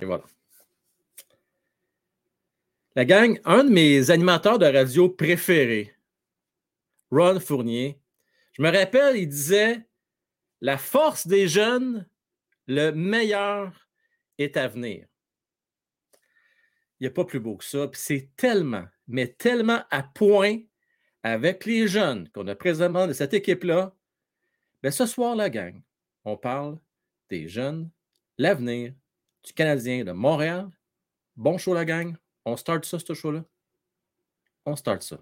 Et voilà. La gang, un de mes animateurs de radio préférés, Ron Fournier, je me rappelle, il disait La force des jeunes, le meilleur est à venir. Il n'y a pas plus beau que ça. Puis c'est tellement, mais tellement à point avec les jeunes qu'on a présentement de cette équipe-là. Bien, ce soir, la gang, on parle des jeunes, l'avenir du Canadien de Montréal. Bon show, la gang. On start ça, ce show-là. On start ça.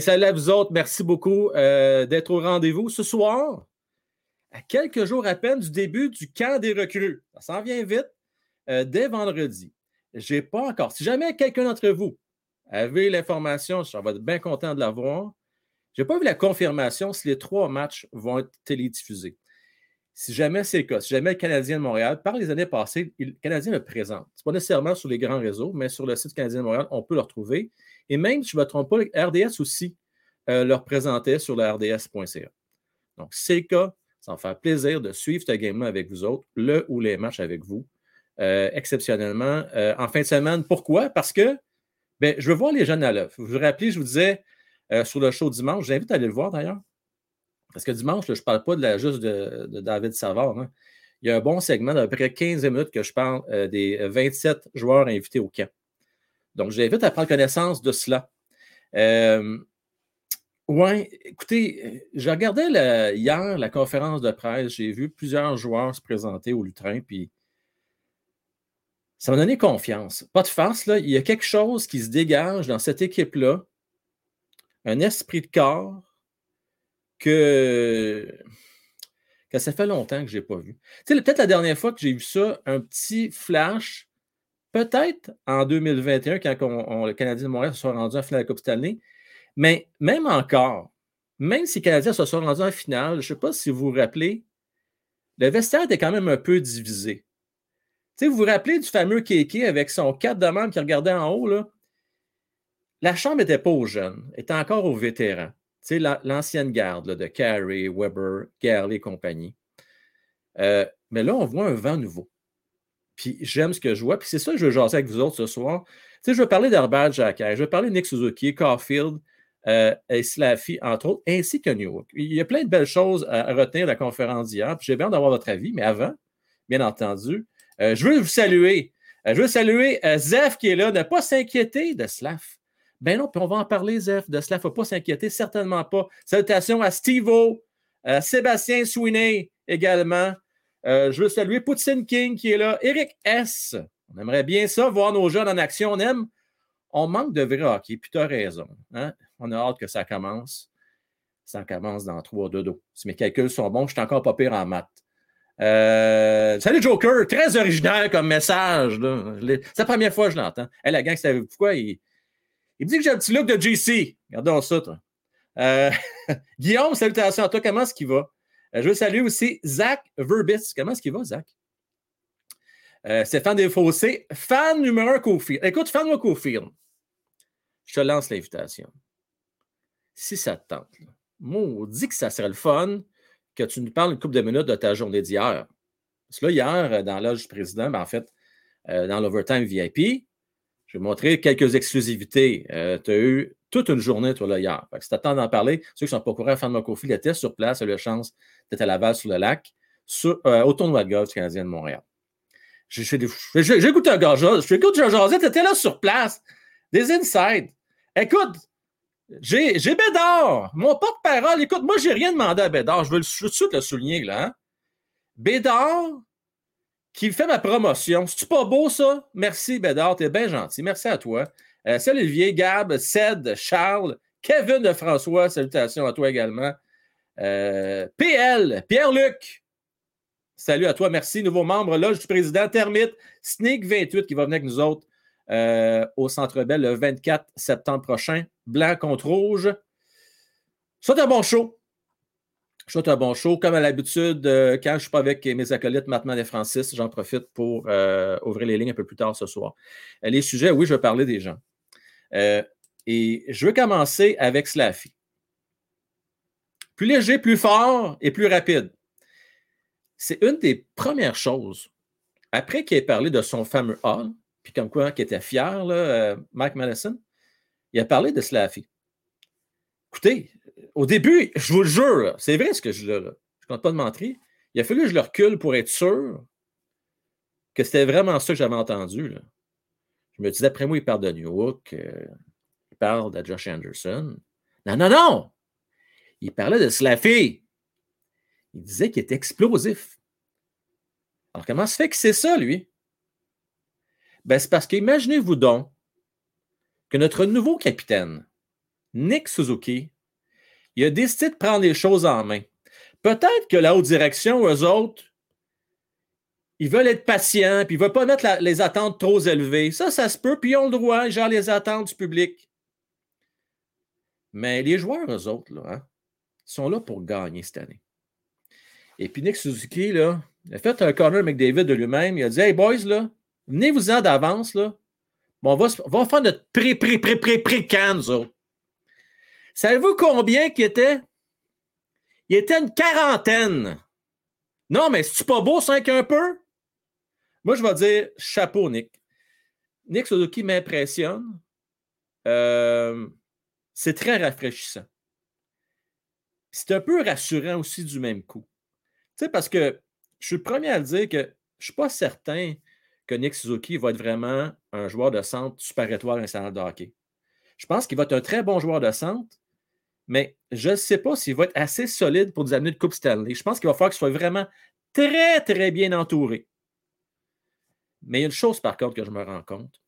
Salut à vous autres. Merci beaucoup euh, d'être au rendez-vous ce soir. À quelques jours à peine du début du camp des recrues. Ça s'en vient vite. Euh, dès vendredi. Je n'ai pas encore. Si jamais quelqu'un d'entre vous avez l'information, je vais être bien content de l'avoir. Je n'ai pas vu la confirmation si les trois matchs vont être télédiffusés. Si jamais c'est le cas, si jamais le Canadien de Montréal, par les années passées, le Canadien le présente. Ce n'est pas nécessairement sur les grands réseaux, mais sur le site Canadien de Montréal, on peut le retrouver. Et même, si je ne me trompe pas, RDS aussi euh, le représentait sur le rds.ca. Donc, c'est le cas. Ça va faire plaisir de suivre ce game-là avec vous autres, le ou les matchs avec vous, exceptionnellement, euh, en fin de semaine. Pourquoi? Parce que ben, je veux voir les jeunes à l'œuvre. Vous vous rappelez, je vous disais sur le show dimanche, j'invite à aller le voir d'ailleurs. Parce que dimanche, je ne parle pas de la, juste de, David Savard. Hein. Il y a un bon segment d'à peu près 15 minutes que je parle des 27 joueurs invités au camp. Donc, j'invite à prendre connaissance de cela. Euh, oui, écoutez, je regardais hier la conférence de presse, j'ai vu plusieurs joueurs se présenter au Lutrin, puis ça m'a donné confiance. Pas de farce, là, il y a quelque chose qui se dégage dans cette équipe-là, un esprit de corps que, ça fait longtemps que je n'ai pas vu. Tu sais, peut-être la dernière fois que j'ai vu ça, un petit flash, Peut-être en 2021, quand le Canadien de Montréal se soit rendu en finale de la Coupe Stanley. Mais même encore, même si le Canadien se soit rendu en finale, je ne sais pas si vous vous rappelez, le vestiaire était quand même un peu divisé. Vous vous rappelez du fameux Kéké avec son 4 de membre qui regardait en haut, là? La chambre n'était pas aux jeunes, elle était encore aux vétérans. L'ancienne garde de Carey, Weber, Garley et compagnie. Euh, mais là, on voit un vent nouveau. Puis j'aime ce que je vois. Puis c'est ça que je veux jaser avec vous autres ce soir. Tu sais, je veux parler d'Herbert Jacquet, je veux parler de Nick Suzuki, Caulfield euh, et entre autres, ainsi que New Il y a plein de belles choses à, retenir de la conférence d'hier. J'ai bien d'avoir votre avis, mais avant, bien entendu, euh, je veux vous saluer. Euh, je veux saluer Zef qui est là. Ne pas s'inquiéter de Slaff. Ben non, puis on va en parler, Zef, de Slaff. Il ne faut pas s'inquiéter, certainement pas. Salutations à Steve-O, Sébastien Sweeney également. Euh, je veux saluer Poutine King qui est là. Eric S. On aimerait bien ça, voir nos jeunes en action. On aime. On manque de vrai hockey, puis tu as raison. Hein? On a hâte que ça commence. Ça commence dans 3 2 Si mes calculs sont bons, je suis encore pas pire en maths. Euh, salut Joker, très original comme message. C'est la première fois que je l'entends. la gang, savez pourquoi? Il, me dit que j'ai un petit look de JC. Regardons ça, toi. Euh, Guillaume, salutations à toi. Comment est-ce qu'il va? Euh, je veux saluer aussi Zach Verbis. Comment est-ce qu'il va, Zach? Stéphane Desfossés, fan numéro un Cofield. Écoute, fan numéro Cofield. Je te lance l'invitation. Si ça te tente, moi, on dit que ça serait le fun que tu nous parles une couple de minutes de ta journée d'hier. Parce que là, hier, euh, dans l'âge du président, ben, en fait, dans l'overtime VIP, je vais montrer quelques exclusivités. tu as eu toute une journée, toi, là, hier. Que si tu attends d'en parler, ceux qui sont pas au courant, fan de Cofield était sur place, a eu la chance d'être à Laval sur le lac, sur, euh, au tournoi de golf du Canadien de Montréal. J'ai écouté un gars, j'écoute Jean José, tu étais là sur place. Des insides. Écoute, j'ai Bédard, mon porte-parole. Écoute, moi, j'ai rien demandé à Bédard. Je veux tout de suite le souligner, là. Hein. Bédard, qui fait ma promotion. C'est-tu pas beau, ça? Merci, Bédard. T'es bien gentil. Merci à toi. Euh, salut Olivier, Gab, Ced, Charles, Kevin de François. Salutations à toi également. Euh, PL, Pierre-Luc. Salut à toi, merci. Nouveau membre, loge du président, Termite, Sneak 28 qui va venir avec nous autres euh, au Centre Bell le 24 septembre prochain. Blanc contre rouge. C'est un bon show. Souhaite un bon show. Comme à l'habitude, euh, quand je ne suis pas avec mes acolytes Mathman et Francis, j'en profite pour euh, ouvrir les lignes un peu plus tard ce soir. Les sujets, oui, je vais parler des gens. et je veux commencer avec Slaffy. Plus léger, plus fort et plus rapide. C'est une des premières choses. Après qu'il ait parlé de son fameux hall, puis comme quoi qu'il était fier, là, Mike Madison, il a parlé de Slaffy. Écoutez, au début, je vous le jure, c'est vrai ce que je dis là. Je ne compte pas de mentir. Il a fallu que je le recule pour être sûr que c'était vraiment ça que j'avais entendu. Là. Je me disais, après moi, il parle de New York, euh, il parle de Josh Anderson. Non, non, non! Il parlait de Slaffy. Il disait qu'il était explosif. Alors, comment se fait que c'est ça, lui? Ben, c'est parce qu'imaginez-vous donc que notre nouveau capitaine, Nick Suzuki, il a décidé de prendre les choses en main. Peut-être que la haute direction, eux autres, ils veulent être patients, puis ils ne veulent pas mettre les attentes trop élevées. Ça, ça se peut, puis ils ont le droit, genre les attentes du public. Mais les joueurs, eux autres, là, hein, sont là pour gagner cette année. Et puis Nick Suzuki, là, il a fait un corner McDavid de lui-même. Il a dit Hey boys, là, venez-vous-en d'avance, là. Bon, on, va, va faire notre pré-pré-pré-pré-pré-can, Savez-vous combien qui était? Il était une quarantaine. Non, mais c'est pas beau, 5 un peu? Moi, je vais dire chapeau, Nick. Nick Suzuki m'impressionne. Euh, c'est très rafraîchissant. C'est un peu rassurant aussi du même coup. Tu sais, parce que je suis le premier à le dire que je ne suis pas certain que Nick Suzuki va être vraiment un joueur de centre super étoile national de hockey. Je pense qu'il va être un très bon joueur de centre, mais je ne sais pas s'il va être assez solide pour nous amener de Coupe Stanley. Je pense qu'il va falloir qu'il soit vraiment très, très bien entouré. Mais il y a une chose, par contre, que je me rends compte,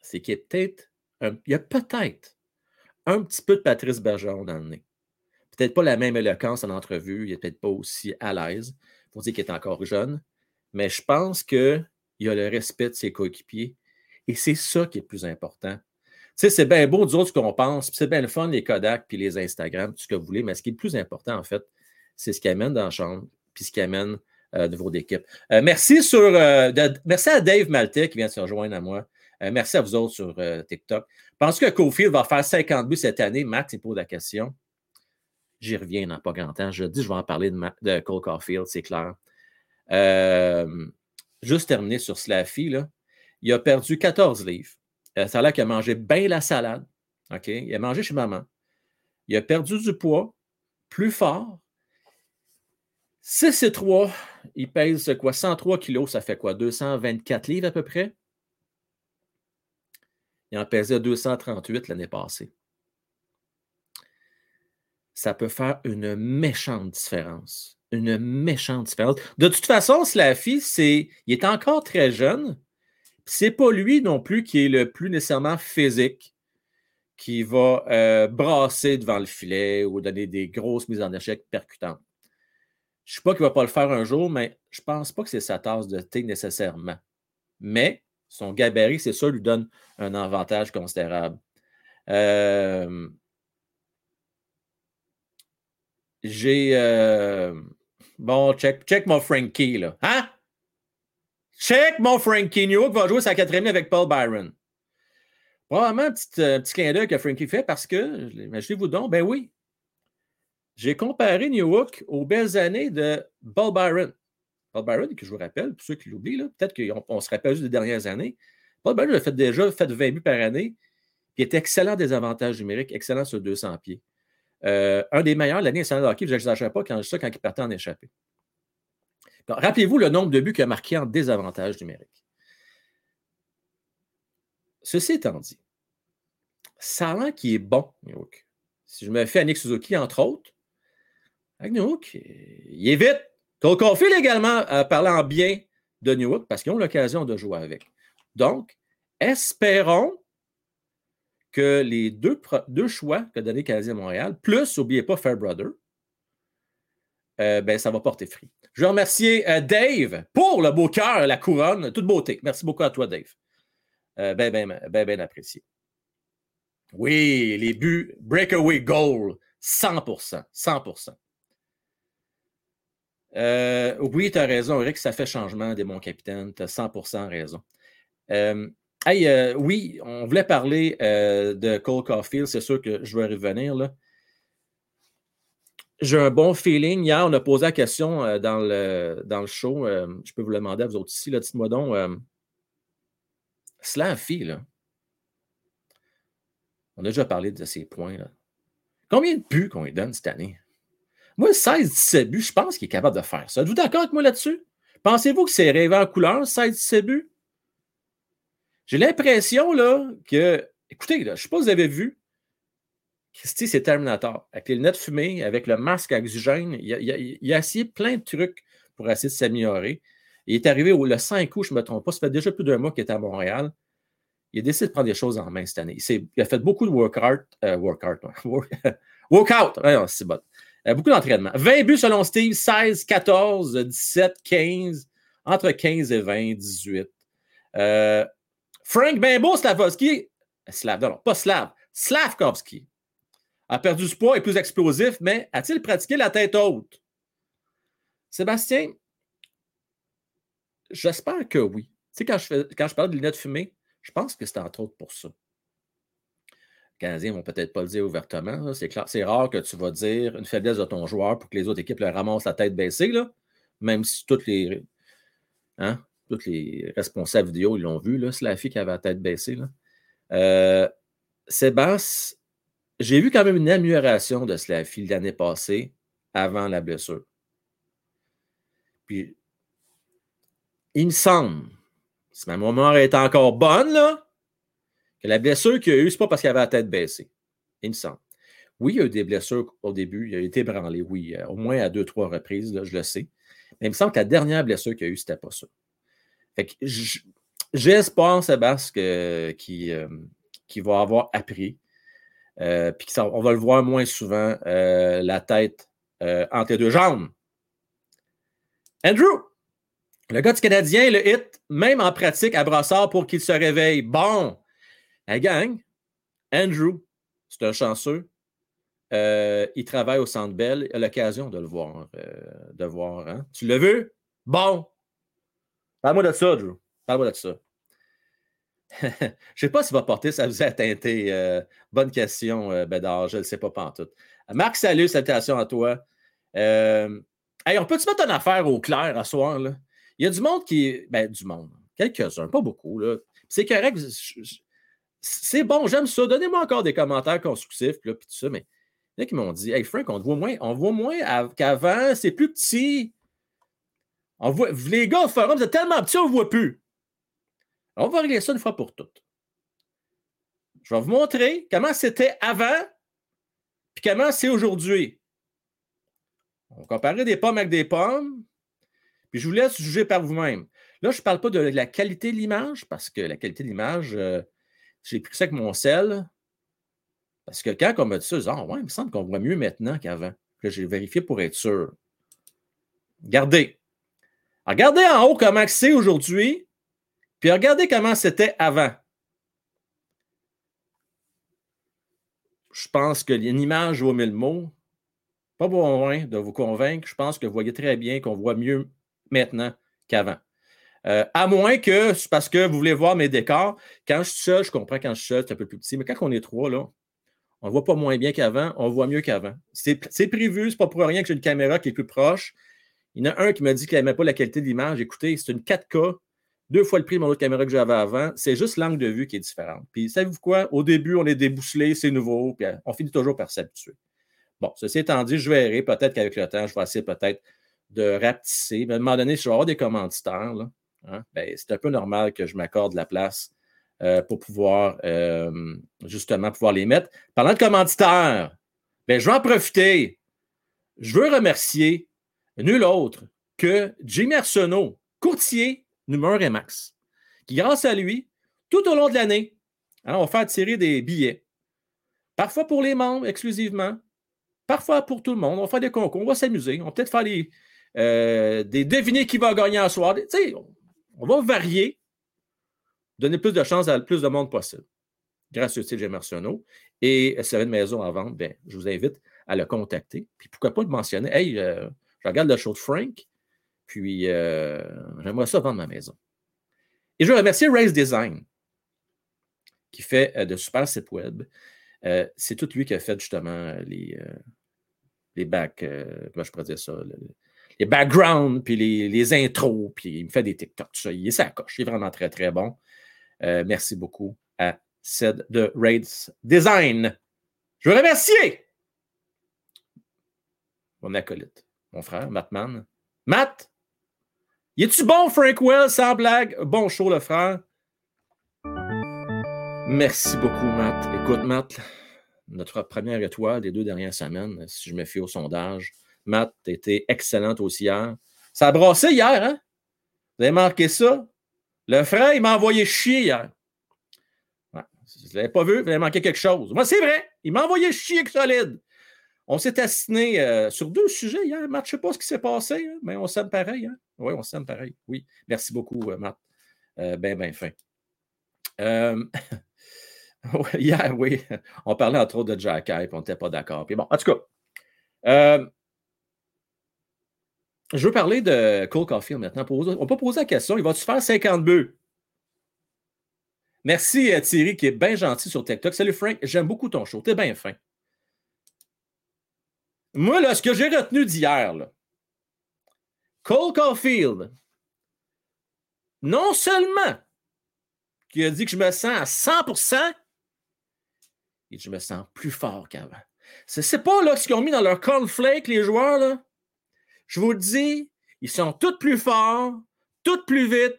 c'est qu'il y a peut-être un petit peu de Patrice Bergeron dans le nez. Peut-être pas la même éloquence en entrevue, il n'est peut-être pas aussi à l'aise. Il dire qu'il est encore jeune. Mais je pense qu'il a le respect de ses coéquipiers. Et c'est ça qui est le plus important sais, c'est bien beau, dire ce qu'on pense, c'est bien le fun, les Kodak, puis les Instagram, tout ce que vous voulez, mais ce qui est le plus important, en fait, c'est ce qui amène dans la chambre, puis ce qui amène euh, de vos équipes. Euh, euh, merci à Dave Maltais qui vient de se rejoindre à moi. merci à vous autres sur TikTok. Pense que Cofield va faire 50 buts cette année? Matt, il pose la question. J'y reviens dans pas grand temps. Je dis, je vais en parler de, de Cole Caulfield, c'est clair. Juste terminer sur Slaffy, là. il a perdu 14 livres. Euh, ça a l'air qu'il a mangé bien la salade. Il a mangé chez maman. Il a perdu du poids, plus fort. 6 et 3, il pèse quoi? 103 kilos, ça fait quoi? 224 livres à peu près? Il en pesait 238 l'année passée. Ça peut faire une méchante différence. Une méchante différence. De toute façon, Slaffy, c'est, il est encore très jeune, c'est pas lui non plus qui est le plus nécessairement physique, qui va euh, brasser devant le filet ou donner des grosses mises en échec percutantes. Je ne sais pas qu'il ne va pas le faire un jour, mais je ne pense pas que c'est sa tasse de thé nécessairement. Mais son gabarit, c'est ça, lui donne un avantage considérable. Euh, j'ai. Euh, bon, check, check mon Frankie, là. Hein? Check mon Frankie New va jouer sa quatrième avec Paul Byron. Probablement un petit, euh, petit clin d'œil que Frankie fait parce que, imaginez-vous donc, ben oui, j'ai comparé New York aux belles années de Paul Byron. Paul Byron, que je vous rappelle, pour ceux qui l'oublient, peut-être qu'on se rappelle juste des dernières années. Paul Byron a fait déjà fait 20 buts par année, puis était excellent des avantages numériques, excellent sur 200 pieds. Euh, un des meilleurs de l'année nationale de hockey, je n'exagère pas quand je quand il partait en échappée. Rappelez-vous le nombre de buts qu'il a marqué en désavantage numérique. Ceci étant dit, ça qui est bon, Si je me fais à Suzuki, entre autres, avec il est vite. Cole Caulfield également euh, parlant bien de New parce qu'ils ont l'occasion de jouer avec. Donc, espérons les deux, choix que donné Canadien Montréal, plus, n'oubliez pas Fairbrother, euh, ben, ça va porter fruit. Je veux remercier euh, Dave pour le beau cœur, la couronne, toute beauté. Merci beaucoup à toi, Dave. Euh, ben, ben, ben, ben apprécié. Oui, les buts, breakaway goal, 100%, 100%. Euh, oui, tu as raison, Eric, ça fait changement des mon capitaine. Tu as 100% raison. Hey, oui, on voulait parler de Cole Caulfield. C'est sûr que je vais revenir. J'ai un bon feeling. Hier, on a posé la question dans, le, dans le show. je peux vous le demander à vous autres ici. Dites-moi donc. Slavi, là. On a déjà parlé de ces points. Là. Combien de buts qu'on lui donne cette année? Moi, 16-17 buts, je pense qu'il est capable de faire ça. Êtes-vous d'accord avec moi là-dessus? Pensez-vous que c'est rêvé en couleur, 16-17 buts? J'ai l'impression que. Écoutez, je ne sais pas si vous avez vu. Christy, c'est Terminator. Avec les lunettes fumées, avec le masque à oxygène, il a, essayé plein de trucs pour essayer de s'améliorer. Il est arrivé le 5 août, je ne me trompe pas. Ça fait déjà plus d'un mois qu'il est à Montréal il a décidé de prendre des choses en main cette année. Il, a fait beaucoup de workout. Euh, workout, workout, c'est bon. Euh, beaucoup d'entraînement. 20 buts selon Steve, 16, 14, 17, 15, entre 15 et 20, 18. Euh, Frank Bimbo Slavovski, Slav, non, pas Slav, Slavkovski, a perdu ce poids, est plus explosif, mais a-t-il pratiqué la tête haute? Sébastien, j'espère que oui. Tu sais, quand je, quand je parle de lunettes fumées, je pense que c'est entre autres pour ça. Les Canadiens ne vont peut-être pas le dire ouvertement. C'est, rare que tu vas dire une faiblesse de ton joueur pour que les autres équipes le ramassent la tête baissée, même si toutes les, hein, toutes les responsables vidéo ils l'ont vu. Là, c'est la fille qui avait la tête baissée. Là. Euh, Sébastien, j'ai vu quand même une amélioration de Slavi l'année passée avant la blessure. Puis, il me semble si ma mémoire est encore bonne, là, que la blessure qu'il a eue, ce n'est pas parce qu'il avait la tête baissée. Il me semble. Oui, il y a eu des blessures au début. Il a été branlé, oui, euh, au moins à deux, trois reprises, je le sais. Mais il me semble que la dernière blessure qu'il a eue, ce n'était pas ça. J'espère, Sébastien, qu'il euh, va avoir appris. Euh, puis on va le voir moins souvent, la tête entre les deux jambes. Andrew! Le gars du Canadien, le hit, même en pratique à Brassard pour qu'il se réveille. Bon, la gang, Andrew, c'est un chanceux. Euh, il travaille au Centre Bell. Il a l'occasion de le voir. Euh, de voir hein. Tu l'as vu? Bon. Parle-moi de ça, Drew. Parle-moi de ça. Je ne sais pas s'il va porter, ça vous a teinté. Euh, bonne question, Bédard. Je ne le sais pas pantoute. Marc, salut, salutations à toi. Hey, on peut-tu mettre une affaire au clair à soir? Là? Il y a du monde qui. Ben, du monde. Quelques-uns, pas beaucoup. Là. C'est correct. C'est bon, j'aime ça. Donnez-moi encore des commentaires constructifs, puis tout ça, mais il y en a qui m'ont dit Hey Frank, on te voit moins, on voit moins qu'avant, c'est plus petit. On voit, les gars au forum, vous êtes tellement petits, on ne voit plus. On va régler ça une fois pour toutes. Je vais vous montrer comment c'était avant, puis comment c'est aujourd'hui. On comparait des pommes avec des pommes, puis je vous laisse juger par vous-même. Là, je ne parle pas de la qualité de l'image, parce que la qualité de l'image, euh, j'ai pris ça avec mon sel. Parce que quand on m'a dit ça, ah ouais, il me semble qu'on voit mieux maintenant qu'avant. Là, j'ai vérifié pour être sûr. Regardez. Regardez en haut comment c'est aujourd'hui, puis regardez comment c'était avant. Je pense que une image vaut mille mots. Pas besoin de vous convaincre. Je pense que vous voyez très bien qu'on voit mieux maintenant qu'avant. Euh, à moins que c'est parce que vous voulez voir mes décors. Quand je suis seul, je comprends quand je suis seul, c'est un peu plus petit. Mais quand on est trois, là, on ne voit pas moins bien qu'avant, on voit mieux qu'avant. C'est prévu, c'est pas pour rien que j'ai une caméra qui est plus proche. Il y en a un qui m'a dit qu'il n'aimait pas la qualité de l'image. Écoutez, c'est une 4K, deux fois le prix de mon autre caméra que j'avais avant. C'est juste l'angle de vue qui est différent. Puis, savez-vous quoi? Au début, on est débousselé, c'est nouveau, puis on finit toujours par s'habituer. Bon, ceci étant dit, je verrai. Peut-être qu'avec le temps, je vais essayer peut-être de rapetisser. Mais à un moment donné, si je vais avoir des commanditaires, hein, ben, c'est un peu normal que je m'accorde la place euh, pour pouvoir euh, justement pouvoir les mettre. Parlant de commanditaires, ben, je vais en profiter. Je veux remercier nul autre que Jimmy Arsenault, courtier numéro Max, qui, grâce à lui, tout au long de l'année, on va faire tirer des billets. Parfois pour les membres exclusivement, parfois pour tout le monde. On va faire des concours, on va s'amuser. On va peut-être faire des, euh, des devinez qui va gagner en soir. on va varier, donner plus de chance à plus de monde possible. Grâce au style Gemerciono. Et si vous avez une maison à vendre, ben, je vous invite à le contacter. Puis pourquoi pas le mentionner. Hey, euh, Je regarde le show de Frank, puis euh, j'aimerais ça vendre ma maison. Et je veux remercier Race Design, qui fait euh, de super sites web. Euh, c'est tout lui qui a fait justement les, les comment je pourrais dire ça, les backgrounds, puis les, intros, puis il me fait des TikToks, ça. Il est sa coche. Il est vraiment très, très bon. merci beaucoup à Ced de Race Design. Je veux remercier mon acolyte, mon frère, Matt Mann. Matt, y es-tu bon, Frank Wells, sans blague? Bon show, le frère. Merci beaucoup, Matt. Écoute, Matt, notre première étoile des deux dernières semaines, si je me fie au sondage. Matt, été excellente aussi hier. Ça a brassé hier, hein? Vous avez marqué ça? Le frère, il m'a envoyé chier hier. Ouais. Vous ne l'avez pas vu, vous avez manqué quelque chose. Moi, c'est vrai. Il m'a envoyé chier solide. On s'est assigné euh, sur deux sujets hier, Matt. Je ne sais pas ce qui s'est passé, hein, mais on s'aime pareil. Hein? Oui, on s'aime pareil. Oui. Merci beaucoup, euh, Matt. Euh, ben, ben fin. hier, oui. On parlait entre autres de Jack Hype, on n'était pas d'accord. Puis bon, en tout cas, je veux parler de Cole Caulfield maintenant. On peut poser la question il va-tu faire 50 buts? Merci Thierry qui est bien gentil sur TikTok. Salut Frank, j'aime beaucoup ton show. T'es bien fin. Moi, là, ce que j'ai retenu d'hier, Cole Caulfield, non seulement qui a dit que je me sens à 100% et je me sens plus fort qu'avant. C'est pas là ce qu'ils ont mis dans leur cornflake, les joueurs. Là. Je vous le dis, ils sont tous plus forts, tous plus vite.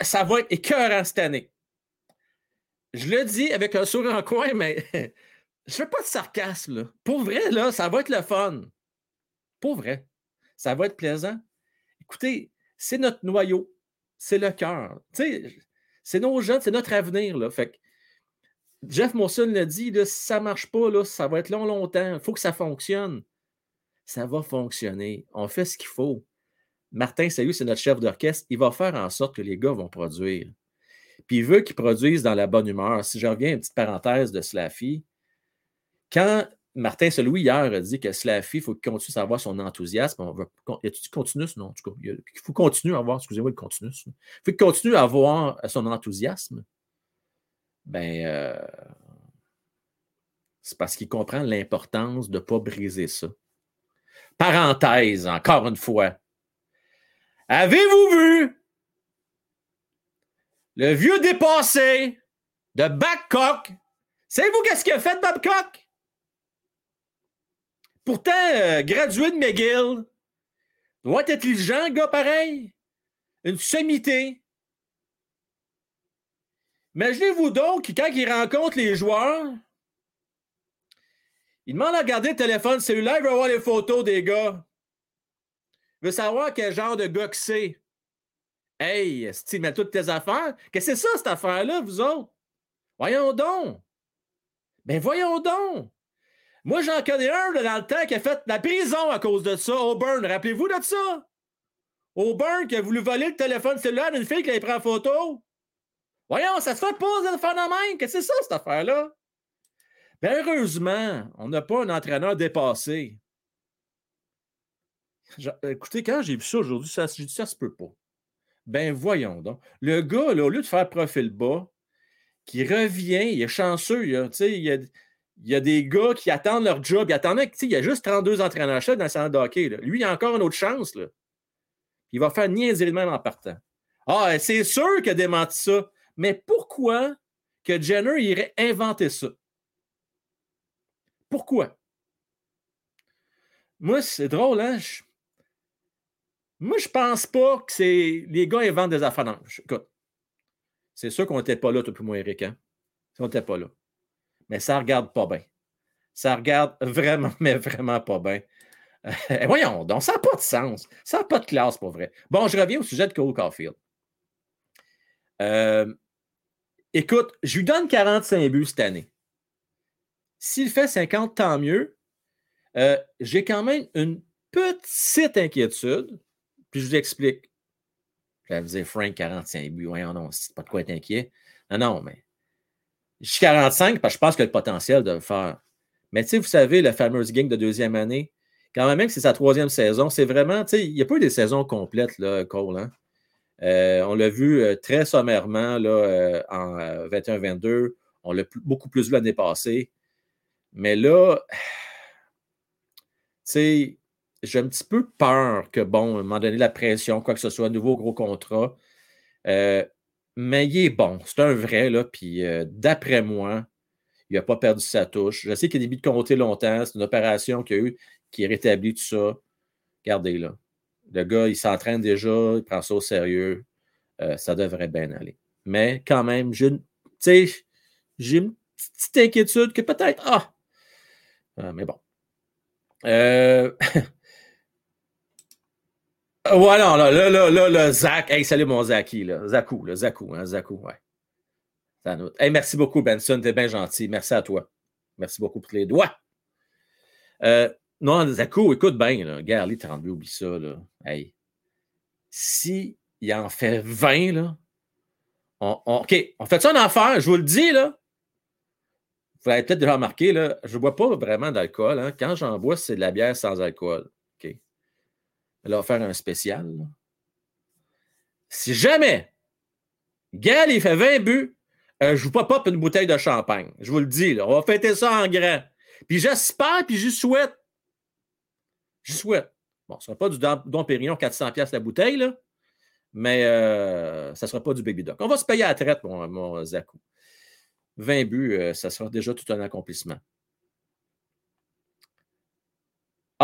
Ça va être écœurant cette année. Je le dis avec un sourire en coin, mais je fais pas de sarcasme. Là. Pour vrai, là, ça va être le fun. Pour vrai. Ça va être plaisant. Écoutez, c'est notre noyau. C'est le cœur. C'est nos jeunes, c'est notre avenir. Là. Fait Jeff Monson l'a dit, là, si ça marche pas, là, ça va être long, longtemps. Il faut que ça fonctionne. Ça va fonctionner. On fait ce qu'il faut. Martin Salut, c'est notre chef d'orchestre. Il va faire en sorte que les gars vont produire. Puis il veut qu'ils produisent dans la bonne humeur. Si je reviens à une petite parenthèse de Slaffy, quand Martin Seloui, hier, a dit que Slaffy, il faut qu'il continue à avoir son enthousiasme. Non, en tout cas, il faut continuer à avoir, excusez-moi, le. Il faut qu'il continue à avoir son enthousiasme. Ben, euh, c'est parce qu'il comprend l'importance de ne pas briser ça. Parenthèse, encore une fois. Avez-vous vu le vieux dépassé de Babcock? Savez-vous qu'est-ce qu'il a fait, Babcock? Pourtant, euh, gradué de McGill, doit être intelligent, gars pareil. Une sommité. Imaginez-vous donc quand il rencontre les joueurs, il demande à regarder le téléphone cellulaire, il veut voir les photos des gars. Il veut savoir quel genre de gars que c'est. Hey, tu mets toutes tes affaires. Qu'est-ce que c'est ça, cette affaire-là, vous autres? Voyons donc. Ben voyons donc. Moi, j'en connais un dans le temps qui a fait la prison à cause de ça, Auburn. Rappelez-vous de ça? Auburn qui a voulu voler le téléphone cellulaire d'une fille qui avait pris photo. Voyons, ça se fait pas de faire même. Qu'est-ce que c'est ça, cette affaire-là? Ben, heureusement, on n'a pas un entraîneur dépassé. Écoutez, quand j'ai vu ça aujourd'hui, ça, j'ai ça se peut pas. Ben voyons donc. Le gars, là, au lieu de faire profil bas, qui revient, il est chanceux, il, a, il y a des gars qui attendent leur job. Ils attendent, il y a juste 32 entraîneurs-chefs dans le salon de hockey. Lui, il a encore une autre chance. Il va faire niaiser le même en partant. Ah, c'est sûr qu'il a démenti ça. Mais pourquoi que Jenner irait inventer ça? Pourquoi? Moi, c'est drôle, hein? Moi, je pense pas que c'est les gars inventent des affaires. Écoute, c'est sûr qu'on n'était pas là, tout plus moi, Eric. Hein? On n'était pas là mais ça regarde pas bien. Ça regarde vraiment, mais vraiment pas bien. Euh, voyons donc, ça n'a pas de sens. Ça n'a pas de classe, pour vrai. Bon, je reviens au sujet de Cole Caulfield. Euh, écoute, je lui donne 45 buts cette année. S'il fait 50, tant mieux. Euh, j'ai quand même une petite inquiétude. Puis je vous explique. Je vais vous dire, Frank, 45 buts. Voyons, non, c'est pas de quoi être inquiet. Non, non, mais je suis 45 parce que je pense qu'il a le potentiel de le faire. Mais tu sais, vous savez, la fameuse gang de deuxième année quand même que c'est sa troisième saison, c'est vraiment, tu sais, il n'y a pas eu des saisons complètes, là, Cole. Hein? Euh, on l'a vu euh, très sommairement là, euh, en 21-22. On l'a beaucoup plus vu l'année passée. Mais là, tu sais, j'ai un petit peu peur que, bon, à un moment donné, la pression, quoi que ce soit, un nouveau gros contrat. Mais il est bon. C'est un vrai, là. Puis d'après moi, il n'a pas perdu sa touche. Je sais qu'il a des de compter longtemps. C'est une opération qu'il a eu qui rétablit tout ça. Regardez, là. Le gars, il s'entraîne déjà, il prend ça au sérieux. Euh, ça devrait bien aller. Mais quand même, j'ai une, j'ai une petite inquiétude que peut-être. Ah! ah mais bon. Euh... voilà, là, là, là, là, là, Zach. Hey, salut mon Zaki, là. Zakou, là, Zakou, hein, Zakou, ouais. Hey, merci beaucoup, Benson. T'es bien gentil. Merci à toi. Merci beaucoup pour les doigts. Euh, non, Zakou, écoute bien, là. Regarde, 32, oublie ça, là. Hey. Si il en fait 20, là, OK, on fait ça en affaire, je vous le dis, là. Vous avez peut-être déjà remarqué, là, je ne bois pas vraiment d'alcool. Hein. Quand j'en bois, c'est de la bière sans alcool. Va faire un spécial. Si jamais Gal, il fait 20 buts, euh, je vous pas une bouteille de champagne. Je vous le dis, on va fêter ça en grand. Puis j'espère, puis j'y souhaite. J'y souhaite. Bon, ce ne sera pas du Don Pérignon 400$ la bouteille, mais euh, ça ne sera pas du Baby Doc. On va se payer à la traite, mon, mon Zakou. 20 buts, euh, ça sera déjà tout un accomplissement.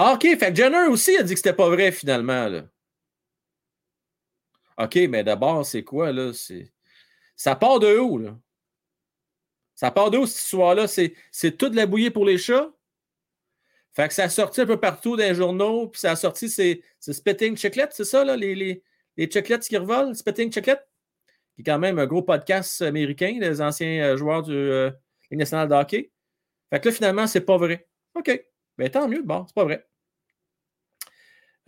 Ah, OK, fait que Jenner aussi a dit que c'était pas vrai finalement. OK, mais d'abord, c'est quoi, là? Ça part de où, là? Ça part de où, cette histoire-là? C'est toute la bouillie pour les chats? Fait que ça a sorti un peu partout dans les journaux, puis ça a sorti ces, spitting chiclets, c'est ça, là, les, les, les qui revolent, spitting chiclets, qui est quand même un gros podcast américain des anciens euh, joueurs du euh, national de hockey. Fait que là, finalement, c'est pas vrai. OK. Ben, tant mieux, bon, c'est pas vrai.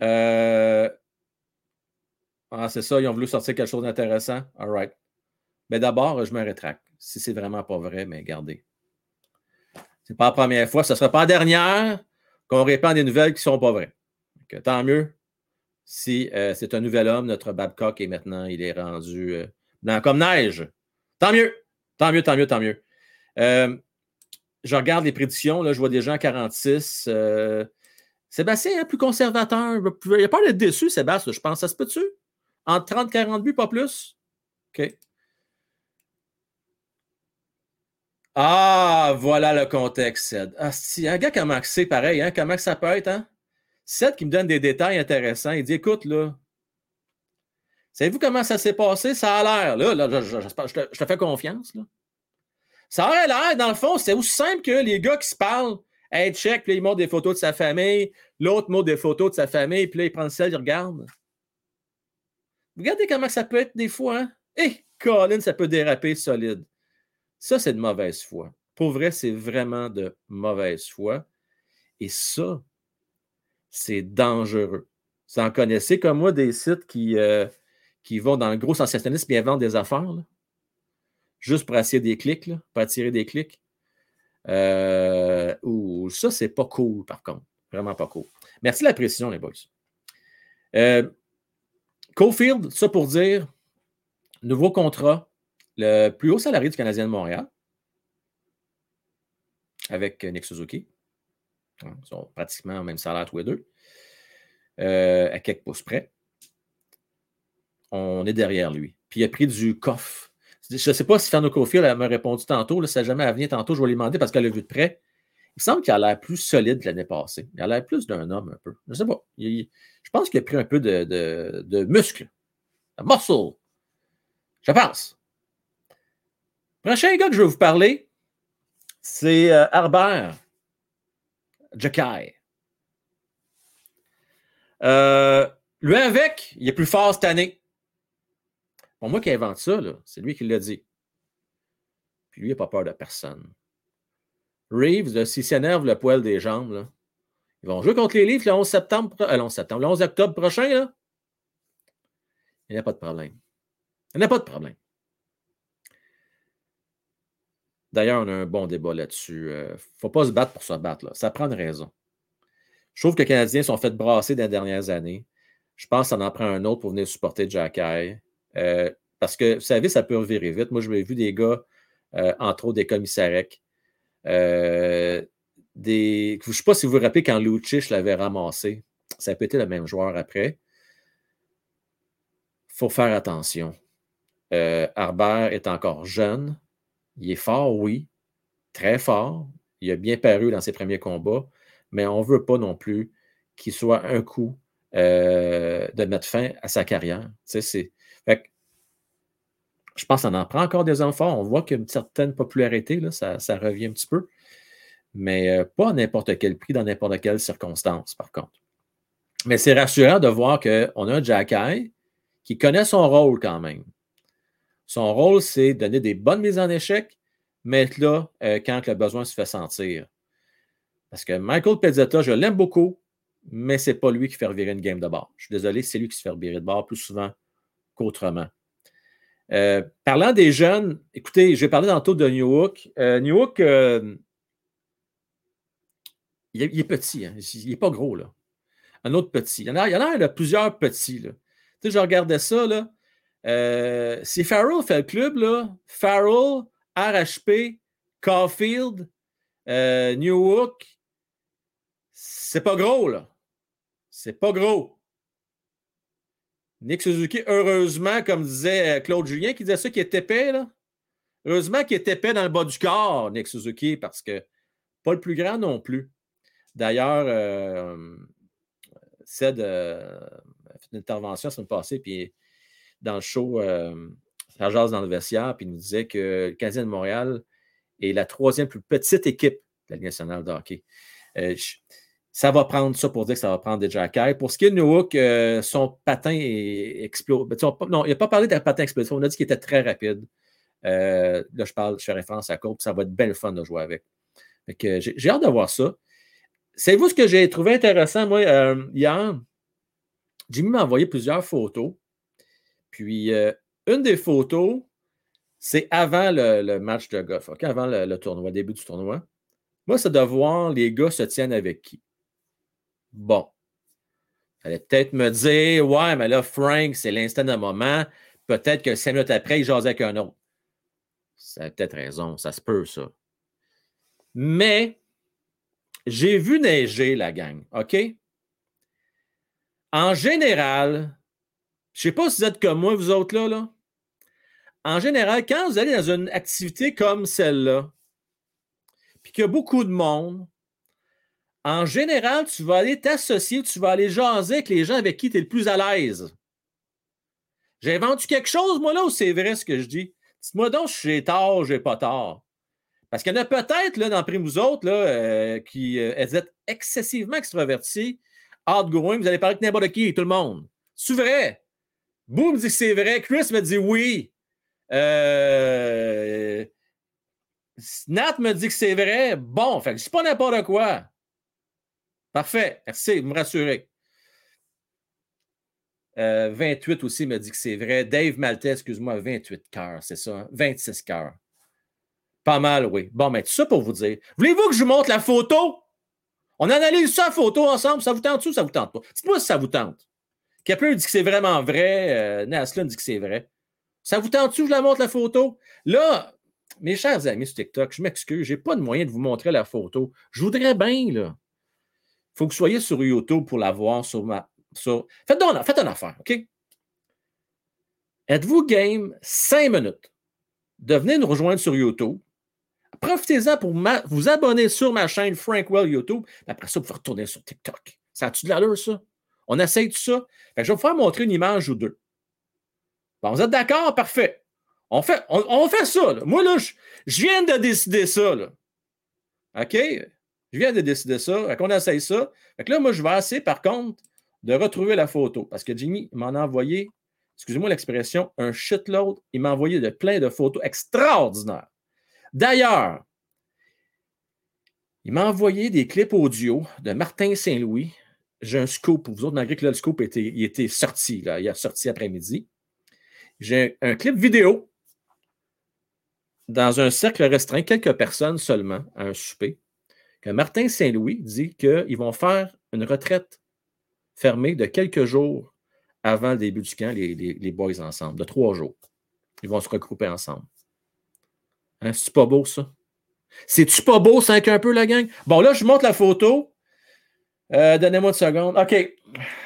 Euh... Ah, c'est ça, ils ont voulu sortir quelque chose d'intéressant. All right. Mais d'abord, je me rétracte. Si c'est vraiment pas vrai, mais gardez. C'est pas la première fois, ce ne sera pas la dernière qu'on répand des nouvelles qui ne sont pas vraies. tant mieux si euh, c'est un nouvel homme, notre Babcock, et maintenant il est rendu euh, blanc comme neige. Tant mieux, tant mieux, tant mieux, tant mieux. Je regarde les prédictions, là, je vois des gens à 46. Sébastien hein, plus conservateur. Il a pas d'être déçu, Sébastien, je pense. Ça se peut-tu? Entre 30 40 buts, pas plus? OK. Ah, voilà le contexte, Ced. Ah, si, un gars comme c'est pareil, hein, comment ça peut être, hein? Ced qui me donne des détails intéressants. Il dit Écoute, là, savez-vous comment ça s'est passé? Ça a l'air, là, là je, te, fais confiance, là. Ça aurait l'air, dans le fond, c'est aussi simple que les gars qui se parlent, hey, check, puis là, ils montrent des photos de sa famille, l'autre montre des photos de sa famille, puis là, il prend celle, il regarde. Regardez comment ça peut être des fois, hein? Hé, Colin, ça peut déraper solide. Ça, c'est de mauvaise foi. Pour vrai, c'est vraiment de mauvaise foi. Et ça, c'est dangereux. Vous en connaissez comme moi des sites qui, euh, qui vont dans le gros sensationnalisme et inventent des affaires, juste pour attirer des clics, là, pour attirer des clics. Euh, ou ça, c'est pas cool, par contre. Vraiment pas cool. Merci de la précision, les boys. Euh, Cofield, ça pour dire, nouveau contrat, le plus haut salarié du Canadien de Montréal, avec Nick Suzuki. Ils sont pratiquement au même salaire tous les deux, euh, à quelques pouces près. On est derrière lui. Puis il a pris du coffre. Je ne sais pas si Fernando Cofield m'a répondu tantôt, là, ça n'a jamais à venir tantôt, je vais lui demander parce qu'elle l'a vu de près. Il semble qu'il a l'air plus solide l'année passée. Il a l'air plus d'un homme un peu. Je ne sais pas. je pense qu'il a pris un peu de, de, de muscle, de muscle. Je pense. Prochain gars que je vais vous parler, c'est euh, Harbert Jacky. Euh, lui avec, il est plus fort cette année. Pour moi qui invente ça, c'est lui qui l'a dit. Puis lui, il n'a pas peur de personne. Reeves, s'il s'énerve le poil des jambes, ils vont jouer contre les livres le 11 septembre, euh, le 11 septembre, le 11 octobre prochain. Là. Il n'y a pas de problème. Il n'y a pas de problème. D'ailleurs, on a un bon débat là-dessus. Il euh, ne faut pas se battre pour se battre. Ça prend une raison. Je trouve que les Canadiens sont fait brasser dans les dernières années. Je pense que ça en prend un autre pour venir supporter Jack euh, parce que, vous savez, ça peut revirer vite. Moi, je m'ai vu des gars, euh, entre autres des commissaires. Euh, des... Je ne sais pas si vous vous rappelez quand Lucic l'avait ramassé. Ça peut être le même joueur après. Il faut faire attention. Harbert est encore jeune. Il est fort, oui. Très fort. Il a bien paru dans ses premiers combats. Mais on ne veut pas non plus qu'il soit un coup de mettre fin à sa carrière. Je pense qu'on en prend encore des enfants. On voit qu'il y a une certaine popularité, là, ça, revient un petit peu. Mais euh, pas à n'importe quel prix, dans n'importe quelle circonstance, par contre. Mais c'est rassurant de voir qu'on a un Jack qui connaît son rôle quand même. Son rôle, c'est donner des bonnes mises en échec, mais être là euh, quand le besoin se fait sentir. Parce que Michael Pezzetta, je l'aime beaucoup, mais ce n'est pas lui qui fait revirer une game de bord. Je suis désolé, c'est lui qui se fait revirer de bord plus souvent qu'autrement. Euh, parlant des jeunes, écoutez, je vais parler tantôt de New Hook. Euh, New Hook, il, est, petit, hein. il n'est pas gros. Là un autre petit. Il y en a, plusieurs petits. Là. Tu sais, je regardais ça. Là. Euh, si Farrell fait le club, là, Farrell, RHP, Caulfield, euh, New Hook, c'est pas gros, là. C'est pas gros. Nick Suzuki, heureusement, comme disait euh, Claude Julien, qui disait ça, qui est épais, là. Heureusement qu'il est épais dans le bas du corps, Nick Suzuki, parce que pas le plus grand non plus. D'ailleurs, euh, Ced euh, a fait une intervention la semaine passée, puis dans le show, euh, ça dans le vestiaire, puis il nous disait que le Canadien de Montréal est la troisième plus petite équipe de la Ligue nationale de hockey. Euh, ça va prendre ça pour dire que ça va prendre des jackets. Pour ce qui est de Newhook, son patin explose. Ben, non, il n'a pas parlé d'un patin explosif. On a dit qu'il était très rapide. là, je parle, je fais référence à Courbe. Ça va être belle fun de jouer avec. j'ai hâte de voir ça. C'est vous ce que j'ai trouvé intéressant, moi, euh, hier? Jimmy m'a envoyé plusieurs photos. Puis, euh, une des photos, c'est avant le, match de golf, avant le, tournoi, début du tournoi. Moi, c'est de voir les gars se tiennent avec qui. Bon. Il allait peut-être me dire, ouais, mais là, Frank, c'est l'instant d'un moment. Peut-être que cinq minutes après, il jasait avec un autre. Ça a peut-être raison, ça se peut, ça. Mais j'ai vu neiger la gang, OK? En général, je ne sais pas si vous êtes comme moi, vous autres là, là. En général, quand vous allez dans une activité comme celle-là, puis qu'il y a beaucoup de monde, en général, tu vas aller t'associer, tu vas aller jaser avec les gens avec qui tu es le plus à l'aise. J'ai inventé quelque chose, moi, là, ou c'est vrai ce que je dis? Dites-moi donc si j'ai tort, j'ai pas tort. Parce qu'il y en a peut-être là, dans vous autres là, euh, qui euh, êtes excessivement extravertis, outgoing, vous allez parler avec n'importe qui, tout le monde. C'est vrai? Boom dit que c'est vrai. Chris me dit oui. Euh, Nat me dit que c'est vrai. Bon, fait que c'est pas n'importe quoi. Parfait. Merci, vous me rassurez. 28 aussi me dit que c'est vrai. Dave Maltais, excuse-moi, 28 cœurs, c'est ça. 26 hein? cœurs. Pas mal, oui. Bon, mais tout ça pour vous dire. Voulez-vous que je vous montre la photo? On analyse ça, la photo ensemble. Ça vous tente ou ça vous tente pas? Dites-moi si ça vous tente. Quelqu'un dit que c'est vraiment vrai. Euh, dit que c'est vrai. Ça vous tente-tu je la montre la photo? Là, mes chers amis sur TikTok, je m'excuse, je n'ai pas de moyen de vous montrer la photo. Je voudrais bien, là. Faut que vous soyez sur YouTube pour la voir sur ma. Sur... Faites, donc, faites une affaire, OK? Êtes-vous game cinq minutes de venir nous rejoindre sur YouTube? Profitez-en pour vous abonner sur ma chaîne Frankwell YouTube. Après ça, vous pouvez retourner sur TikTok. Ça a-tu de l'allure, ça? On essaye tout ça? je vais vous faire montrer une image ou deux. Vous êtes d'accord? Parfait. On fait, on, fait ça. Moi, là, je, viens de décider ça. Là. OK? Je viens de décider ça. On essaye ça. Fait là, moi, je vais essayer, par contre, de retrouver la photo. Parce que Jimmy m'en a envoyé, excusez-moi l'expression, un shitload. Il m'a envoyé de plein de photos extraordinaires. D'ailleurs, il m'a envoyé des clips audio de Martin Saint-Louis. J'ai un scoop pour vous autres, malgré que le scoop était, il était sorti, là, il a sorti après-midi. J'ai un clip vidéo dans un cercle restreint, quelques personnes seulement, à un souper, que Martin Saint-Louis dit qu'ils vont faire une retraite fermée de quelques jours avant le début du camp, les, boys ensemble, de trois jours. Ils vont se regrouper ensemble. Hein, C'est pas beau, ça? C'est-tu pas beau, 5 un peu, la gang? Bon, là, je montre la photo. Euh, donnez-moi une seconde. OK.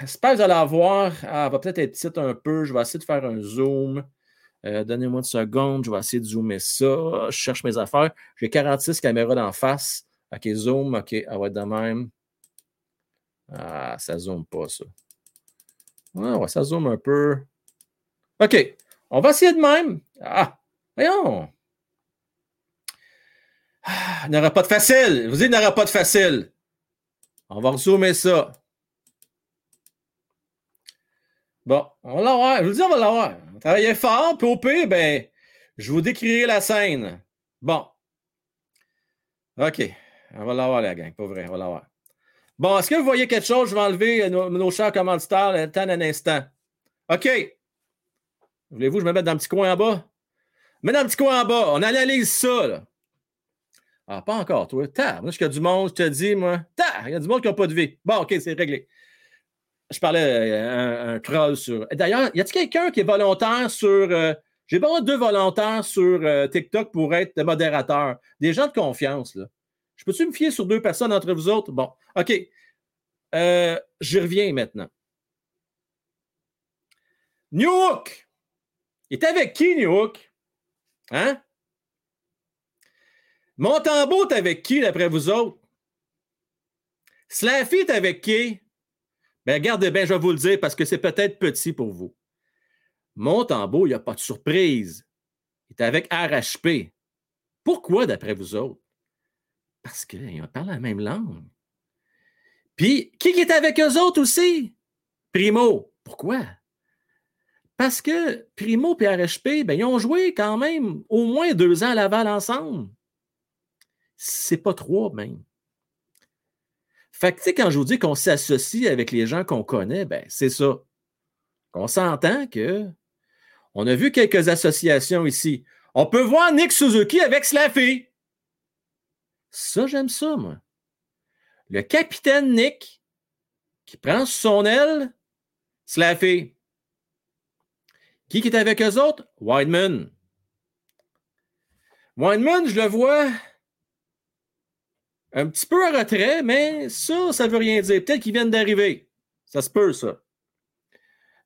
J'espère que vous allez la voir. Ah, elle va peut-être être petite un peu. Je vais essayer de faire un zoom. Euh, donnez-moi une seconde. Je vais essayer de zoomer ça. Je cherche mes affaires. J'ai 46 caméras d'en face. OK, zoom. OK, elle va être de même. Ah, ça zoome pas, ça. Ah, ouais, ça zoome un peu. OK. On va essayer de même. Ah, voyons. Ah, il n'y aura pas de facile. vous dites, il n'y aura pas de facile. On va zoomer ça. Bon, on va l'avoir. Je vous dis, on va l'avoir. Travaillez fort, puis au pire, ben, je vous décrirai la scène. Bon. OK. On va l'avoir, la gang. Pas vrai, on va l'avoir. Bon, est-ce que vous voyez quelque chose? Je vais enlever nos, chers commanditaires le d'un instant. OK. Voulez-vous que je me mette dans le petit coin en bas? Mets dans le petit coin en bas. On analyse ça, là. Ah, pas encore, toi. Ta, moi, je y a du monde, je te dis, moi. Ta, il y a du monde qui n'a pas de vie. Bon, OK, c'est réglé. Je parlais euh, un, un sur. D'ailleurs, y a-t-il quelqu'un qui est volontaire sur. Euh, j'ai besoin de deux volontaires sur euh, TikTok pour être modérateur? Des gens de confiance, là. Je peux-tu me fier sur deux personnes entre vous autres? Bon, OK. Euh, je reviens maintenant. New Hook. Il est avec qui, New Hook? Hein? Montembeau est avec qui, d'après vous autres? Slaffy est avec qui? Ben, regardez bien, je vais vous le dire parce que c'est peut-être petit pour vous. Montembeau, il n'y a pas de surprise. Il est avec RHP. Pourquoi, d'après vous autres? Parce qu'ils parlent la même langue. Puis, qui est avec eux autres aussi? Primo. Pourquoi? Parce que Primo et RHP, ben, ils ont joué quand même au moins deux ans à Laval ensemble. C'est pas trois même. Fait que, quand je vous dis qu'on s'associe avec les gens qu'on connaît, ben, c'est ça. On s'entend que on a vu quelques associations ici. On peut voir Nick Suzuki avec Slaffy. Ça, j'aime ça, moi. Le capitaine Nick qui prend son aile, Slaffy. Qui est avec eux autres? Wideman. Wideman, je le vois un petit peu en retrait, mais ça, ça ne veut rien dire. Peut-être qu'ils viennent d'arriver. Ça se peut, ça.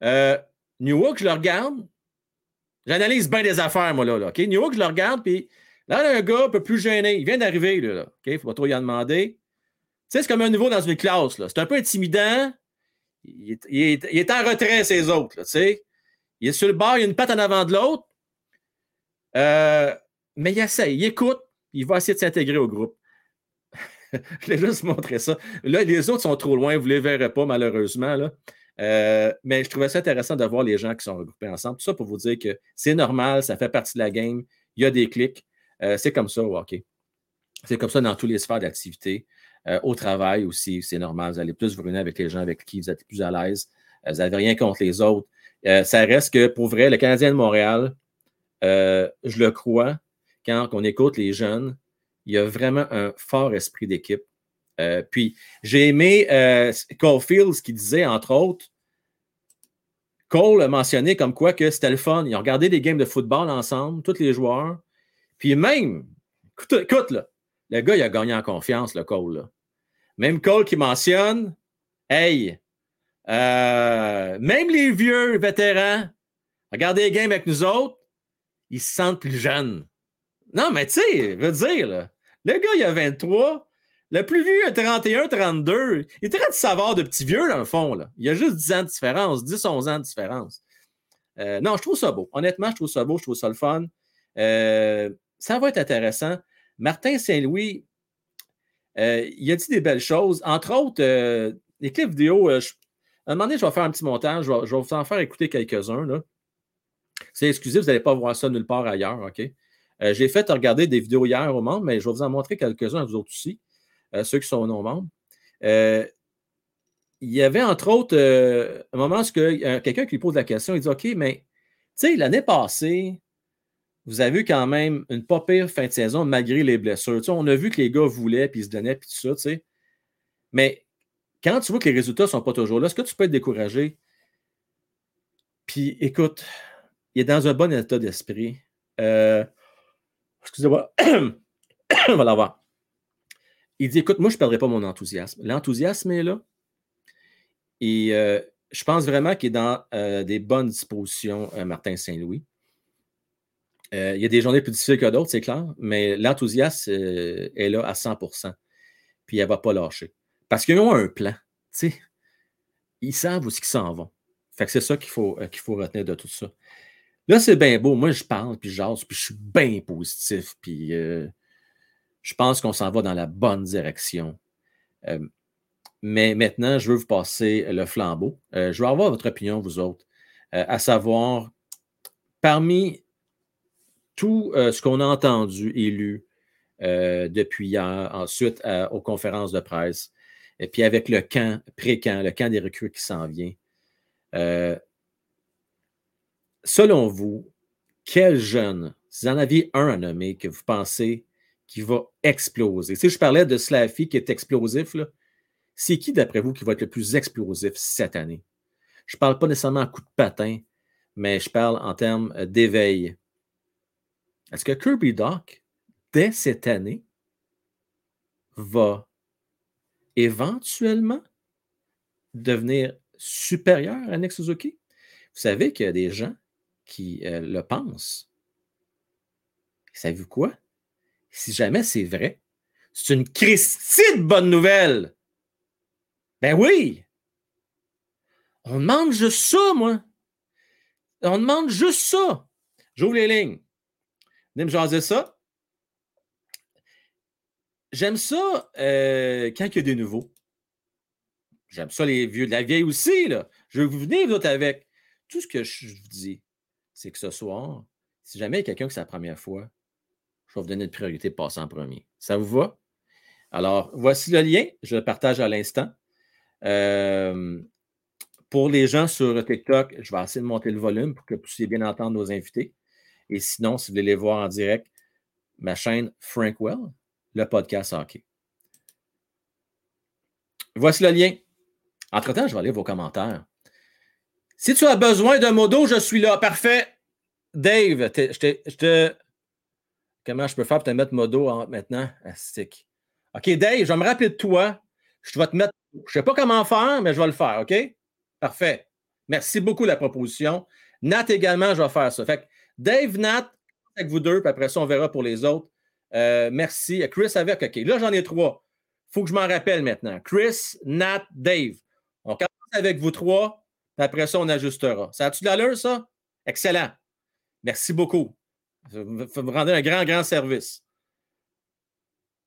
Euh, New York, je le regarde. J'analyse bien des affaires, moi, là. New York, je le regarde, puis Là, un gars un peu plus gêné. Il vient d'arriver, là. OK? Il ne faut pas trop y en demander. Tu sais, c'est comme un nouveau dans une classe, C'est un peu intimidant. Il est, en retrait, ces autres, tu sais. Il est sur le bord, il a une patte en avant de l'autre. Euh, mais il essaie, il écoute, il va essayer de s'intégrer au groupe. je vais juste montrer ça. Là, les autres sont trop loin, vous ne les verrez pas, malheureusement. Là. Euh, mais je trouvais ça intéressant de voir les gens qui sont regroupés ensemble. Tout ça pour vous dire que c'est normal, ça fait partie de la game. Il y a des clics. Euh, c'est comme ça au hockey. C'est comme ça dans tous les sphères d'activité. Euh, au travail aussi, c'est normal. Vous allez plus vous avec les gens avec qui vous êtes plus à l'aise. Euh, vous n'avez rien contre les autres. ça reste que, pour vrai, le Canadien de Montréal, je le crois, quand on écoute les jeunes, il y a vraiment un fort esprit d'équipe. puis, j'ai aimé Cole Fields qui disait, entre autres, Cole a mentionné comme quoi que c'était le fun. Ils ont regardé des games de football ensemble, tous les joueurs. Puis même, écoute, là, le gars, il a gagné en confiance, le Cole. Même Cole qui mentionne, hey, euh, même les vieux vétérans, regardez les games avec nous autres, ils se sentent plus jeunes. Non, mais tu sais, veux dire, là, le gars, il a 23. Le plus vieux a 31, 32. Il est très de savoir de petit vieux, dans le fond. Là. Il y a juste 10 ans de différence, 10, 11 ans de différence. Euh, non, je trouve ça beau. Honnêtement, je trouve ça beau, je trouve ça le fun. Euh, ça va être intéressant. Martin Saint-Louis, euh, il a dit des belles choses. Entre autres, euh, les clips vidéo, euh, à un moment donné, je vais faire un petit montage, je vais, vous en faire écouter quelques-uns. C'est excusez, vous n'allez pas voir ça nulle part ailleurs, OK? J'ai fait regarder des vidéos hier au monde, mais je vais vous en montrer quelques-uns à vous autres aussi, ceux qui sont non membres. il y avait entre autres un moment où quelqu'un qui lui pose la question, il dit OK, mais tu sais, l'année passée, vous avez vu quand même une pas pire fin de saison malgré les blessures. on a vu que les gars voulaient, puis ils se donnaient, puis tout ça. Mais quand tu vois que les résultats ne sont pas toujours là, est-ce que tu peux être découragé? Puis écoute, il est dans un bon état d'esprit. Euh, excusez-moi, on va l'avoir. Il dit Écoute, moi, je ne perdrai pas mon enthousiasme. L'enthousiasme est là. Et euh, je pense vraiment qu'il est dans euh, des bonnes dispositions, Martin Saint-Louis. Il y a des journées plus difficiles que d'autres, c'est clair, mais l'enthousiasme est là à 100% Puis elle ne va pas lâcher. Parce qu'ils ont un plan. Ils savent où ils s'en vont. Fait que c'est ça qu'il faut, qu'il faut retenir de tout ça. Là, c'est bien beau. Moi, je parle, puis j'ose, puis je suis bien positif, puis euh, je pense qu'on s'en va dans la bonne direction. Euh, mais maintenant, je veux vous passer le flambeau. Euh, je veux avoir votre opinion, vous autres, à savoir, parmi tout ce qu'on a entendu et lu depuis hier, ensuite aux conférences de presse, et puis avec le camp, pré-camp, le camp des recrues qui s'en vient, selon vous, quel jeune, si vous en aviez un à que vous pensez qui va exploser? Si je parlais de Slaffy qui est explosif, c'est qui d'après vous qui va être le plus explosif cette année? Je ne parle pas nécessairement en coup de patin, mais je parle en termes euh, d'éveil. Est-ce que Kirby Doc, dès cette année, va éventuellement devenir supérieur à Nick? Vous savez qu'il y a des gens qui euh, le pensent. Savez-vous quoi? Si jamais c'est vrai, c'est une Christie de bonne nouvelle. Ben oui! On demande juste ça, moi. On demande juste ça. J'ouvre les lignes. Venez me jaser ça. J'aime ça euh, quand il y a des nouveaux. J'aime ça les vieux de la vieille aussi. Là. Je vais vous venir d'autres avec. Tout ce que je vous dis, c'est que ce soir, si jamais il y a quelqu'un que c'est la première fois, je vais vous donner une priorité de passer en premier. Ça vous va? Alors, voici le lien. Je le partage à l'instant. Euh, pour les gens sur TikTok, je vais essayer de monter le volume pour que vous puissiez bien entendre nos invités. Et sinon, si vous voulez les voir en direct, ma chaîne Frankwell, le podcast hockey. Voici le lien. Entre-temps, je vais aller vos commentaires. Si tu as besoin d'un modo, je suis là. Parfait. Dave. Comment je peux faire pour te mettre modo maintenant? Astic. OK, Dave, je vais me rappeler de toi. Je vais te mettre. Je ne sais pas comment faire, mais je vais le faire. OK? Parfait. Merci beaucoup la proposition. Nat également, je vais faire ça. Fait que Dave, Nat, avec vous deux, puis après ça, on verra pour les autres. Euh, merci. Chris avec. OK, là, j'en ai trois. Faut que je m'en rappelle maintenant. Chris, Nat, Dave. On commence avec vous trois. Après ça, on ajustera. Ça a-tu de l'allure, ça? Excellent. Merci beaucoup. Vous me rendez un grand, grand service.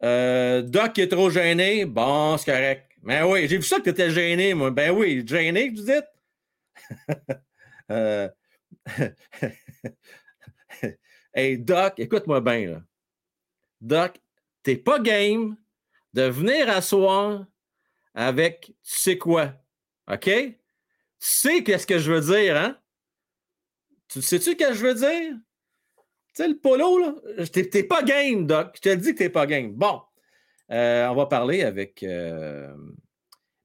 Euh, Doc est trop gêné. Bon, c'est correct. Mais oui, j'ai vu ça que tu étais gêné, moi. Ben oui, gêné, vous dites? euh... hey, Doc, écoute-moi bien. Là. Doc, t'es pas game de venir asseoir avec tu sais quoi. OK? Tu sais qu'est-ce que je veux dire, hein? Tu sais-tu que je veux dire? Tu sais, le polo, là, t'es pas game, Doc. Je te dis que t'es pas game. Bon, euh, on va parler avec euh,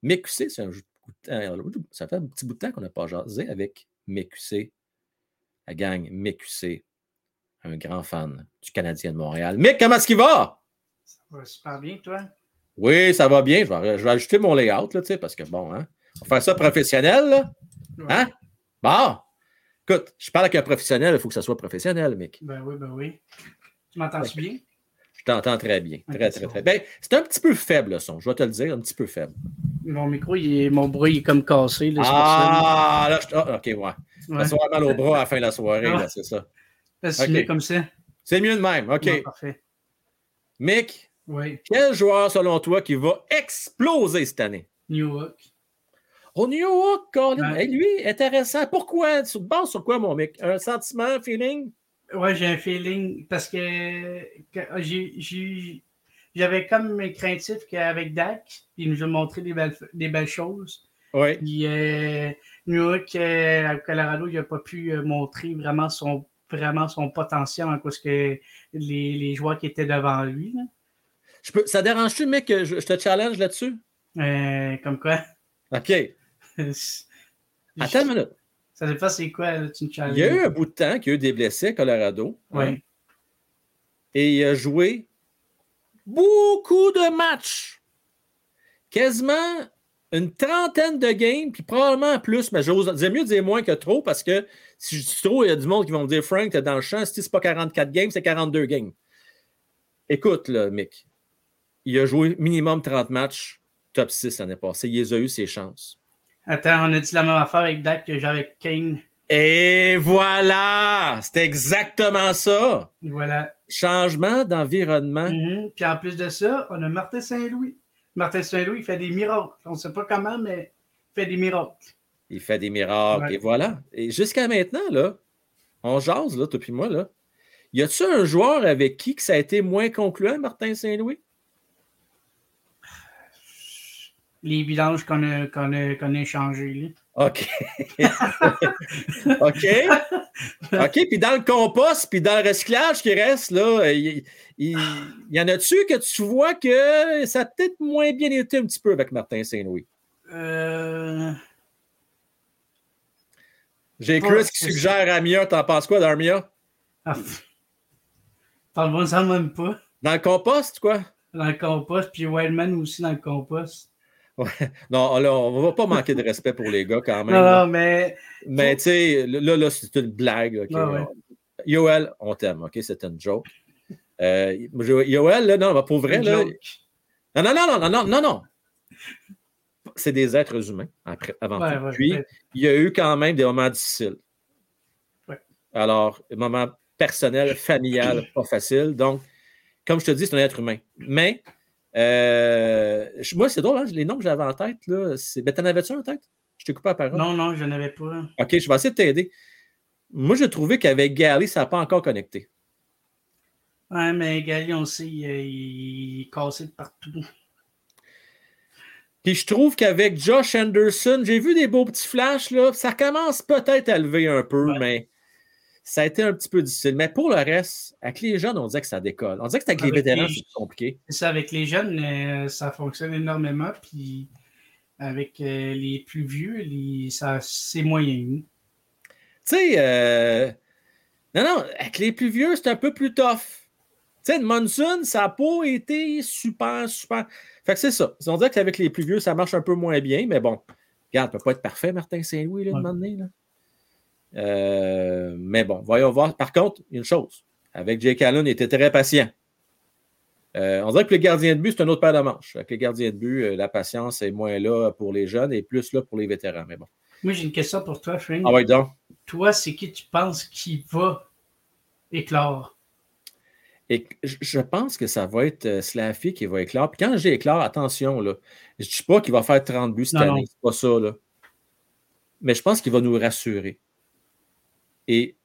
Mécucé. Ça fait un petit bout de temps qu'on n'a pas jasé avec Mécucé. La gang Mécucé. Un grand fan du Canadien de Montréal. Mick, comment est-ce qu'il va? Ça va super bien, toi? Oui, ça va bien. Je vais, je vais ajouter mon layout, là, parce que bon, hein? On va faire ça professionnel, là. Hein? Bon. Écoute, je parle avec un professionnel, il faut que ça soit professionnel, mec. Ben oui, ben oui. Tu m'entends bien? Je t'entends très bien. Très, très, très, bien. C'est un petit peu faible, le son. Je vais te le dire, un petit peu faible. Mon micro, mon bruit est comme cassé. ah, là, je... Ah, OK, ouais. ouais. Ça va mal au bras à la fin de la soirée, ah. c'est ça. C'est mieux comme ça. C'est mieux de même, OK. parfait. Mick, oui. quel joueur, selon toi, qui va exploser cette année? New York. Au New York, Colin. lui, intéressant. Pourquoi? Tu bases sur quoi, mon mec? Un sentiment, un feeling? Ouais, j'ai un feeling parce que, j'avais comme mes craintifs qu'avec Dak, il nous a montré des belles, des belles choses. Oui. Puis, euh, New York, euh, à Colorado, il n'a pas pu euh, montrer vraiment son, vraiment son potentiel en cause que les, les joueurs qui étaient devant lui. Je peux, ça dérange-tu, mec, que je, je te challenge là-dessus? Euh, comme quoi? OK. Attends une minute. Ça dépend c'est quoi, là, tu me Il challenges. y a eu un bout de temps qu'il y a eu des blessés à Colorado. hein, Oui. et il a joué beaucoup de matchs. Quasiment une trentaine de games, puis probablement plus, mais j'ose dire mieux dire moins que trop, parce que si je dis trop, il y a du monde qui vont me dire Frank, t'es dans le champ, si c'est pas 44 games, c'est 42 games. Écoute, là, Mick, il a joué minimum 30 matchs, top 6 l'année passée. Il les a eu ses chances. Attends, on a dit la même affaire avec Dak que j'ai avec Kane. Et voilà! C'est exactement ça! Voilà. Changement d'environnement. Mhm. Puis en plus de ça, on a Martin Saint-Louis. Martin Saint-Louis, il fait des miracles. On ne sait pas comment, mais il fait des miracles. Il fait des miracles. Ouais. Et voilà. Et jusqu'à maintenant, là, on jase, là, toi puis moi, là. Y a-tu un joueur avec qui que ça a été moins concluant, Martin Saint-Louis? Les vidanges qu'on a, a, qu'on a échangés. OK. OK. OK. Puis dans le compost, puis dans le recyclage qui reste, là, il, il- il y en a-tu que tu vois que ça a peut-être moins bien été un petit peu avec Martin Saint-Louis? Euh, J'ai Chris qui suggère Armia. T'en penses quoi d'Armia? ah. Parle-moi ça même pas. Dans le compost, quoi? Dans le compost, puis Wildman aussi dans le compost. Non, là, on va pas manquer de respect pour les gars quand même. Non, là. non, mais Mais tu sais, là, là, c'est une blague. ok? Ouais, ouais. Yoel, on t'aime, OK? C'est une joke. Euh, Yoel, là, non, pour vrai, là. Non, non, non, non, non, non, non, non. C'est des êtres humains, après, avant Ouais, tout. Puis, il y a eu quand même des moments difficiles. Alors, des moments personnels, familial, pas facile. Donc, comme je te dis, c'est un être humain. Mais, euh, moi, c'est drôle, hein, les noms que j'avais en tête, là, c'est. Ben, t'en avais-tu en tête? Je t'ai coupé la parole. Non, non, je n'avais pas. OK, je vais essayer de t'aider. Moi, j'ai trouvé qu'avec Gally, ça n'a pas encore connecté. Ouais, mais Gali, on sait, il, il est cassé de partout. Puis je trouve qu'avec Josh Anderson, j'ai vu des beaux petits flashs, là. Ça commence peut-être à lever un peu, Ouais. mais ça a été un petit peu difficile. Mais pour le reste, avec les jeunes, on disait que ça décolle. On disait que c'était avec les Avec vétérans, les- c'est compliqué. C'est ça, avec les jeunes, euh, ça fonctionne énormément. Puis avec euh, les plus vieux, les, c'est moyen. Tu sais, euh, non, non, avec les plus vieux, c'est un peu plus tough. Tu sais, Monsoon, ça n'a pas été super, super. Fait que c'est ça. On dirait qu'avec les plus vieux, ça marche un peu moins bien, mais bon, regarde, ça peut pas être parfait, Martin Saint-Louis, là, de Ouais. donné, là. Euh, mais bon, voyons voir. Par contre, une chose, avec Jake Allen, il était très patient. Euh, on dirait que le gardien de but, c'est un autre paire de manches. Avec les gardiens de but, euh, la patience est moins là pour les jeunes et plus là pour les vétérans. Mais bon. Moi, j'ai une question pour toi, Frank. Ah ouais, donc? Toi, c'est qui tu penses qui va éclore? Et je pense que ça va être Slaffy qui va éclore. Puis quand j'ai éclore, attention, là, je ne dis pas qu'il va faire 30 buts cette Non, non. année. C'est pas ça, là. Mais je pense qu'il va nous rassurer. Et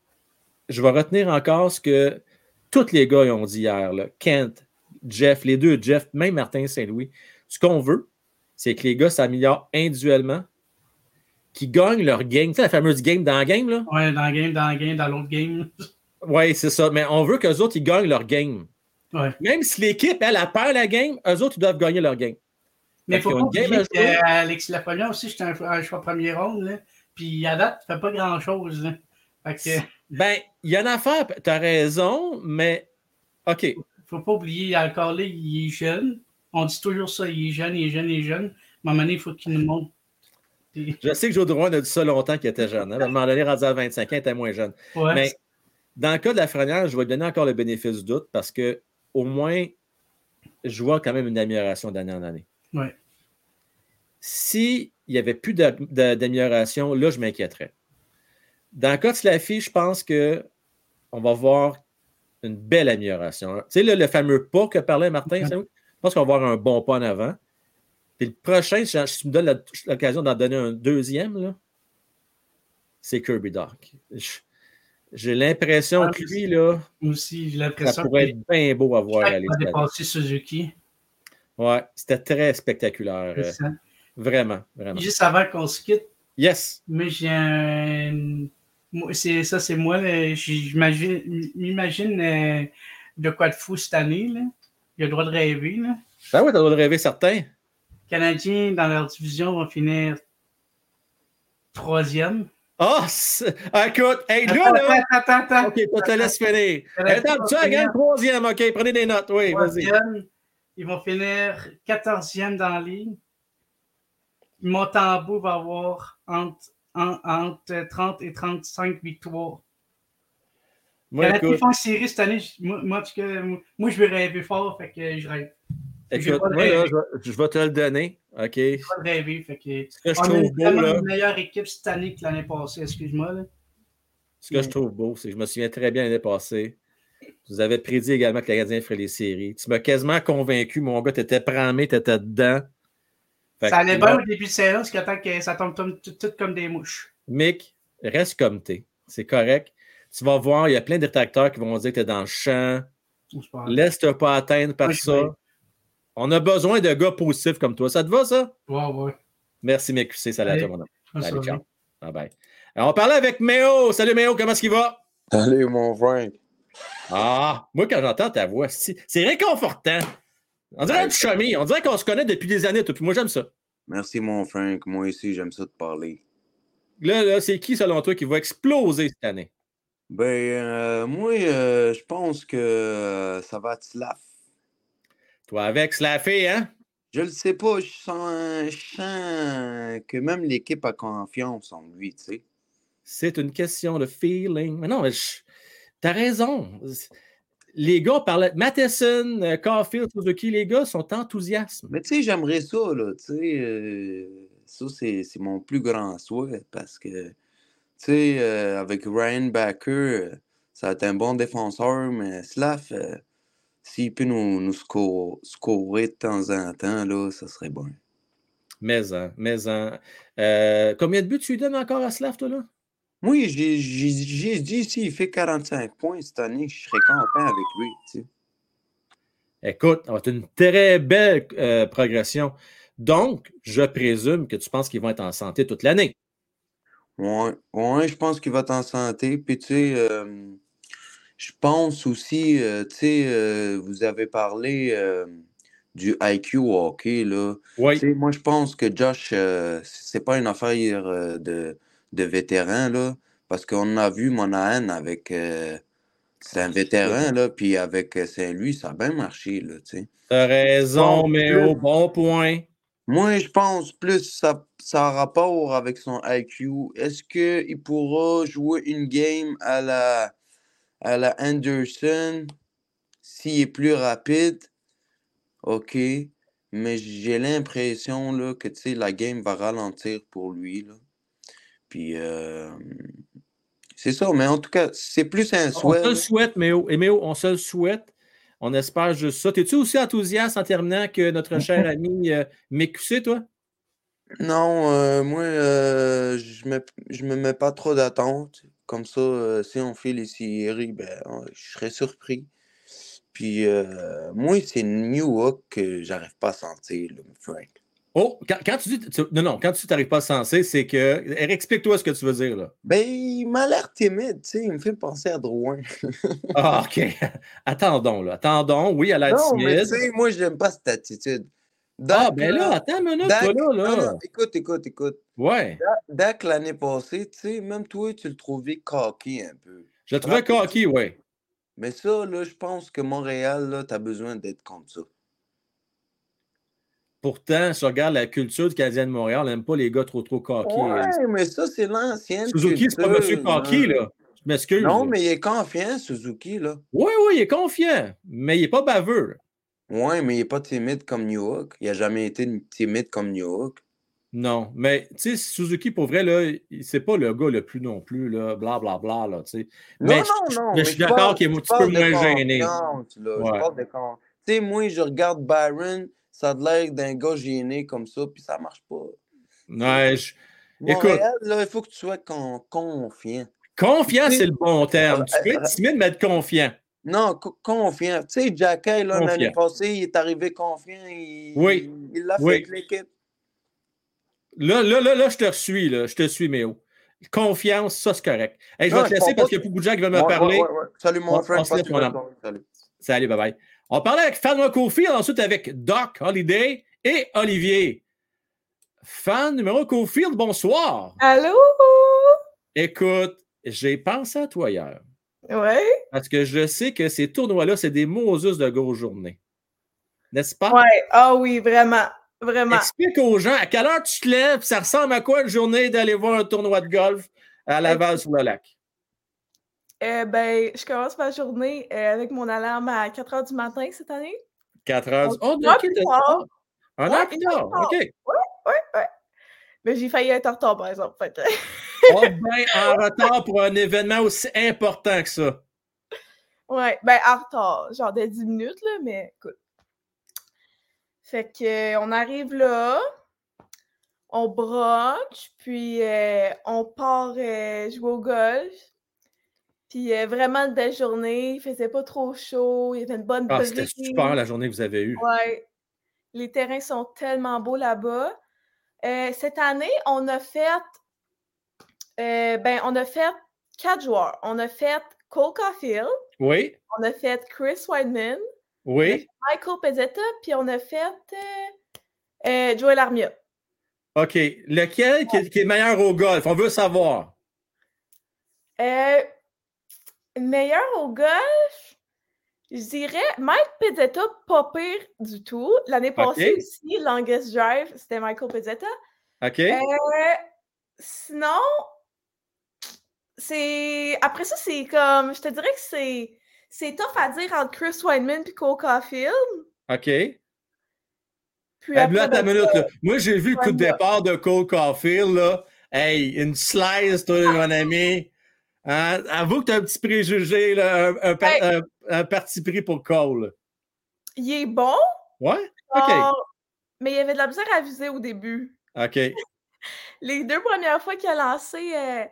je vais retenir encore ce que tous les gars ont dit hier. Là. Kent, Jeff, les deux Jeff, même Martin Saint-Louis. Ce qu'on veut, c'est que les gars s'améliorent individuellement, qu'ils gagnent leur game. Tu sais, la fameuse game dans la game, là? Ouais, dans le game, dans le game, dans l'autre game. Oui, c'est ça. Mais on veut qu'eux autres, ils gagnent leur game. Ouais. Même si l'équipe, elle, a peur la game, eux autres, ils doivent gagner leur game. Mais Fait faut pas oublier jouer. qu'Alexis Lafrenière aussi, j'étais un, un choix premier ronde. Là. Puis à date, il fait pas grand-chose. Que Ben, il y a une affaire, tu as raison, mais OK. faut pas oublier, encore là, il est jeune. On dit toujours ça, il est jeune, il est jeune, il est jeune. À un moment donné, il faut qu'il nous montre. Je sais que Joe Drouin a dit ça longtemps qu'il était jeune. Hein? À un moment donné, rendu à 25 ans, il était moins jeune. Ouais, Mais dans le cas de la Frenière, je vais lui donner encore le bénéfice du doute parce que au moins, je vois quand même une amélioration d'année en année. Ouais. S'il n'y avait plus d'a- d'a- d'amélioration, là, je m'inquiéterais. Dans Slaffy, je pense que on va voir une belle amélioration. Tu sais, là, le fameux pas que parlait Martin, je pense qu'on va avoir un bon pas en avant. Puis le prochain, si tu me donnes l'occasion d'en donner un deuxième, c'est Kirby Doc. J'ai l'impression Ah, que lui, là, aussi, ça pourrait être bien beau à voir va dépasser Suzuki. Ouais, c'était très spectaculaire. Euh, ça. Vraiment, vraiment. Juste avant qu'on se quitte, Yes. moi, j'ai un. C'est- Ça, c'est moi. j'imagine- m'imagine euh, de quoi de fou cette année. Là. Il a le droit de rêver. Là. Ben oui, t'as le droit de rêver certain. Canadiens, dans leur division, vont finir troisième. Ah, oh, écoute, hey, là, là. Attends, attends, attends. OK, tu te laisse finir. Attends, tu regardes troisième, OK, prenez des notes, oui, vas-y. Ils vont finir quatorzième dans la ligue. Montembeau va avoir entre, entre 30 et 35 victoires. Moi, a écoute... font série cette année. Moi, moi, moi, je vais rêver fort, fait que je rêve. Écoute, moi, là, je, vais te le donner. OK? Je vais rêver. Fait que, Ce que je trouve beau, là. une meilleure équipe cette année que l'année passée, excuse-moi. Ce que je trouve beau, c'est que je me souviens très bien l'année passée. Vous avez prédit également que les Canadiens feraient les séries. Tu m'as quasiment convaincu, mon gars, tu étais pramé, tu étais dedans. Ça allait bien au début de saison, parce que ça tombe tout, tout, comme des mouches. Mick, reste comme t'es. C'est correct. Tu vas voir, il y a plein de détracteurs qui vont dire que tu es dans le champ. Laisse-toi pas atteindre par ça. On a besoin de gars positifs comme toi. Ça te va, ça? Ouais, ouais. Merci, QC. Salut à toi, mon homme. Salut, ciao. Bye bye. Alors, on parlait avec Méo. Salut, Méo. Comment est-ce qu'il va? Salut, mon Frank. Ah, moi, quand j'entends ta voix, c'est réconfortant. On dirait un chummy. On dirait qu'on se connaît depuis des années, toi. Puis moi, j'aime ça. Merci, mon Frank. Moi aussi, j'aime ça de parler. Là, là c'est qui, selon toi, qui va exploser cette année? Ben, euh, moi, euh, je pense que euh, ça va être Slaf. Toi avec Slaffé, hein? Je le sais pas. Je sens, je que même l'équipe a confiance en lui, tu sais. C'est une question de feeling. Mais non, mais t'as raison. Les gars parlaient. Matheson, Caulfield, Suzuki, les gars sont enthousiastes. Mais tu sais, j'aimerais ça, là. Tu sais, ça, c'est mon plus grand souhait parce que tu sais, euh, avec Ryan Backer, euh, ça va être un bon défenseur, mais Slav, euh, s'il peut nous, nous scorer de temps en temps, là, ça serait bon. Mais, mais, combien de buts tu lui donnes encore à Slav, toi, là? Oui, j'ai dit s'il fait 45 points cette année, je serais content avec lui. Tu sais. Écoute, être une très belle progression. Donc, je présume que tu penses qu'ils vont être en santé toute l'année. Ouais, ouais, je pense qu'il va être en santé. Puis, tu sais, euh, je pense aussi, euh, tu sais, euh, vous avez parlé du IQ hockey, là. Oui. moi, je pense que Josh, c'est pas une affaire de, de vétéran, là, parce qu'on a vu Monahan avec. c'est un vétéran, là, puis avec Saint-Louis, ça a bien marché, là, tu sais. T'as raison, mais au bon point. Moi, je pense plus ça, ça a rapport avec son IQ. Est-ce qu'il pourra jouer une game à la, à la Anderson s'il est plus rapide? OK. Mais j'ai l'impression là, que la game va ralentir pour lui. Là. Puis euh, c'est ça, mais en tout cas, c'est plus un souhait. On se le souhaite, Méo. Et Méo, on se le souhaite. On espère juste ça. Es-tu aussi enthousiaste en terminant que notre cher ami euh, toi? Non, euh, moi, euh, je ne me, me mets pas trop d'attente. Comme ça, euh, si on fait les séries, ben, je serais surpris. Puis, moi, c'est New York que j'arrive pas à sentir, Frank. Oh, quand, tu dis. non, non, quand tu n'arrives pas à sentir, c'est que. Explique-toi ce que tu veux dire, là. Ben, il m'a l'air timide, tu sais. Il me fait penser à Drouin. ah, OK. Attendons, là. Attendons. Oui, à la non, timide. mais tu sais, moi, j'aime pas cette attitude. ah, ben là, attends une minute, là, là. écoute, écoute, écoute. Ouais. Dak, l'année passée, tu sais, même toi, tu le trouvais cocky un peu. Je le trouvais cocky, oui. Mais ça, là, je pense que Montréal, là, t'as besoin d'être comme ça. Pourtant, si je regarde la culture du Canadien de Montréal, on n'aime pas les gars trop trop coqués. Ouais, mais ça, c'est l'ancienne. Suzuki, c'est pas monsieur coquille, là. Je m'excuse. Non, mais il est confiant, Suzuki, là. Oui, oui, il est confiant, mais il n'est pas baveux. Oui, mais il n'est pas timide comme New York. Il n'a jamais été timide comme New York. Non, mais tu sais, Suzuki, pour vrai, là, c'est pas le gars le plus non plus, là, blablabla, bla, bla, tu sais. Non, non, non. Mais, je suis d'accord qu'il est un petit peu moins gêné. Non, tu sais, moi, je regarde Byron, ça a l'air d'un gars gêné comme ça, puis ça marche pas. Ouais, écoute. Là, il faut que tu sois confiant. Confiant, c'est le bon terme. Tu peux être timide, mais être confiant. Non, confiant. Tu sais, Jacky, l'année passée, il est arrivé confiant. Il, oui. Il l'a fait avec l'équipe. Là, là, là, là, je te suis, là. Je te suis, Méo. Confiance, ça, c'est correct. je vais te laisser parce qu'il y a beaucoup de gens qui veulent me parler. Salut, mon frère. Salut. Salut, bye bye. On parlait avec Fanwa Kofi, ensuite avec Doc Holiday et Olivier. Fan numéro Cofield, bonsoir. Allô? Écoute, j'ai pensé à toi hier. Ouais. Parce que je sais que ces tournois-là, c'est des Moses de grosses journées. N'est-ce pas? Ouais. Ah oui, vraiment. Vraiment. Explique aux gens à quelle heure tu te lèves, ça ressemble à quoi une journée d'aller voir un tournoi de golf à Laval sur le lac? Euh, ben, je commence ma journée euh, avec mon alarme à 4 h du matin cette année. 4 heures du Oh, OK. plus tard. Un Ouais, heure plus tard. OK. Ouais, ouais. Mais j'ai failli être en retard, par exemple. Fait que- Oh, ben, en retard pour un événement aussi important que ça. Ouais, ben en retard, genre de 10 minutes, là, mais écoute. Fait que euh, on arrive là, on broche, puis euh, on part euh, jouer au golf. Puis euh, vraiment une belle journée, il faisait pas trop chaud, il y avait une bonne Ah, c'était super la journée que vous avez eue. Ouais. Les terrains sont tellement beaux là-bas. Euh, cette année, on a fait euh, ben, on a fait quatre joueurs. On a fait Cole Caulfield, Oui, on a fait Chris Weidman, oui. Michael Pezzetta, puis on a fait euh, Joel Armia. OK. Lequel qui est, qui est meilleur au golf? On veut savoir. Meilleur au golf, je dirais Mike Pezzetta, pas pire du tout. L'année passée aussi, Longest Drive, c'était Michael Pezzetta. OK? Euh, sinon, c'est. Après ça, c'est comme. Je te dirais que c'est. C'est tough à dire entre Chris Weidman et Cole Caulfield. OK. Puis là, après, ben, minute, là. Moi, j'ai vu le coup de départ de Cole Caulfield, là. Hey, une slice, toi, mon ami. Hein? Avoue que tu as un petit préjugé, là, un, un par- Hey. un- un parti pris pour Cole. il est bon, Ouais? OK. genre, mais il y avait de la misère à viser au début. OK. Les deux premières fois qu'il a lancé euh,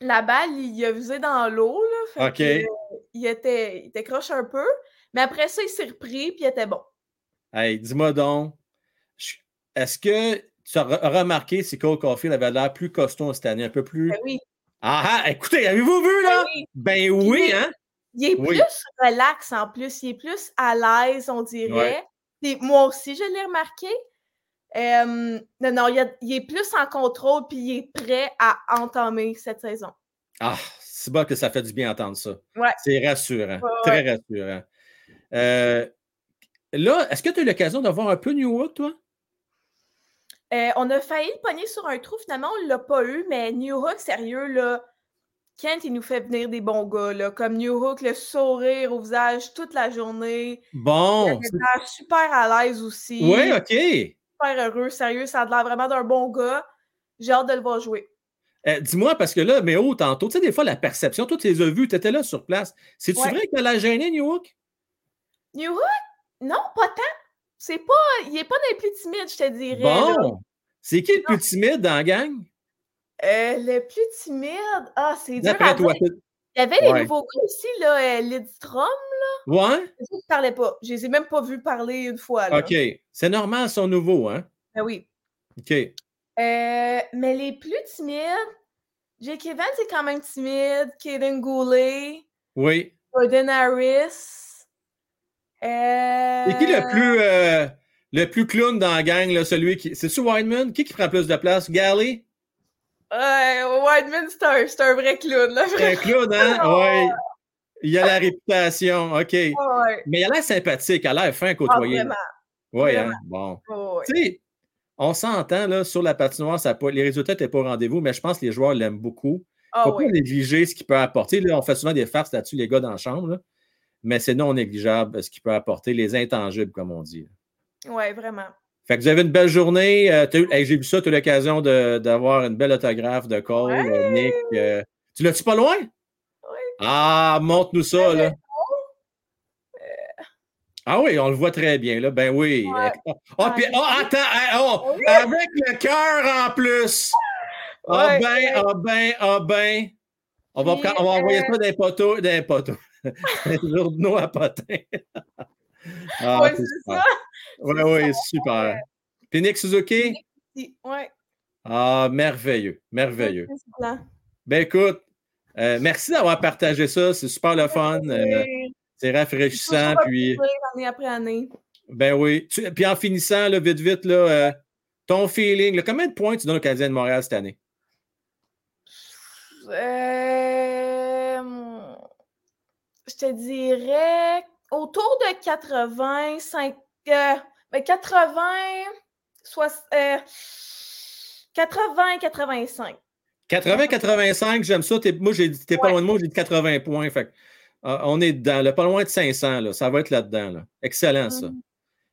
la balle, il a visé dans l'eau. OK. que, euh, il, était, il était croche un peu. Mais après ça, il s'est repris puis il était bon. Hey, dis-moi donc, est-ce que tu as re- remarqué si Cole Caulfield avait l'air plus costaud cette année, un peu plus. Ben oui. Ah ah, écoutez, avez-vous vu, ben là? oui. Ben oui, il- hein? Il est Oui. plus relax en plus, il est plus à l'aise, on dirait. Moi aussi, je l'ai remarqué. Euh, non, non, il, a- il est plus en contrôle puis il est prêt à entamer cette saison. Ah, c'est bon que ça fait du bien d'entendre ça. Ouais. C'est rassurant, Ouais, très rassurant. Euh, là, est-ce que tu as eu l'occasion de voir un peu New York, toi? Euh, on a failli le pogner sur un trou, finalement, on ne l'a pas eu, mais New Hook, sérieux, là, Kent, il nous fait venir des bons gars, là, comme New Hook, le sourire au visage toute la journée. Il Bon. avait l'air super à l'aise aussi. Oui, OK. Super heureux, sérieux, ça a l'air vraiment d'un bon gars. J'ai hâte de le voir jouer. Euh, Dis-moi, parce que là, mais oh, tantôt, tu sais, des fois, la perception, toi, tu les as vus, tu étais là sur place. C'est-tu Ouais. vrai qu'elle a gêné, New York? New Hook? Non, pas tant. C'est pas. Il est pas des plus timides, je te dirais. là. Bon. C'est qui le plus timide dans la gang? Euh, le plus timide? Ah, c'est dur. À toi. dire. Il y avait les Ouais. nouveaux gars aussi, là, euh, Lidstrom. Ouais? Les autres ne parlaient pas. Je les ai même pas vus parler une fois. Là. OK. C'est normal, ils sont nouveaux, hein? Ben oui. OK. Euh, mais les plus timides, Jake Evans est quand même timide. Kaden Goulet, Oui. Jordan Harris. Euh... Et qui le plus, euh, le plus clown dans la gang, là, celui qui. C'est-tu Wideman? Qui qui prend plus de place? Galley? Euh, Whiteman, c'est un, c'est un vrai clown. Là, C'est un clown, hein? Oui. Il a la réputation. OK. Ah ouais. Mais il a l'air sympathique, il a l'air fin à Ah, côtoyer. vraiment. oui, hein? Bon. Ah. Tu sais, on s'entend, là, sur la patinoire, ça pas- les résultats n'étaient pas au rendez-vous, mais je pense que les joueurs l'aiment beaucoup. Ah faut ouais. pas négliger ce qu'il peut apporter. Là, on fait souvent des farces là-dessus, les gars dans la chambre, là. Mais c'est non négligeable ce qu'il peut apporter, les intangibles, comme on dit. Ouais, vraiment. Fait que vous avez une belle journée. euh, hey, J'ai vu ça, tu as l'occasion d'avoir une belle autographe de Cole, Ouais. euh, Nick. euh, tu l'as-tu pas loin? Ah, montre-nous ça, là. Ah oui, on le voit très bien, là. Ben oui. Ouais. Oh, puis, oh, attends, avec le cœur en plus. Ah Ouais, ben, ah ben, ah ben. On va, Puis, on va envoyer euh, ça d'un poteau, d'un poteau. Journaux à potin. ah, Ouais, c'est ça. Oui, oui, super. Puis Nick Suzuki? Ouais. Ah, merveilleux, merveilleux. Ben écoute, euh, merci d'avoir partagé ça. C'est super le fun. euh, c'est rafraîchissant. Puis, année après année. Ben oui. puis en finissant, là, vite, vite, là, euh, ton feeling, là, combien de points tu donnes au Canadien de Montréal cette année? Euh, je te dirais autour de 85. Euh, 80, 80, 85. 80-85, j'aime ça. moi, j'ai t'es pas loin de moi, j'ai dit 80 points. Fait, euh, on est dedans, pas loin de 500. Là, ça va être là-dedans. Là. Excellent, ça. Mm.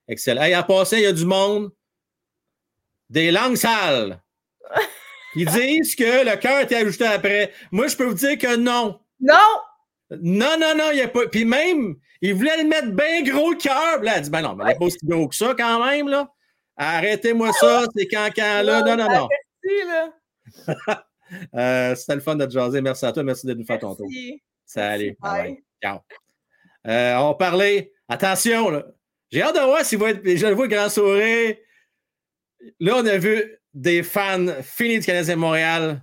Excellent. Hey, à passer, il y a du monde. Des langues sales. Ils disent que le cœur été ajouté après. Moi, je peux vous dire que non. Non! Non, non, non, il n'y a pas. Puis même, il voulait le mettre bien gros le cœur. Là, elle dit, ben non, mais il n'est pas aussi gros que ça quand même, là. Arrêtez-moi ça, c'est quand, quand, là. Non, non, non. euh, C'était le fun de te jaser. Merci à toi. Merci d'être nous faire ton tour. Salut. Bye. Ciao. Euh, on parlait. Attention, là. J'ai hâte de voir s'il va être. Je le vois, grand sourire. Là, on a vu des fans finis du Canadien Montréal.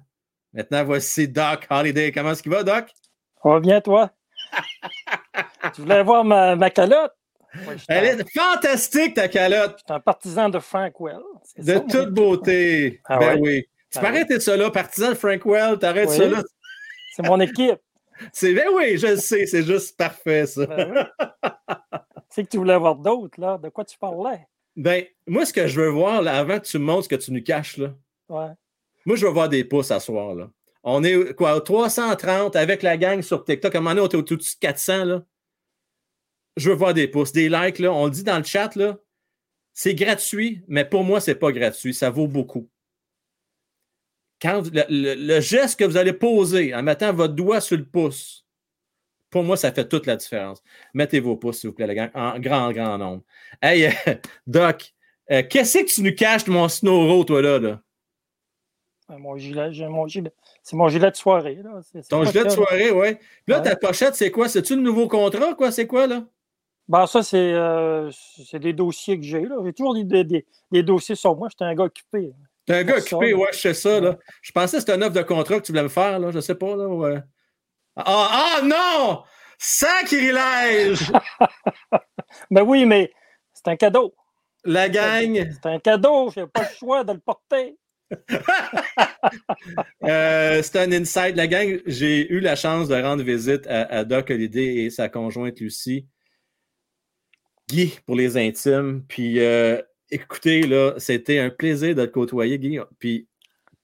Maintenant, voici Doc Holiday. Comment est-ce qu'il va, Doc? Reviens, toi. tu voulais voir ma, ma calotte? Elle est fantastique, ta calotte. Je suis un partisan de Frank Well. De toute beauté. Ah ben oui. Tu ah de ça là, partisan de Frank Well, t'arrêtes ça là. C'est mon équipe. C'est ben oui, je le sais, c'est juste parfait, ça. Ben c'est que tu voulais avoir d'autres, là. De quoi tu parlais? Ben, moi, ce que je veux voir, là, avant que tu me montres ce que tu nous caches, là. Ouais. Moi, je veux voir des pouces à soir, là. On est quoi, 330 avec la gang sur TikTok. À un moment donné, on est au-dessus de 400, là. Je veux voir des pouces, des likes, là. On le dit dans le chat, là. C'est gratuit, mais pour moi, c'est pas gratuit. Ça vaut beaucoup. Le, geste que vous allez poser en mettant votre doigt sur le pouce, pour moi, ça fait toute la différence. Mettez vos pouces, s'il vous plaît, la gang, en grand, grand nombre. Hey, Doc, euh, qu'est-ce que tu nous caches de mon Snowro, toi, là? là? Mon gilet, j'ai mon gilet. C'est mon gilet de soirée. Là. Ton gilet de soirée, oui. Là, ta pochette, c'est quoi? C'est-tu le nouveau contrat, quoi? C'est quoi, là? Ben, ça, c'est euh, des dossiers que j'ai. là. J'ai toujours des, des, des, dossiers sur moi. J'étais un gars occupé. T'es un gars occupé, ouais, je sais ça. Là. Je pensais que c'était un offre de contrat que tu voulais me faire, là. Je sais pas, là. Ouais. Ah, ah non! Sacrilège! ben oui, mais c'est un cadeau. La gang. C'est un cadeau, j'ai pas le choix de le porter. euh, c'est un insight. La gang, j'ai eu la chance de rendre visite à, Doc Holiday et sa conjointe Lucie. Guy, pour les intimes. Puis euh, écoutez, là, c'était un plaisir de te côtoyer, Guy. Puis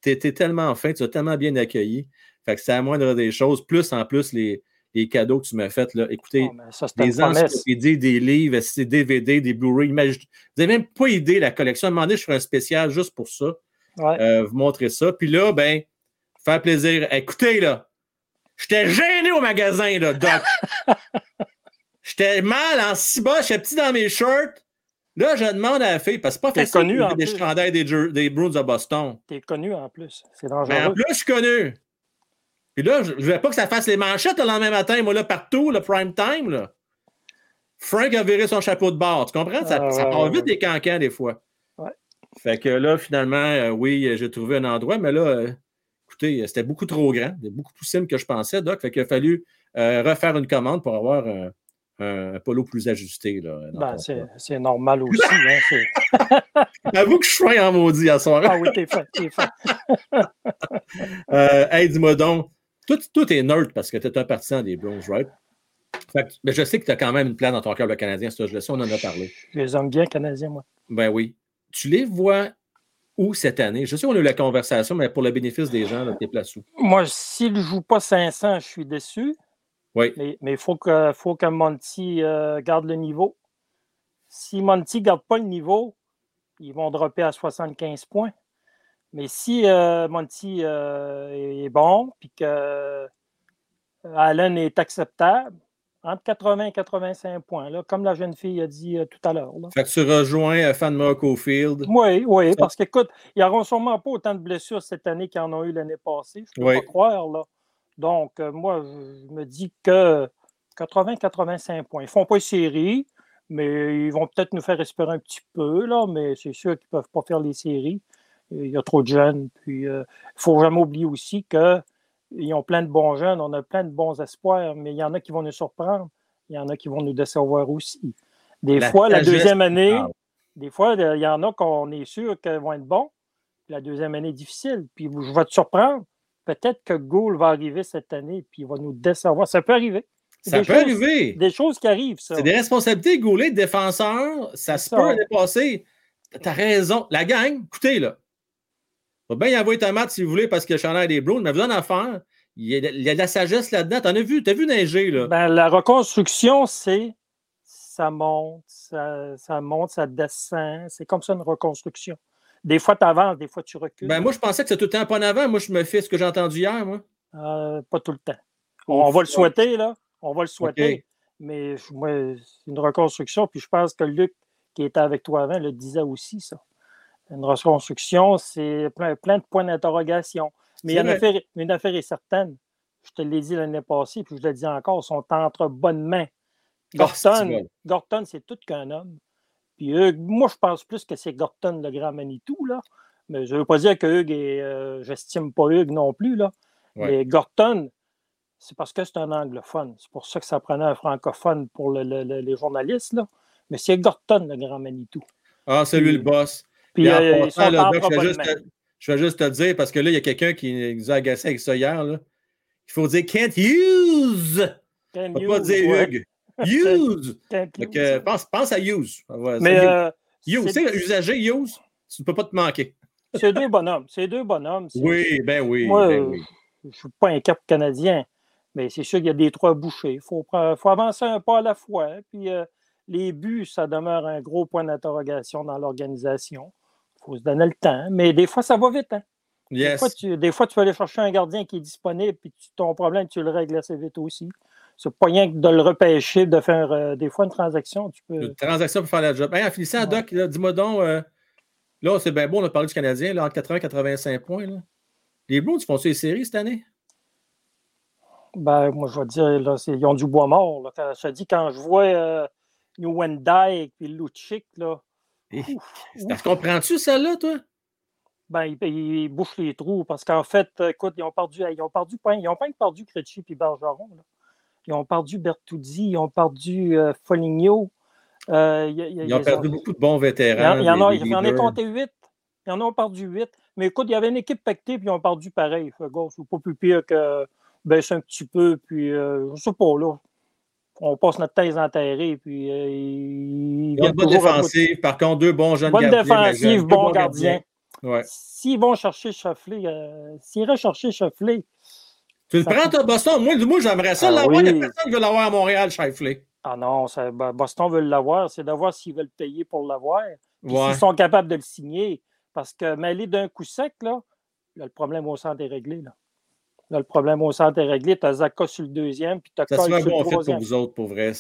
tu étais tellement fin, tu as tellement bien accueilli. Fait que c'est à moindre des choses. Plus en plus, les, les cadeaux que tu m'as faits. Là. Écoutez, oh, des encyclopédies, des livres, des DVD, des Blu-ray. Vous n'avez même pas idée la collection. Donné, je ferai un spécial juste pour ça. Euh, vous montrer ça. Puis là, ben, faire plaisir. Écoutez, là, j'étais gêné au magasin, là, Doc. j'étais mal en si bas, j'étais petit dans mes shirts. Là, je demande à la fille, parce que c'est pas facile connu, de des chandails des, des Bruins de Boston. T'es connu en plus. C'est dangereux. Mais en plus, je suis connu. Puis là, je ne veux pas que ça fasse les manchettes le lendemain matin, moi, là, partout, le prime time, là. Frank a viré son chapeau de bord. Tu comprends? Ça, ah, part vite des cancans, des fois. Fait que là, finalement, euh, oui, j'ai trouvé un endroit, mais là, euh, écoutez, c'était beaucoup trop grand, beaucoup plus simple que je pensais, Doc. Fait qu'il a fallu euh, refaire une commande pour avoir un, polo plus ajusté. Là, ben, c'est normal aussi. hein, Avoue que je suis en maudit à soir. Ah oui, t'es fait, t'es fait. hey, dis-moi donc, tout, est nerd parce que tu es un partisan des Browns, right? mais je sais que tu as quand même une place dans ton cœur, le Canadien, ça, je le sais, on en a parlé. Je les aime bien, Canadiens, moi. Ben oui. Tu les vois où cette année? Je sais qu'on a eu la conversation, mais pour le bénéfice des gens, tu es place où? Moi, s'il ne joue pas 500, je suis déçu. Oui. Mais il faut que, faut que Monty euh, garde le niveau. Si Monty ne garde pas le niveau, ils vont dropper à 75 points. Mais si euh, Monty euh, est bon, puis que Allen est acceptable, entre 80 et 85 points, là, comme la jeune fille a dit tout à l'heure. Fait que tu rejoins Fan Field. Oui, oui, parce qu'écoute, ils n'auront sûrement pas autant de blessures cette année qu'ils en ont eu l'année passée. Je ne peux pas croire. Là. Donc, moi, je me dis que 80-85 points. Ils ne font pas une série, mais ils vont peut-être nous faire espérer un petit peu, là, mais c'est sûr qu'ils ne peuvent pas faire les séries il y a trop de jeunes. Puis, il euh, ne faut jamais oublier aussi qu'ils ont plein de bons jeunes, on a plein de bons espoirs, mais il y en a qui vont nous surprendre, il y en a qui vont nous décevoir aussi. Des fois, la deuxième année, des fois, il y en a qu'on est sûr qu'ils vont être bons. La deuxième année est difficile. Puis je vais te surprendre. Peut-être que Gould va arriver cette année puis il va nous décevoir. Ça peut arriver. Ça peut arriver. Des choses qui arrivent, ça. C'est des responsabilités, Goulet, défenseur. Ça se peut dépasser. T'as raison. La gang, écoutez, là. Va bien y avoir ta mat si vous voulez parce que Chanel des Browns, mais vous en affaire. Il y, a, il y a de la sagesse là-dedans. T'en as vu, t'as vu neiger, là? Ben, la reconstruction, c'est ça monte, ça, ça monte, ça descend. C'est comme ça une reconstruction. Des fois, tu avances, des fois, tu recules. Ben, moi, je pensais que c'était tout le temps pas en avant. Moi, je me fais ce que j'ai entendu hier, moi. Euh, pas tout le temps. On, va le souhaiter, là. On va le souhaiter. Mais moi, c'est une reconstruction. Puis je pense que Luc, qui était avec toi avant, le disait aussi, ça. Une reconstruction, c'est plein, plein, de points d'interrogation. Mais une affaire, une affaire est certaine. Je te l'ai dit l'année passée, puis je le dis encore, sont entre bonnes mains. Gorton, Gorton c'est tout qu'un homme. Puis moi, je pense plus que c'est Gorton le grand Manitou, là. Mais je ne veux pas dire que Hugues est. Euh, j'estime pas Hugues non plus, là. Mais Gorton, c'est parce que c'est un anglophone. C'est pour ça que ça prenait un francophone pour les journalistes, là. Mais c'est Gorton le grand Manitou. Ah, c'est lui le boss. Puis, euh, je, vais juste, te dire, parce que là, il y a quelqu'un qui nous a agacé avec ça hier. Là. Il faut dire can't use. Can't use, pas dire Hugues. Use! pense, pense, à use. Mais euh, use. Tu sais, usager, use, tu ne peux pas te manquer. C'est deux bonhommes. C'est deux bonhommes. Oui, ben oui. Moi, ben oui. je ne suis pas un cap canadien, mais c'est sûr qu'il y a des trois bouchées. Il faut, faut, avancer un pas à la fois. Puis euh, les buts, ça demeure un gros point d'interrogation dans l'organisation. Il faut se donner le temps. Mais des fois, ça va vite. Hein? Des, fois, tu, des fois, tu peux aller chercher un gardien qui est disponible, puis ton problème, tu le règles assez vite aussi. C'est pas rien que de le repêcher, de faire euh, des fois une transaction. Tu peux... Une transaction pour faire la job. en finissant, Doc, dis-moi donc, euh, là, c'est bien beau, on a parlé du Canadien, là, entre 80 et 85 points. Là. Les Blues, ils font les séries cette année? Ben, moi, je vais dire, là, ils ont du bois mort. Là. Quand, je te dis, quand je vois euh, New Wendy et Luchik, là. Est-ce comprends-tu celle-là, toi? Ben, ils, bouchent les trous parce qu'en fait, écoute, ils ont perdu, ils ont perdu, ils ont pas perdu Krejci et Bergeron. Là. Ils ont perdu Bertuzzi, ils ont perdu euh, Foligno. Euh, ils ont perdu beaucoup de bons vétérans. Il y en, en a compté huit. Ils en ont perdu huit. Mais écoute, il y avait une équipe pactée, puis ils ont perdu pareil. C'est pas plus pire que baisser un petit peu, puis euh, je sais pas, là. On passe notre thèse enterrée, puis euh, ils viennent bonne défensive. Par contre, deux bons jeunes bonne gardiens. Bonne défensive, bons gardiens. Ouais. S'ils vont chercher Shuffley, euh, s'ils iraient chercher tu le prends, toi, Boston? Moi, moi j'aimerais ça ah l'avoir. Il n'y a personne qui veut l'avoir à Montréal, Shifley. Ah non, ça, ben, Boston veut l'avoir. C'est de voir s'ils veulent payer pour l'avoir. S'ils sont capables de le signer. Parce que mêler d'un coup sec, là, le problème au centre est réglé. Là. Là, le problème au centre est réglé. Tu as Zaka sur le deuxième, puis tu as Ça serait un bon fit pour vous autres, pour vrai.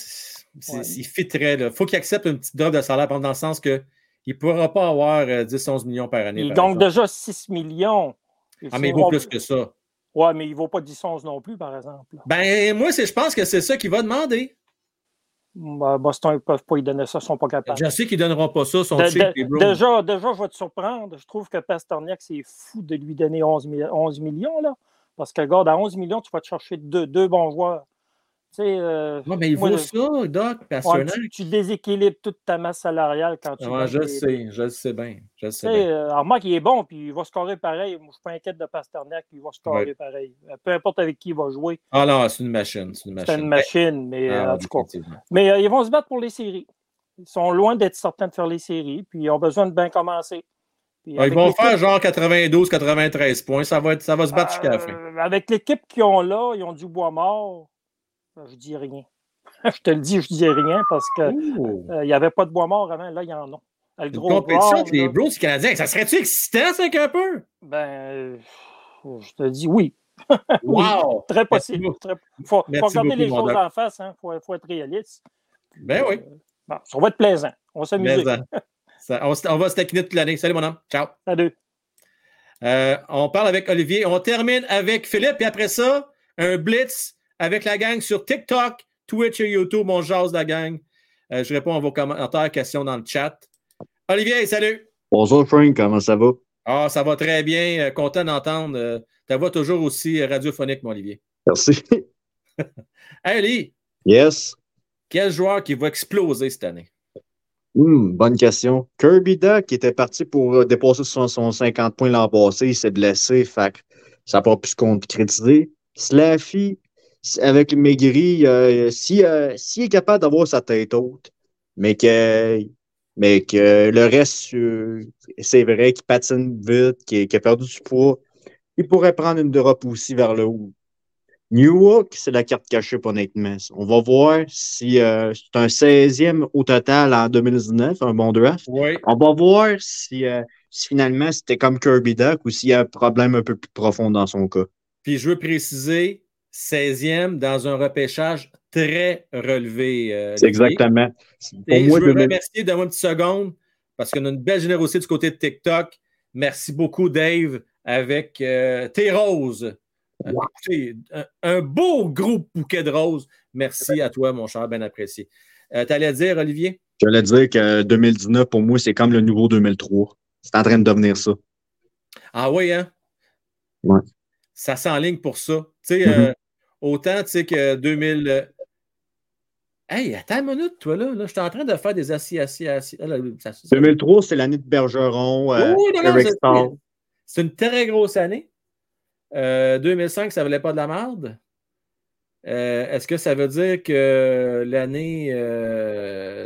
Il fitterait. Il faut qu'il accepte une petite drop de salaire dans le sens qu'il ne pourra pas avoir 10-11 euh, millions par année. Gagne déjà 6 millions. Ah, mais il vaut plus que ça. Ouais, mais il ne vaut pas 10 11 non plus, par exemple. Ben, moi, je pense que c'est ça qu'il va demander. Ben, Boston, ils ne peuvent pas y donner ça, ils ne sont pas capables. Je sais qu'ils ne donneront pas ça, son de, déjà, déjà, je vais te surprendre. Je trouve que Pasterniak, c'est fou de lui donner 11, 11 millions, là. Parce que, regarde, à 11 millions, tu vas te chercher deux, deux bons joueurs. Euh, mais il vaut ça, Doc, tu, tu, déséquilibres toute ta masse salariale quand tu. Ouais, je le sais, je le sais bien. Je sais bien. Euh, alors, Marc, il est bon, puis il va scorer pareil. Moi, je ne suis pas inquiète de Pasternak, il va scorer pareil. Euh, peu importe avec qui il va jouer. Ah non, c'est une machine. C'est une machine, une machine mais ah, en tout cas. Mais ils vont se battre pour les séries. Ils sont loin d'être certains de faire les séries, puis ils ont besoin de bien commencer. Ah, ils vont faire genre 92-93 points. Ça va, être, ça va se battre jusqu'à la fin. Avec l'équipe qu'ils ont là, ils ont du bois mort. Je dis rien. je te le dis, je dis rien parce qu'il euh, n'y avait pas de bois mort avant. Là, il y en a. Le gros compétition avec les Blues canadiens, ça serait-tu excitant, ça, un peu? Ben, je te dis oui. Wow! très possible. Il faut, regarder les choses en face. Il hein. faut, faut, être réaliste. Ben oui. Euh, ça va être plaisant. On va on, on, va se taquiner toute l'année. Salut, mon homme. Ciao. Salut. Euh, on parle avec Olivier. On termine avec Philippe. Et après ça, un blitz avec la gang sur TikTok, Twitch et YouTube. On jase la gang. Euh, je réponds à vos commentaires, questions dans le chat. Olivier, salut. Bonjour Frank, comment ça va? Ah, ça va très bien. Euh, content d'entendre euh, ta voix toujours aussi radiophonique, mon Olivier. Merci. hey, Lee. Yes. Quel joueur qui va exploser cette année? Hmm, bonne question. Kirby Duck qui était parti pour euh, dépasser son, 50 points l'an passé, il s'est blessé, fait ça n'a pas pu se concrétiser. Slaffy, avec Maigri, euh, s'il est capable d'avoir sa tête haute, mais que, mais que le reste, c'est vrai qu'il patine vite, qu'il a perdu du poids, il pourrait prendre une drop aussi vers le haut. Newark, c'est la carte cachée pour honnêtement. On va voir si euh, c'est un 16e au total en 2019, un bon draft. On va voir euh, si, finalement c'était comme Kirby Duck ou s'il y a un problème un peu plus profond dans son cas. Puis je veux préciser, 16e dans un repêchage très relevé. Euh, exactement. Et je veux remercier de moi une petite seconde parce qu'on a une belle générosité du côté de TikTok. Merci beaucoup, Dave, avec tes roses. Euh, un, beau gros bouquet de roses. Merci à toi, mon cher, bien apprécié. Euh, tu allais dire, Olivier? J'allais dire que 2019, pour moi, c'est comme le nouveau 2003. C'est en train de devenir ça. Ah oui, hein? Ouais. Ça s'enligne pour ça. Tu sais, mm-hmm. autant, tu sais, que 2000. Hey, attends une minute, toi, là. là je suis en train de faire des assis, assis, assis. 2003, c'est l'année de Bergeron, oui, C'est une très grosse année. 2005, euh, ça ne valait pas de la merde. Euh, est-ce que ça veut dire que l'année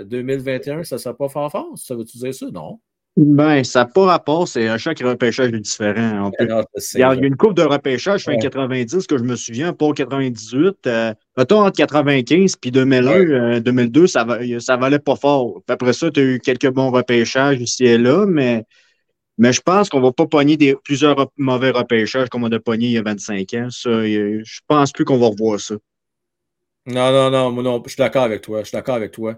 2021, euh, ça ne sera pas fort fort? Ça veut-tu dire ça? Non. Ben, ça n'a pas rapport, c'est un chaque repêchage est différent. il, y a, une coupe de repêchage fin 90 que je me souviens, pour 98. mettons entre 95 puis 2001, 2002, ça, ça valait pas fort. après ça, tu as eu quelques bons repêchages ici et là, mais mais je pense qu'on ne va pas pogner des, plusieurs mauvais repêchages comme on a pogné il y a 25 ans. Ça, je pense plus qu'on va revoir ça. Non, non, non, non, je suis d'accord avec toi. Je suis d'accord avec toi.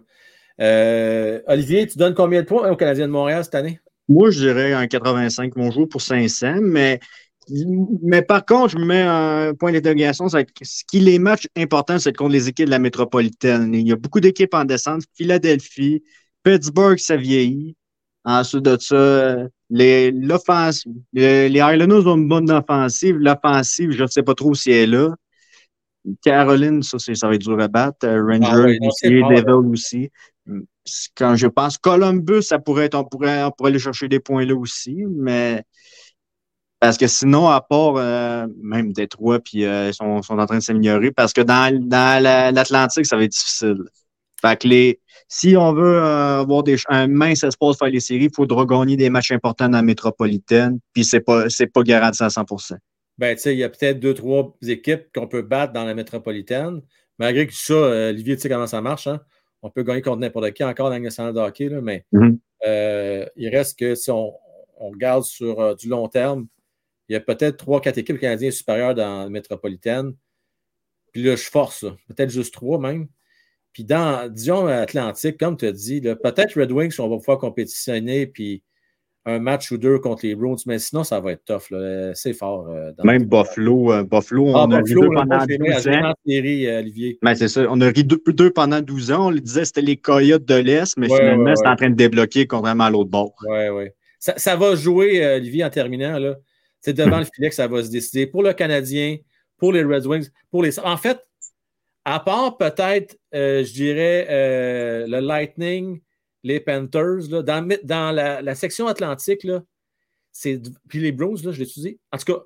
Euh, Olivier, tu donnes combien de points au Canadien de Montréal cette année? Moi, je dirais un 85 mon jour pour 500, mais, mais par contre, je me mets un point d'interrogation. Ce qui les matchs importants, c'est contre les équipes de la métropolitaine. Il y a beaucoup d'équipes en descente. Philadelphie, Pittsburgh, ça vieillit. Ensuite de ça, les, les, les Highlanders ont une bonne offensive. L'offensive, je ne sais pas trop si elle est là. Caroline, ça, ça va être dur à battre. Euh, Ranger ah aussi, Devil aussi. Quand je pense Columbus, ça pourrait être, on pourrait, on pourrait aller chercher des points là aussi, mais parce que sinon, à part euh, même Détroit, puis euh, ils sont, sont, en train de s'améliorer, parce que dans, dans l'Atlantique, ça va être difficile. Fait que les, si on veut euh, avoir des, un mince espace pour faire les séries, il faudra gagner des matchs importants dans la métropolitaine, puis c'est pas, pas garanti à 100 ben, tu sais, il y a peut-être deux, trois équipes qu'on peut battre dans la métropolitaine. Malgré que ça, euh, Olivier, tu sais comment ça marche, hein? On peut gagner contre n'importe qui encore dans la nationale de hockey, là, mais mm-hmm. euh, il reste que si on, regarde sur du long terme, il y a peut-être trois, quatre équipes canadiennes supérieures dans la métropolitaine. Puis là, je force, peut-être juste trois même. Puis dans, disons, Atlantique, comme tu as dit, peut-être Red Wings, on va pouvoir compétitionner, puis un match ou deux contre les Bruins, mais sinon, ça va être tough. C'est fort. Euh, Même Buffalo, euh, Buffalo, ah, on a ri deux pendant 12 ans. Euh, Olivier. Ben, c'est ça. On a ri deux, pendant 12 ans. On lui disait que c'était les Coyotes de l'Est, mais finalement, c'est en train de débloquer contrairement à l'autre bord. Oui, oui. Ça, ça, va jouer, Olivier, en terminant. C'est devant le filet que ça va se décider. Pour le Canadien, pour les Red Wings, pour les. En fait, à part peut-être, euh, je dirais, euh, le Lightning, les Panthers, dans, la, section atlantique, là, puis les Bros, là, je l'ai utilisé. En tout cas,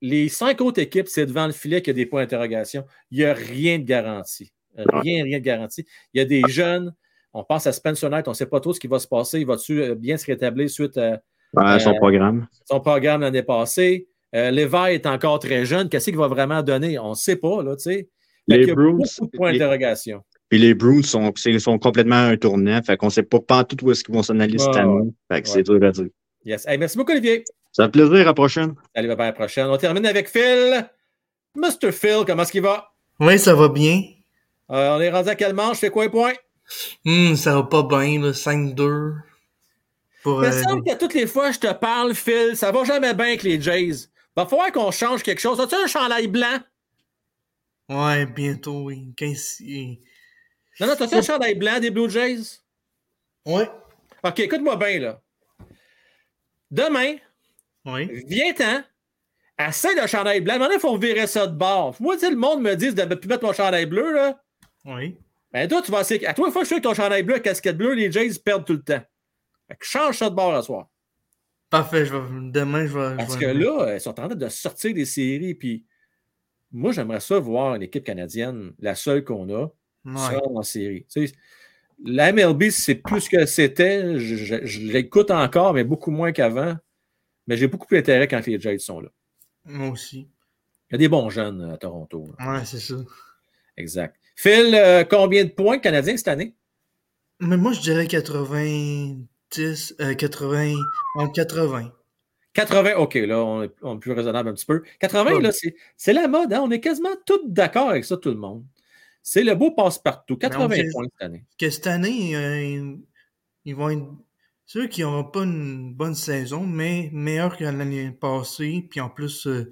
les cinq autres équipes, c'est devant le filet qu'il y a des points d'interrogation. Il n'y a rien de garanti. Rien, rien de garanti. Il y a des jeunes. On pense à Spencer Knight, on ne sait pas trop ce qui va se passer. Il va-tu euh, bien se rétablir suite à son programme? Son programme l'année passée? Levi est encore très jeune. Qu'est-ce qu'il va vraiment donner? On ne sait pas, là, tu sais les Bruins. D'interrogation. Puis les Bruins sont, sont complètement un tournant. Fait qu'on ne sait pas, pas tout où est-ce qu'ils vont s'en aller cette année. Fait que c'est dur à dire. Yes. merci beaucoup, Olivier. Ça fait plaisir. À la prochaine. Allez, à la prochaine. On termine avec Phil. Mr. Phil, comment est-ce qu'il va? Oui, ça va bien. Euh, on est rendu à quel manche? Fais quoi un point? Hum, ça va pas bien, 5-2. Il me euh, semble que toutes les fois que je te parle, Phil, ça va jamais bien avec les Jays. Va falloir qu'on change quelque chose. As-tu un chandail blanc? Ouais, bientôt, oui. 15... Non, non, t'as-tu un chandail blanc des Blue Jays? Ouais. OK, écoute-moi bien, là. Demain, oui. viens-t'en, essaie le chandail blanc. Maintenant, il faut virer ça de bord. Moi, tu le monde me dit de ne plus mettre mon chandail bleu, là. Oui. Ben toi, tu vas essayer. À toi, une fois que je suis avec ton chandail bleu, casquette bleue, les Jays perdent tout le temps. Fait que change ça de bord à soir. Parfait, je vais, demain, je vais. Parce que là, ils sont en train de sortir des séries, puis moi, j'aimerais ça voir une équipe canadienne, la seule qu'on a, ouais. en série. Tu sais, la MLB, c'est plus que c'était. Je, je l'écoute encore, mais beaucoup moins qu'avant. Mais j'ai beaucoup plus d'intérêt quand les Jets sont là. Moi aussi. Il y a des bons jeunes à Toronto. Là. Ouais, c'est ça. Exact. Phil, euh, combien de points canadiens cette année? Mais moi, je dirais 90, euh, 80, 80. 80, OK, là, on est, on est, plus raisonnable un petit peu. 80, ouais. là, c'est la mode, hein? On est quasiment tous d'accord avec ça, tout le monde. C'est le beau passe-partout. 80 points cette année. Que cette année, euh, ils vont être ceux qui n'auront pas une bonne saison, mais meilleur que l'année passée. Puis en plus, euh,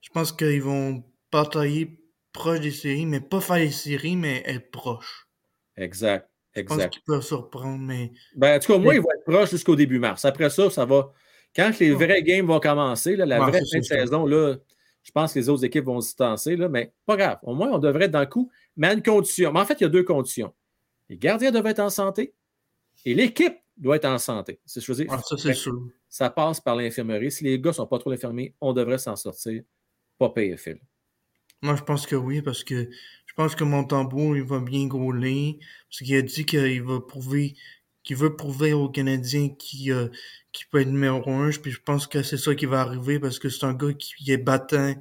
je pense qu'ils vont batailler proche des séries, mais pas faire les séries, mais être proche. Exact. Exact. Je pense qu'ils peuvent surprendre, mais. Ben, en tout cas, moi, ils vont être proches jusqu'au début mars. Après ça, ça va. Quand les vrais games vont commencer, là, la ouais, vraie fin de saison, là, je pense que les autres équipes vont se distancer, là, mais pas grave. Au moins, on devrait être dans le coup, mais à une condition. Mais en fait, il y a deux conditions. Les gardiens doivent être en santé et l'équipe doit être en santé. C'est choisi. Ah, ça, c'est sûr. Ça passe par l'infirmerie. Si les gars ne sont pas trop infirmiers, on devrait s'en sortir. Pas payer Phil. Moi, je pense que oui, parce que je pense que Montembeau, il va bien gauler. Parce qu'il a dit qu'il va prouver, qu'il veut prouver aux Canadiens qu'il euh, qu peut être numéro un. Puis je pense que c'est ça qui va arriver parce que c'est un gars qui est battant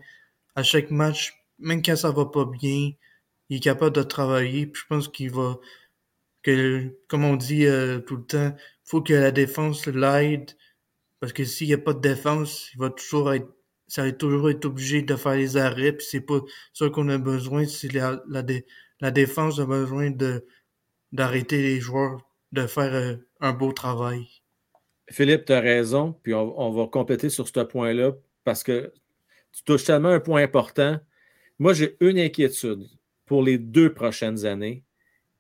à chaque match. Même quand ça va pas bien, il est capable de travailler. Puis je pense qu'il va, que, comme on dit euh, tout le temps, faut que la défense l'aide. Parce que s'il n'y a pas de défense, il va toujours être ça va toujours être obligé de faire les arrêts, puis c'est pas ça qu'on a besoin, c'est la, la, la, défense a besoin de d'arrêter les joueurs, de faire euh, un beau travail. Philippe, tu as raison, puis on, va compléter sur ce point-là, parce que tu touches tellement un point important. Moi, j'ai une inquiétude pour les deux prochaines années,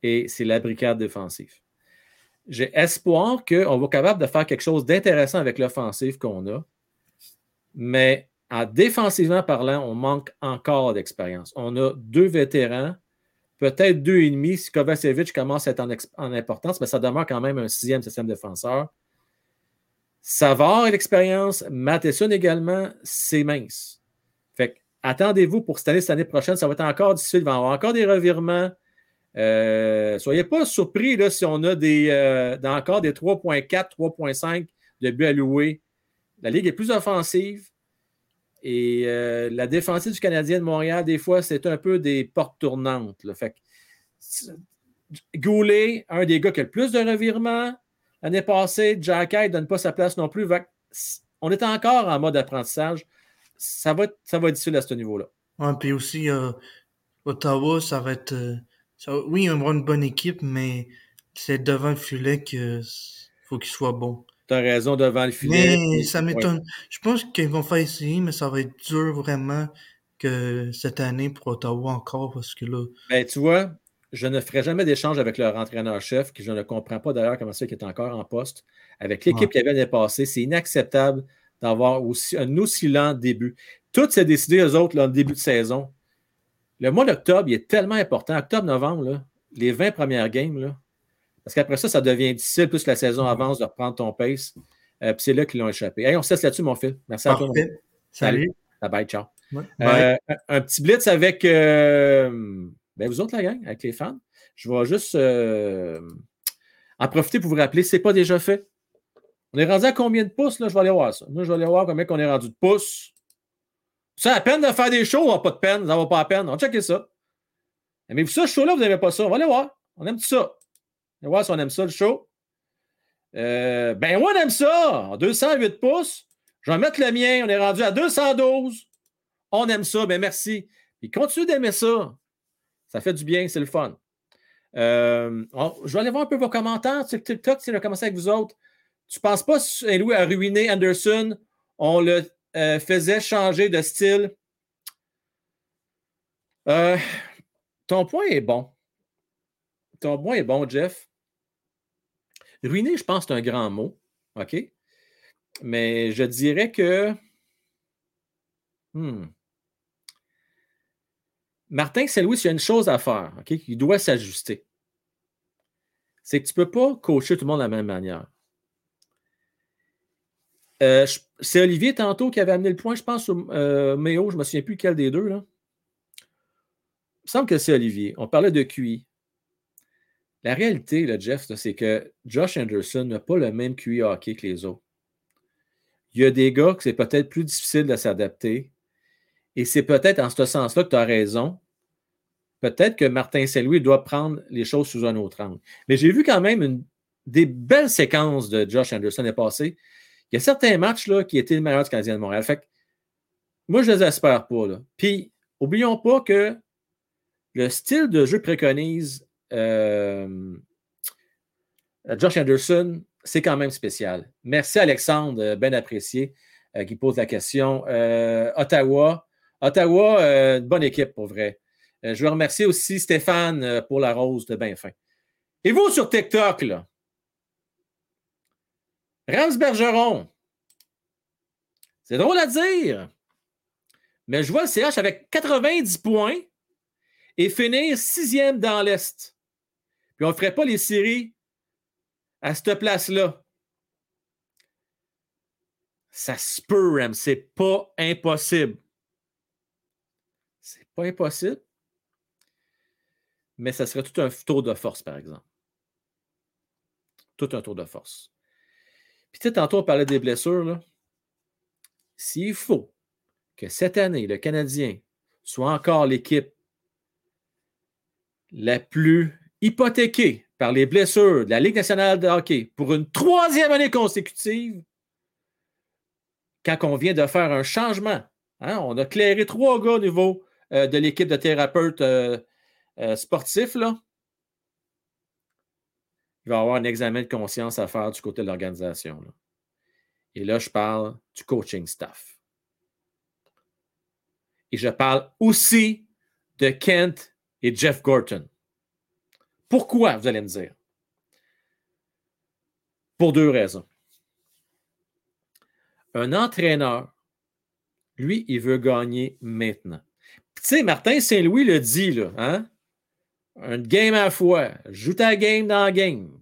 et c'est la brigade défensive. J'ai espoir qu'on va être capable de faire quelque chose d'intéressant avec l'offensive qu'on a, mais en défensivement parlant, on manque encore d'expérience. On a deux vétérans, peut-être deux et demi si Kovacevic commence à être en, importance, mais ça demeure quand même un sixième, septième défenseur. Savard et l'expérience, Matheson également, c'est mince. Fait attendez-vous pour cette année, cette année prochaine, ça va être encore difficile, il va y avoir encore des revirements. Euh, soyez pas surpris là, si on a des, euh, encore des 3.4, 3.5 de buts alloués. La Ligue est plus offensive. Et euh, la défensive du Canadien de Montréal, des fois, c'est un peu des portes tournantes. Goulet, un des gars qui a le plus de revirements. L'année passée, Jack ne donne pas sa place non plus. On est encore en mode apprentissage. Ça va, ça va être difficile à ce niveau-là. Ouais, puis aussi, euh, Ottawa, ça va être. Euh, ça, oui, va avoir une bonne équipe, mais c'est devant le filet qu'il faut qu'il soit bon. Tu as raison devant le filet. Mais ça m'étonne. Ouais. Je pense qu'ils vont faire essayer, mais ça va être dur vraiment que cette année pour Ottawa encore parce que là. Ben, tu vois, je ne ferai jamais d'échange avec leur entraîneur-chef, que je ne comprends pas d'ailleurs comment c'est qu'il est encore en poste. Avec l'équipe ouais. qui avait l'année passée, c'est inacceptable d'avoir aussi un aussi lent début. Tout s'est décidé, eux autres, là, en début de saison. Le mois d'octobre, il est tellement important. Octobre-novembre, les 20 premières games, là, parce qu'après ça, ça devient difficile, plus la saison avance, de reprendre ton pace. Euh, puis c'est là qu'ils l'ont échappé. Hey, on se laisse là-dessus, mon fils. Merci Parfait. à toi. Salut. Bye bye, ciao. Ouais. Euh, un, petit blitz avec euh, ben vous autres, la gang, avec les fans. Je vais juste euh, en profiter pour vous rappeler, c'est pas déjà fait. On est rendu à combien de pouces? Là? Je vais aller voir ça. Moi, je vais aller voir combien on est rendu de pouces. Ça a peine de faire des shows, on pas de peine, ça va pas à peine. On va checker ça. Mais vous ça, ce show-là, vous n'avez pas ça? On va aller voir. On aime tout ça. On si on aime ça, le show. Euh, ben, ouais, on aime ça. 208 pouces. Je vais mettre le mien. On est rendu à 212. On aime ça. Ben, merci. Puis continue d'aimer ça. Ça fait du bien. C'est le fun. Euh, je vais aller voir un peu vos commentaires sur TikTok. Si on a commencé avec vous autres. Tu penses pas que Louis a ruiné Anderson? On le euh, faisait changer de style. Ton point est bon. Ton point est bon, Jeff. Ruiner, je pense c'est un grand mot. OK? Mais je dirais que. Hmm. Martin Saint-Louis, il y a une chose à faire, OK? Il doit s'ajuster. C'est que tu ne peux pas coacher tout le monde de la même manière. Euh, c'est Olivier tantôt qui avait amené le point, je pense, au euh, Méo, je ne me souviens plus quel des deux. Il me semble que c'est Olivier. On parlait de QI. La réalité, Jeff, c'est que Josh Anderson n'a pas le même QI hockey que les autres. Il y a des gars que c'est peut-être plus difficile de s'adapter. Et c'est peut-être en ce sens-là que tu as raison. Peut-être que Martin Saint-Louis doit prendre les choses sous un autre angle. Mais j'ai vu quand même des belles séquences de Josh Anderson est. Il y a certains matchs là, qui étaient le meilleur du Canadien de Montréal. Fait moi, je ne les espère pas. Puis, oublions pas que le style de jeu préconise euh, Josh Anderson, c'est quand même spécial. Merci Alexandre, euh, bien apprécié, euh, qui pose la question. Ottawa. Ottawa, une bonne équipe pour vrai. je veux remercier aussi Stéphane pour la rose de bien fin. Et vous sur TikTok? Rams Bergeron. C'est drôle à dire. Mais je vois le CH avec 90 points et finir sixième dans l'Est. Puis on ne ferait pas les séries à cette place-là. Ça se peut, Rams. C'est pas impossible. C'est pas impossible. Mais ça serait tout un tour de force, par exemple. Tout un tour de force. Puis, tu sais, tantôt, on parlait des blessures. S'il faut que cette année, le Canadien soit encore l'équipe la plus hypothéquée par les blessures de la Ligue nationale de hockey pour une troisième année consécutive, quand on vient de faire un changement, hein, on a clairé trois gars au niveau euh, de l'équipe de thérapeutes euh, euh, sportifs, là, il va y avoir un examen de conscience à faire du côté de l'organisation. Et là, je parle du coaching staff. Et je parle aussi de Kent et Jeff Gorton. Pourquoi, vous allez me dire? Pour deux raisons. Un entraîneur, lui, il veut gagner maintenant. Tu sais, Martin Saint-Louis le dit, là, hein? Un game à la fois. Joue ta game dans la game.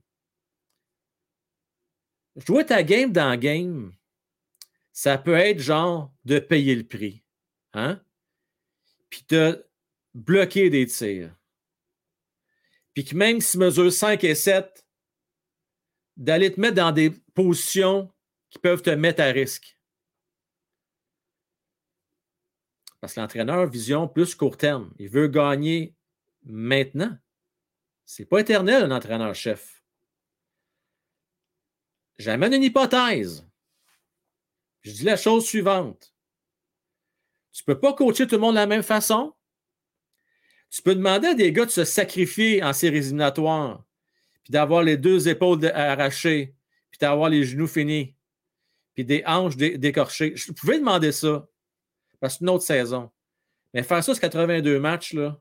Jouer ta game dans game, ça peut être genre de payer le prix. Hein? Puis de bloquer des tirs. Puis que même si mesure 5 et 7, d'aller te mettre dans des positions qui peuvent te mettre à risque. Parce que l'entraîneur, vision plus court terme. Il veut gagner maintenant. Ce n'est pas éternel, un entraîneur-chef. J'amène une hypothèse. Je dis la chose suivante. Tu ne peux pas coacher tout le monde de la même façon. Tu peux demander à des gars de se sacrifier en séries éliminatoires, puis d'avoir les deux épaules arrachées, puis d'avoir les genoux finis, puis des hanches décorchées. Je pouvais demander ça, parce que c'est une autre saison. Mais faire ça sur 82 matchs, là,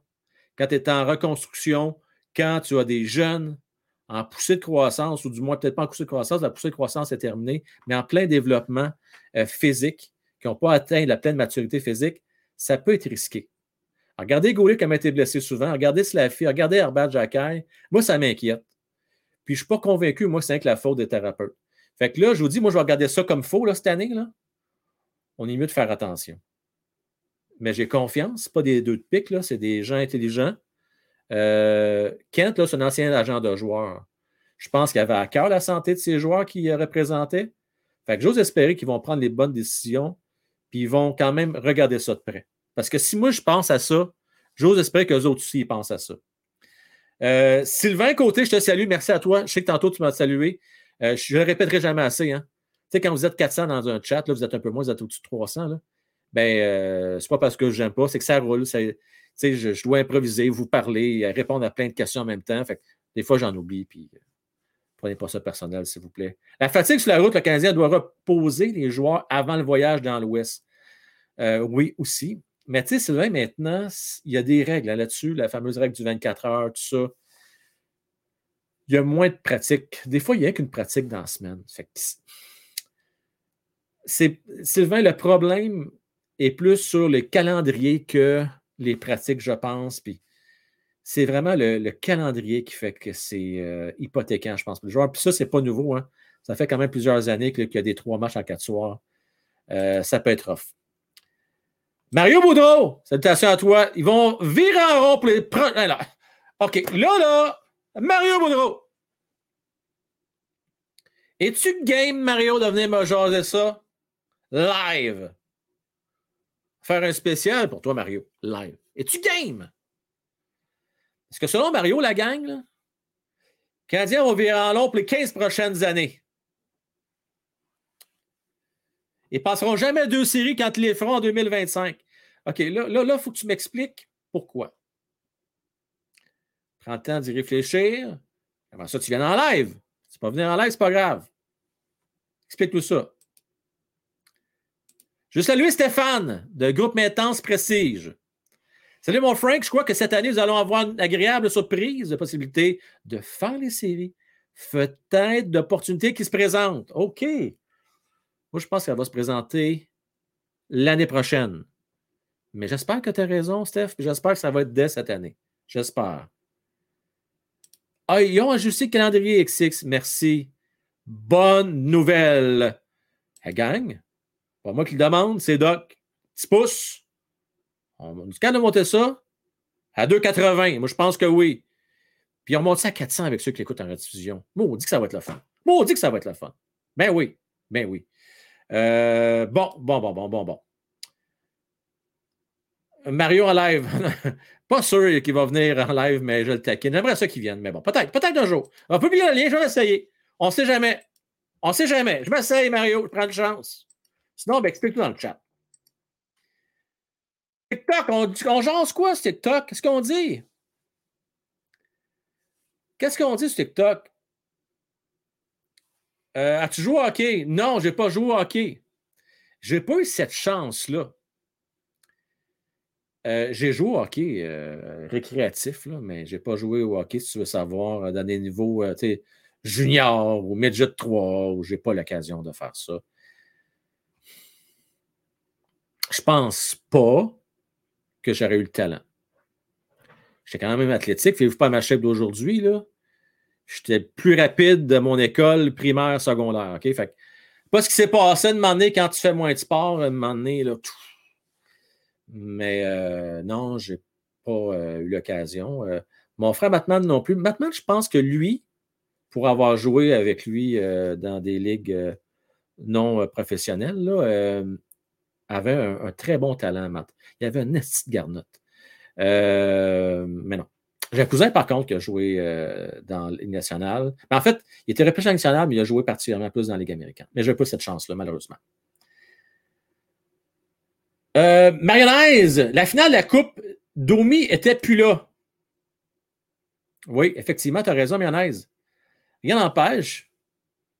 quand tu es en reconstruction, quand tu as des jeunes en poussée de croissance, ou du moins peut-être pas en poussée de croissance, la poussée de croissance est terminée, mais en plein développement euh, physique, qui n'ont pas atteint la pleine maturité physique, ça peut être risqué. Regardez Goulet qui a été blessé souvent, regardez Slaffy, regardez Herbert Jacquet, moi ça m'inquiète. Puis je ne suis pas convaincu, moi, c'est que la faute des thérapeutes. Fait que là, je vous dis, moi, je vais regarder ça comme faux là, cette année. Là. On est mieux de faire attention. Mais j'ai confiance, pas des deux de pique, c'est des gens intelligents euh, Kent, c'est un ancien agent de joueur. Je pense qu'il avait à cœur la santé de ces joueurs qu'il représentait. Fait que j'ose espérer qu'ils vont prendre les bonnes décisions, puis ils vont quand même regarder ça de près. Parce que si moi je pense à ça, j'ose espérer qu'eux autres aussi pensent à ça. Euh, Sylvain Côté, je te salue. Merci à toi. Je sais que tantôt tu m'as salué. Euh, je ne le répéterai jamais assez. Hein. Tu sais, quand vous êtes 400 dans un chat, là, vous êtes un peu moins, vous êtes au-dessus de 300. Là. Ben, euh, c'est pas parce que je n'aime pas, c'est que ça roule. Ça, je, dois improviser, vous parler, répondre à plein de questions en même temps. Des fois, j'en oublie, puis prenez pas ça personnel, s'il vous plaît. La fatigue sur la route, le Canadien doit reposer les joueurs avant le voyage dans l'Ouest. Oui, aussi. Mais tu sais, Sylvain, maintenant, il y a des règles là-dessus, la fameuse règle du 24 heures, tout ça. Il y a moins de pratique. Des fois, il n'y a qu'une pratique dans la semaine. c'est, Sylvain, le problème est plus sur le calendrier que les pratiques, je pense. Puis c'est vraiment le, calendrier qui fait que c'est euh, hypothéquant, je pense, pour le joueur. Puis ça, c'est pas nouveau. Hein. Ça fait quand même plusieurs années qu'il y a des trois matchs en quatre soirs. Euh, ça peut être off. Mario Boudreau, salutations à toi. Ils vont virer en rond pour les prochains. OK, là, là, Mario Boudreau. Es-tu game, Mario, de venir me jaser ça? Live. Faire un spécial pour toi, Mario. Live. Es-tu game? Est-ce que selon Mario, la gang, Canadiens vont virer en long pour les 15 prochaines années? Ils passeront jamais deux séries quand ils les feront en 2025. OK, là, là, il faut que tu m'expliques pourquoi. Prends le temps d'y réfléchir. Avant ça, tu viens en live. Tu pas venir en live, c'est pas grave. Explique-nous ça. Je salue Stéphane de Groupe Maintenance Prestige. Salut mon Frank, je crois que cette année, nous allons avoir une agréable surprise de possibilité de faire les séries. Peut-être d'opportunités qui se présentent. OK. Moi, je pense qu'elle va se présenter l'année prochaine. Mais j'espère que tu as raison, Steph. J'espère que ça va être dès cette année. J'espère. Ah, ils ont ajusté le calendrier XX. Merci. Bonne nouvelle. Elle gagne. Pas moi qui le demande, c'est Doc. Petit pouce. On est capable de monter ça à 2,80. Moi, je pense que oui. Puis on monte ça à 400 avec ceux qui écoutent en rediffusion. Dit que ça va être le fun. Dit que ça va être le fun. Ben oui. Ben oui. Euh, bon, bon, bon, bon, bon, bon. Mario en live. pas sûr qu'il va venir en live, mais je le taquine. J'aimerais ça qu'il vienne, mais bon, peut-être, peut-être un jour. On peut publier le lien, je vais essayer. On ne sait jamais. On ne sait jamais. Je m'essaye, Mario, je prends une chance. Sinon, ben, explique-nous dans le chat. TikTok, on, on quoi, ce TikTok? Qu'est-ce qu'on dit? Qu'est-ce qu'on dit sur TikTok? Euh, as-tu joué au hockey? Non, je n'ai pas joué au hockey. Je n'ai pas eu cette chance-là. Euh, j'ai joué au hockey euh, récréatif, là, mais je n'ai pas joué au hockey, si tu veux savoir, dans des niveaux junior ou midget 3, où je n'ai pas l'occasion de faire ça. Je pense pas que j'aurais eu le talent. J'étais quand même athlétique. Faites-vous pas ma chef d'aujourd'hui? J'étais plus rapide de mon école primaire, secondaire. OK? Fait pas ce qui s'est passé de m'emmener quand tu fais moins de sport, de m'emmener là. Mais non, j'ai pas euh, eu l'occasion. Mon frère Batman non plus. Batman, je pense que lui, pour avoir joué avec lui dans des ligues non professionnelles, avait un, très bon talent, Matt. Il avait un de garnotte. mais non. J'ai un cousin, par contre, qui a joué dans Ligue nationale. en fait, il était repêché national, mais il a joué particulièrement plus dans la Ligue américaine. Mais je n'ai pas cette chance-là, malheureusement. Euh, la finale de la Coupe, Domi était plus là. Oui, effectivement, tu as raison, Mayonnaise. Rien n'empêche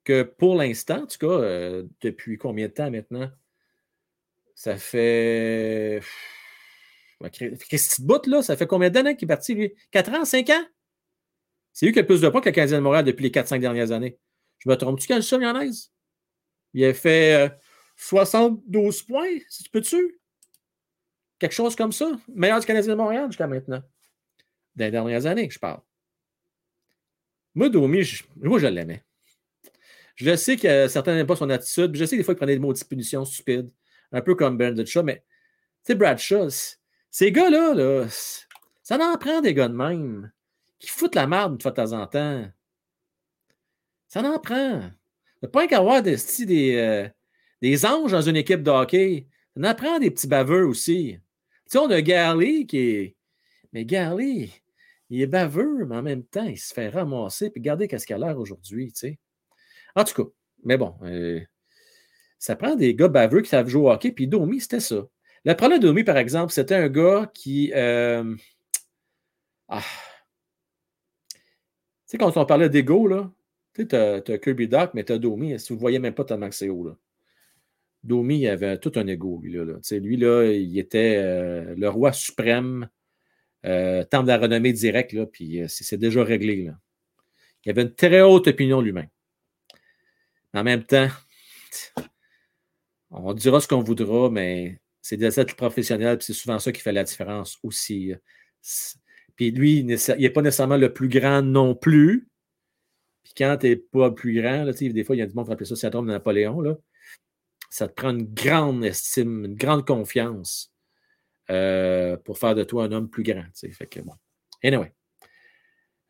que pour l'instant, en tout cas, euh, depuis combien de temps maintenant? Ça fait Christy Bout, là, ça fait combien d'années qu'il est parti, lui? 4 ans, 5 ans? C'est lui qui a le plus de points que le Canadien de Montréal depuis les 4-5 dernières années. Je me trompe-tu quand je suis? Il a fait 72 euh, points, si tu peux-tu? Quelque chose comme ça. Meilleur du Canadien de Montréal jusqu'à maintenant. Les dernières années, je parle. Moi, Domi, je, moi, je l'aimais. Je sais que certains n'aiment pas son attitude. Je sais des fois, il prenait des mots de punition stupides. Un peu comme Bernard Shaw, mais tu sais, Brad Shaw, ces gars-là, là, ça en prend des gars de même qui foutent la merde de temps en temps. Ça en prend. Il pas qu'à avoir des, des, euh, des, anges dans une équipe de hockey. Ça en prend des petits baveux aussi. Tu sais, on a Garley qui est. Mais Garley, il est baveux, mais en même temps, il se fait ramasser. Puis regardez qu'est-ce qu'il a l'air aujourd'hui, tu sais. En tout cas, mais bon, euh, ça prend des gars baveux qui savent jouer au hockey. Puis Domi, c'était ça. Le problème de Domi, par exemple, c'était un gars qui. Euh, ah. Tu sais, quand on parlait d'ego, là, tu sais, as, Kirby Doc, mais tu as Domi. Si vous ne voyez même pas tellement que c'est haut, là? Domi, avait tout un ego, lui, là. Lui, il était euh, le roi suprême, euh, temps de la renommée directe, puis euh, c'est déjà réglé. Il avait une très haute opinion de lui-même. En même temps, on dira ce qu'on voudra, mais c'est des athlètes professionnels, puis c'est souvent ça qui fait la différence aussi. Puis lui, il n'est pas nécessairement le plus grand non plus. Puis quand tu n'es pas plus grand, là, des fois, il y a du monde qui appelle ça syndrome de Napoléon. Ça te prend une grande estime, une grande confiance euh, pour faire de toi un homme plus grand. Fait que bon. Anyway.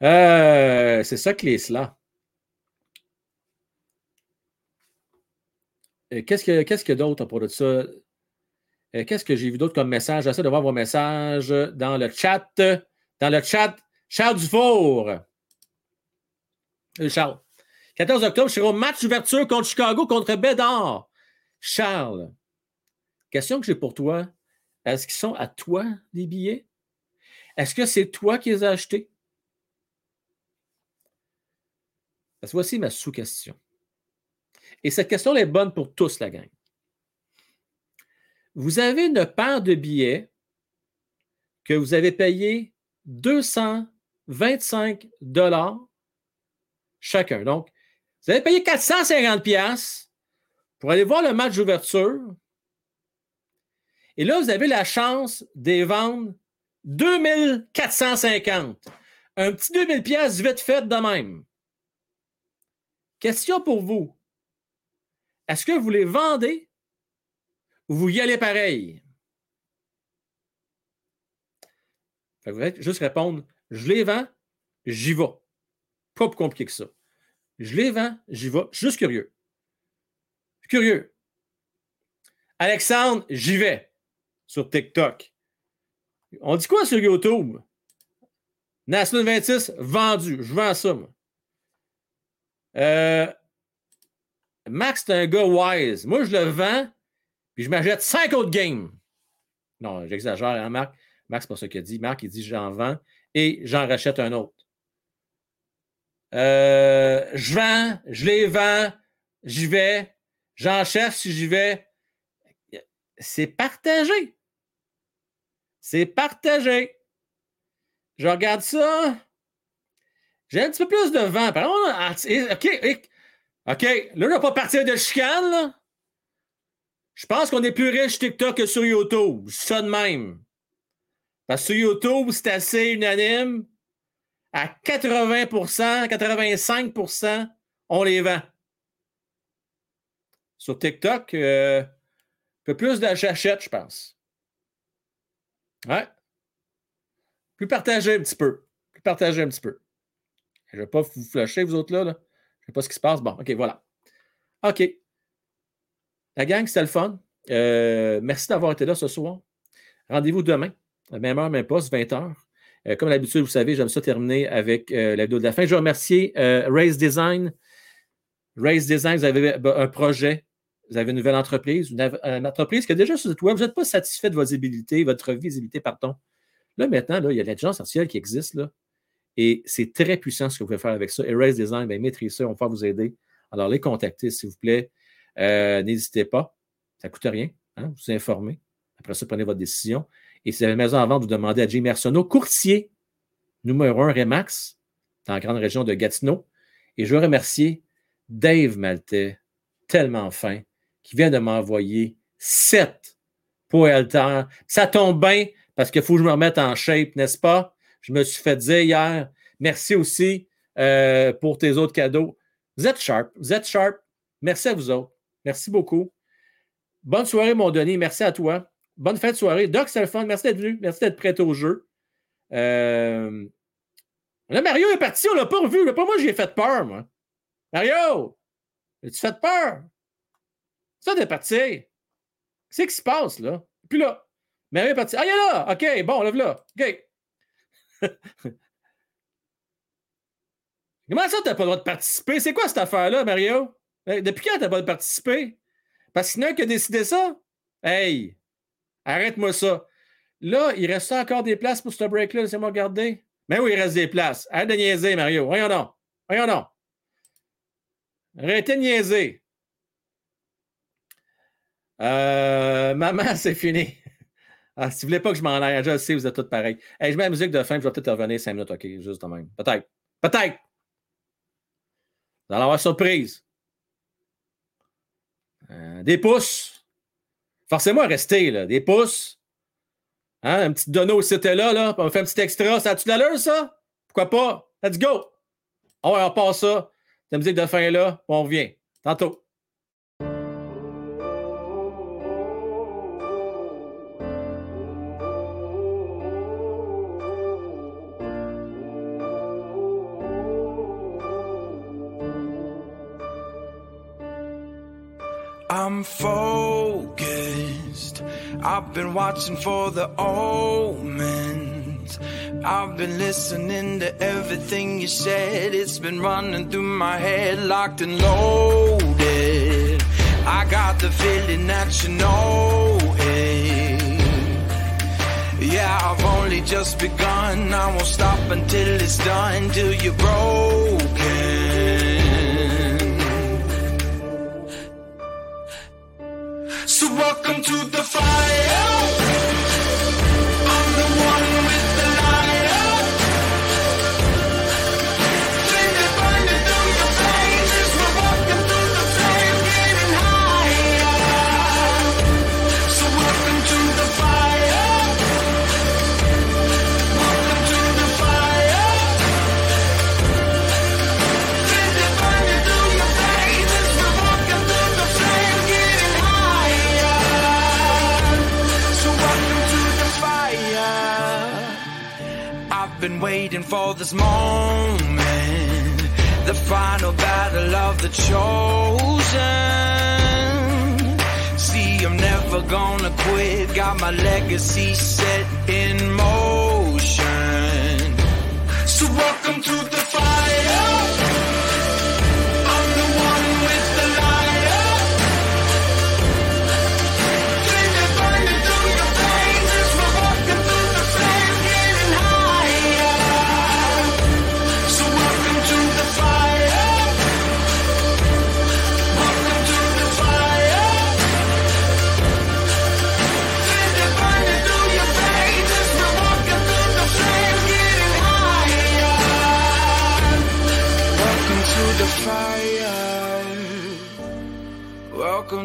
Euh, c'est ça que les cela. Euh, qu'est-ce y a d'autre à propos de ça? Qu'est-ce que j'ai vu d'autre comme message? J'essaie de voir vos messages dans le chat. Dans le chat, Charles Dufour. Charles. 14 octobre, je serai au match d'ouverture contre Chicago contre Bédard. Charles, question que j'ai pour toi. Est-ce qu'ils sont à toi, les billets? Est-ce que c'est toi qui les as achetés? voici ma sous-question. Et cette question est bonne pour tous, la gang. Vous avez une paire de billets que vous avez payé 225 dollars chacun. Donc, vous avez payé 450 pièces pour aller voir le match d'ouverture. Et là, vous avez la chance de vendre 2450. Un petit 2000 pièces vite fait de même. Question pour vous. Est-ce que vous les vendez ou vous y allez pareil? vous allez juste répondre je les vends, j'y vais. Pas plus compliqué que ça. Je les vends, j'y vais. Juste curieux. Curieux. Alexandre, j'y vais sur TikTok. On dit quoi sur YouTube? National 26, vendu. Je vends ça, moi. Euh, Max, c'est un gars wise. Moi, je le vends, puis je m'achète cinq autres games. Non, j'exagère, hein, Marc? Max, c'est pas ça qu'il dit. Marc, il dit j'en vends et j'en rachète un autre. Euh, je vends, je les vends, j'y vais, j'en cherche si j'y vais. C'est partagé. C'est partagé. Je regarde ça. J'ai un petit peu plus de vent. Contre, OK, OK, là, on va pas partir de chicane. Je pense qu'on est plus riche TikTok que sur YouTube. Ça de même. Parce que sur YouTube, c'est assez unanime. À 80% 85% on les vend. Sur TikTok, euh, un peu plus d'achète, je pense. Ouais. Plus partagé un petit peu. Plus partagé un petit peu. Je ne vais pas vous flasher, vous autres là. là. Je ne sais pas ce qui se passe. Bon, OK, voilà. OK. La gang, c'était le fun. Euh, merci d'avoir été là ce soir. Rendez-vous demain, à même heure, même poste, 20h. Euh, comme d'habitude, vous savez, j'aime ça terminer avec la vidéo de la fin. Je veux remercier Race Design. Race Design, vous avez un projet, vous avez une nouvelle entreprise, une, entreprise qui a déjà sur le web, vous n'êtes pas satisfait de votre visibilité, votre visibilité, pardon. Là, maintenant, là, il y a l'intelligence artificielle qui existe. Là. Et c'est très puissant ce que vous pouvez faire avec ça. Erase Design, bien, maîtrisez ça, on va vous aider. Alors, les contacter, s'il vous plaît. Euh, n'hésitez pas. Ça ne coûte rien. Hein, vous informez. Après ça, prenez votre décision. Et si vous avez une maison à vendre, vous demandez à Jimmy Arsenault, courtier numéro 1 Remax, dans la grande région de Gatineau. Et je veux remercier Dave Maltais, tellement fin, qui vient de m'envoyer sept pour. Ça tombe bien parce qu'il faut que je me remette en shape, n'est-ce pas? Je me suis fait dire hier, merci aussi euh, pour tes autres cadeaux. Vous êtes sharp, vous êtes sharp. Merci à vous autres. Merci beaucoup. Bonne soirée, mon Denis. Merci à toi. Bonne fête de soirée. Doc, c'est le fun. Merci d'être venu. Merci d'être prêt au jeu. Euh... Là, Mario est parti. On l'a pas revu. Pas moi, j'ai fait peur, moi. Mario, as-tu fait peur? Ça, t'es parti. Qu'est-ce qui se passe, là? Puis là, Mario est parti. Ah, il est là. OK, bon, lève là. OK. Comment ça, t'as pas le droit de participer? C'est quoi cette affaire-là, Mario? Euh, depuis quand t'as pas le droit de participer? Parce qu'il y en a qui a décidé ça? Hey! Arrête-moi ça. Là, il reste encore des places pour ce break-là. Laissez-moi regarder. Mais oui, il reste des places. Arrête de niaiser, Mario. Voyons donc. Voyons donc. Arrêtez de niaiser. Euh, maman, c'est fini. Ah, si vous voulez pas que je m'en aille, je sais, vous êtes tous pareils. je mets la musique de fin, je vais peut-être revenir cinq minutes, OK, juste de même. Peut-être. Peut-être. Vous allez avoir surprise. Euh, des pouces. Forcez-moi à rester, là. Des pouces. Hein? Un petit dono c'était là, là. On fait un petit extra. Ça a-tu l'heure, ça? Pourquoi pas? Let's go! On va passe ça. La musique de fin là. On revient. Tantôt. I've been watching for the omens. I've been listening to everything you said. It's been running through my head, locked and loaded. I got the feeling that you know it. Yeah, I've only just begun. I won't stop until it's done, till you're broken. Welcome to the fire. Waiting for this moment. The final battle of the chosen. See, I'm never gonna quit. Got my legacy set in motion. So welcome to the fire.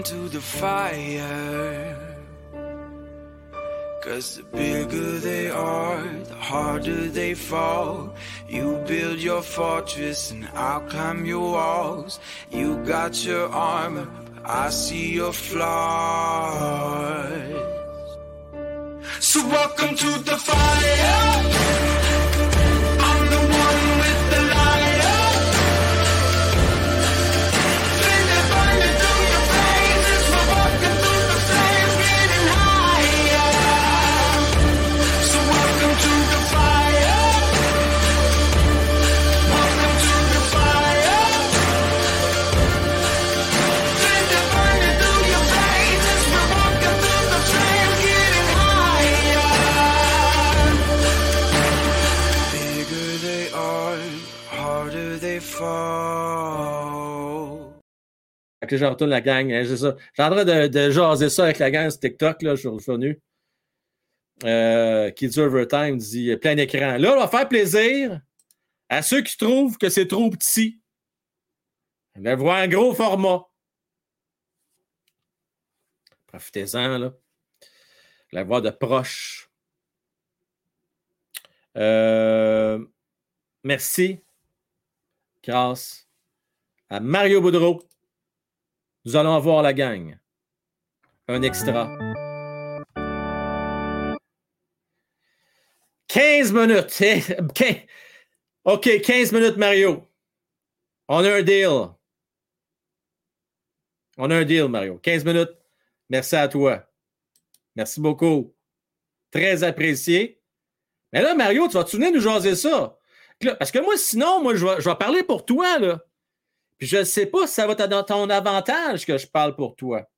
To the fire. Cause the bigger they are, the harder they fall. You build your fortress and I'll climb your walls. You got your armor, but I see your flaws. So welcome to the fire. Que je retourne la gang. Hein. J'ai en train de, de, jaser ça avec la gang sur TikTok, là, je suis revenu. Euh, Kids Overtime dit plein écran. Là, on va faire plaisir à ceux qui trouvent que c'est trop petit. On va voir un gros format. Profitez-en, là. La voix de proche. Euh, merci. Grâce à Mario Boudreau. Nous allons avoir la gang. Un extra. 15 minutes. OK, 15 minutes, Mario. On a un deal. On a un deal, Mario. 15 minutes. Merci à toi. Merci beaucoup. Très apprécié. Mais là, Mario, tu vas te souvenir nous jaser ça? Parce que moi, sinon, moi, je vais, je vais parler pour toi, là. Puis je ne sais pas si ça va être dans ton avantage que je parle pour toi.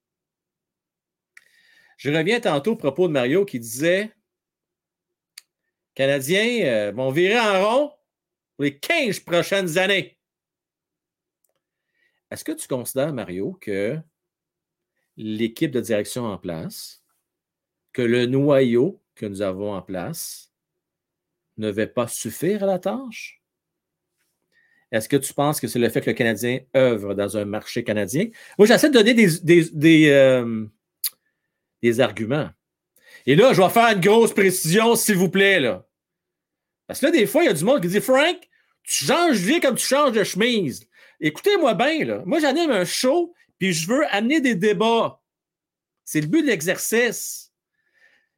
Je reviens tantôt au propos de Mario qui disait Canadiens euh, vont virer en rond pour les 15 prochaines années. Est-ce que tu considères, Mario, que l'équipe de direction en place, que le noyau que nous avons en place ne va pas suffire à la tâche? Est-ce que tu penses que c'est le fait que le Canadien œuvre dans un marché canadien? Moi, j'essaie de donner des, des, arguments. Et là, je vais faire une grosse précision, s'il vous plaît. Là. Parce que là, des fois, il y a du monde qui dit Frank, tu changes de comme tu changes de chemise. Écoutez-moi bien. Moi, j'anime un show, puis je veux amener des débats. C'est le but de l'exercice.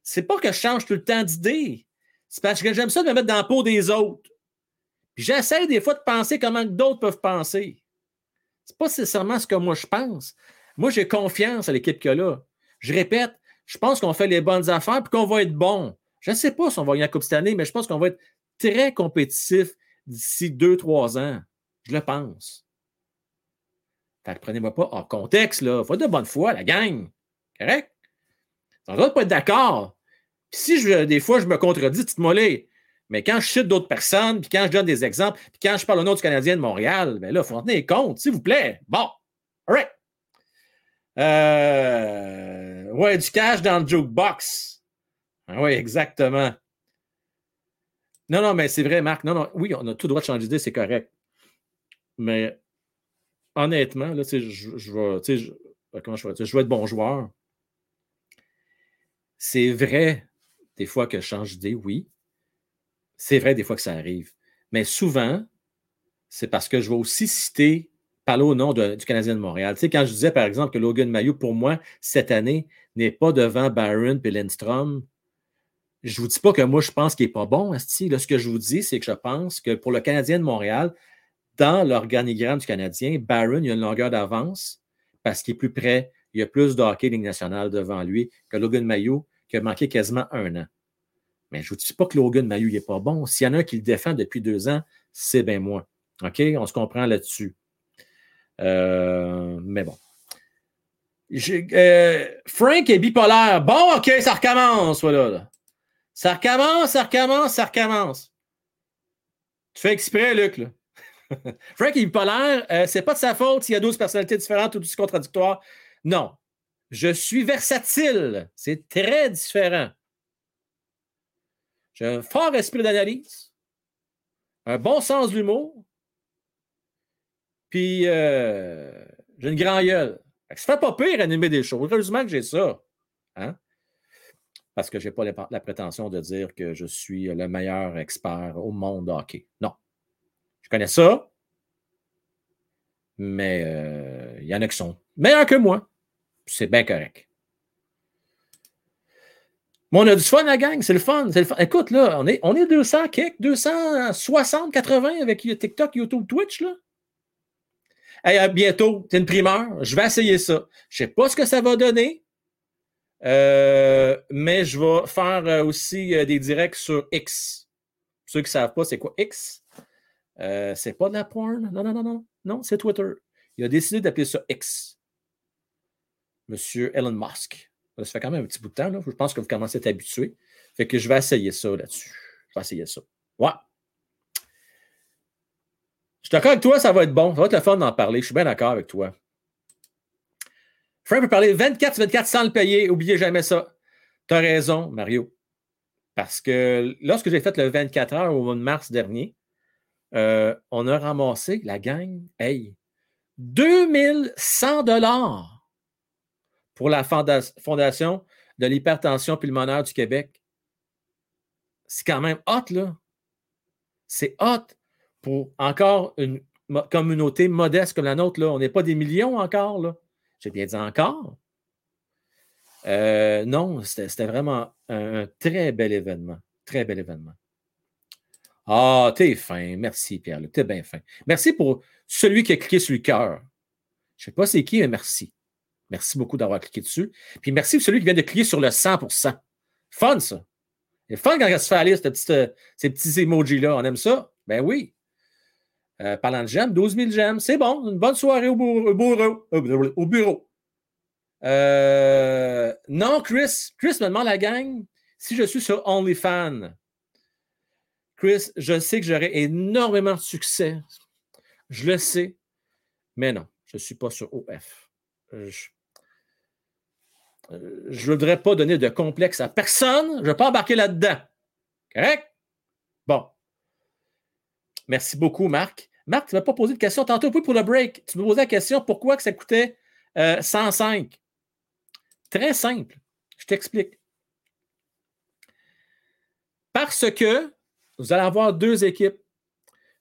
C'est pas que je change tout le temps d'idée. C'est parce que j'aime ça de me mettre dans la peau des autres. J'essaie des fois de penser comment d'autres peuvent penser. C'est pas nécessairement ce que moi je pense. Moi, j'ai confiance à l'équipe que là. Je répète, je pense qu'on fait les bonnes affaires et qu'on va être bon. Je ne sais pas si on va gagner la Coupe cette année, mais je pense qu'on va être très compétitif d'ici deux, trois ans. Je le pense. Fait que prenez-moi pas en contexte, là. Faut de bonne foi, la gang. Correct? On doit pas être d'accord. si des fois je me contredis, dites-moi Mais quand je cite d'autres personnes, puis quand je donne des exemples, puis quand je parle au nom du Canadien de Montréal, bien là, il faut en tenir compte, s'il vous plaît. Bon. All right. Euh, ouais, du cash dans le jukebox. Ah oui, exactement. Non, non, mais c'est vrai, Marc. Non, non, oui, on a tout droit de changer d'idée, c'est correct. Mais honnêtement, là, je, je, je, vais, vais être bon joueur. C'est vrai, des fois, que je change d'idée, oui. C'est vrai, des fois, que ça arrive. Mais souvent, c'est parce que je vais aussi citer parler au nom du Canadien de Montréal. Tu sais, quand je disais, par exemple, que Logan Mayo, pour moi, cette année, n'est pas devant Byron et je ne vous dis pas que moi, je pense qu'il n'est pas bon, Asti. Là, ce que je vous dis, c'est que je pense que pour le Canadien de Montréal, dans l'organigramme du Canadien, Byron, il a une longueur d'avance parce qu'il est plus près, il a plus de hockey Ligue nationale devant lui que Logan Mayo, qui a manqué quasiment un an. Mais je ne vous dis pas que Logan Mayo n'est pas bon. S'il y en a un qui le défend depuis deux ans, c'est bien moi. OK? On se comprend là-dessus. Euh, mais bon. Euh, Frank est bipolaire. Bon, OK, ça recommence. Voilà, Ça recommence, ça recommence, ça recommence. Tu fais exprès, Luc. Là. Frank est bipolaire. Euh, c'est pas de sa faute s'il y a 12 personnalités différentes ou 12 contradictoires. Non. Je suis versatile. C'est très différent. J'ai un fort esprit d'analyse, un bon sens de l'humour, puis, euh, j'ai une grande gueule. Ça fait pas pire animer des choses. Heureusement que j'ai ça. Hein? Parce que je n'ai pas la, prétention de dire que je suis le meilleur expert au monde hockey. Non. Je connais ça, mais euh, il y en a qui sont meilleurs que moi. C'est bien correct. Mais on a du fun, la gang. C'est le fun. C'est le fun. Écoute, là, on est, on est 200 kicks, 260, 80 avec TikTok, YouTube, Twitch, là. Hey, à bientôt, c'est une primeur. Je vais essayer ça. Je ne sais pas ce que ça va donner, euh, mais je vais faire euh, aussi euh, des directs sur X. Pour ceux qui ne savent pas, c'est quoi X? c'est pas de la porn? Non, non, non, non. Non, c'est Twitter. Il a décidé d'appeler ça X. Monsieur Elon Musk. Ça fait quand même un petit bout de temps. Là. Je pense que vous commencez à être habitué. Fait que je vais essayer ça là-dessus. Je vais essayer ça. Ouais. Je suis d'accord avec toi, ça va être bon. Ça va être le fun d'en parler. Je suis bien d'accord avec toi. Frank peut parler 24-24 sans le payer. Oubliez jamais ça. Tu as raison, Mario. Parce que lorsque j'ai fait le 24 heures au mois de mars dernier, euh, on a ramassé, la gang, hey, 2100 dollars pour la Fondation de l'hypertension pulmonaire du Québec. C'est quand même hot, là. C'est hot pour encore une communauté modeste comme la nôtre, là, on n'est pas des millions encore. Là. J'ai bien dit encore. Euh, non, c'était vraiment un, très bel événement. Très bel événement. Ah, t'es fin. Merci, Pierre-Luc. T'es bien fin. Merci pour celui qui a cliqué sur le cœur. Je ne sais pas c'est qui, mais merci. Merci beaucoup d'avoir cliqué dessus. Puis merci pour celui qui vient de cliquer sur le 100% Fun, ça. C'est fun quand ça se fait aller, euh, ces petits emojis-là. On aime ça? Ben oui. Euh, parlant de j'aime, 12 000 j'aime, c'est bon. Une bonne soirée au, bureau. Au bureau. Euh, non, Chris. Chris me demande la gang si je suis sur OnlyFans. Chris, je sais que j'aurai énormément de succès. Je le sais. Mais non, je ne suis pas sur OF. Je ne voudrais pas donner de complexe à personne. Je ne vais pas embarquer là-dedans. Correct? Bon. Merci beaucoup, Marc. Marc, tu ne m'as pas posé de question tantôt oui, pour le break. Tu me posais la question pourquoi ça coûtait 105. Euh, Très simple. Je t'explique. Parce que vous allez avoir deux équipes.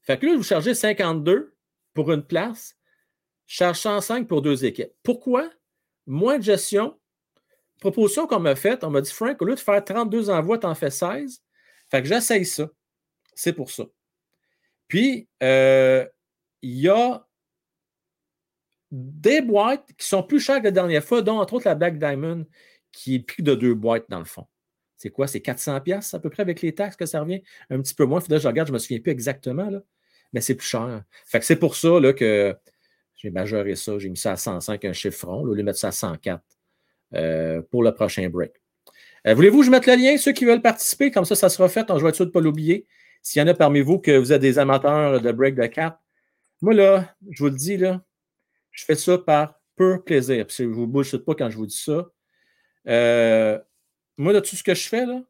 Fait que là, vous chargez 52 pour une place. Charge 105 pour deux équipes. Pourquoi? Moins de gestion. Proposition qu'on m'a faite, on m'a dit, Frank, au lieu de faire 32 envois, tu en fais 16. Fait que j'essaye ça. C'est pour ça. Puis, euh, il y a des boîtes qui sont plus chères que la dernière fois, dont entre autres la Black Diamond, qui est plus de deux boîtes dans le fond. C'est quoi? C'est 400 pièces à peu près avec les taxes que ça revient? Un petit peu moins. Il faudrait que je regarde, je ne me souviens plus exactement, là. mais c'est plus cher. Fait que c'est pour ça là, que j'ai majoré ça. J'ai mis ça à 105, un chiffron, au lieu de mettre ça à 104 euh, pour le prochain break. Euh, voulez-vous que je mette le lien, ceux qui veulent participer? Comme ça, ça sera fait. On, vais être sûr de ne pas l'oublier. S'il y en a parmi vous que vous êtes des amateurs de break de cartes, moi, là, je vous le dis, là, je fais ça par pur plaisir. je ne vous bullshit pas quand je vous dis ça. Euh, moi, là, tout ce que je fais, là,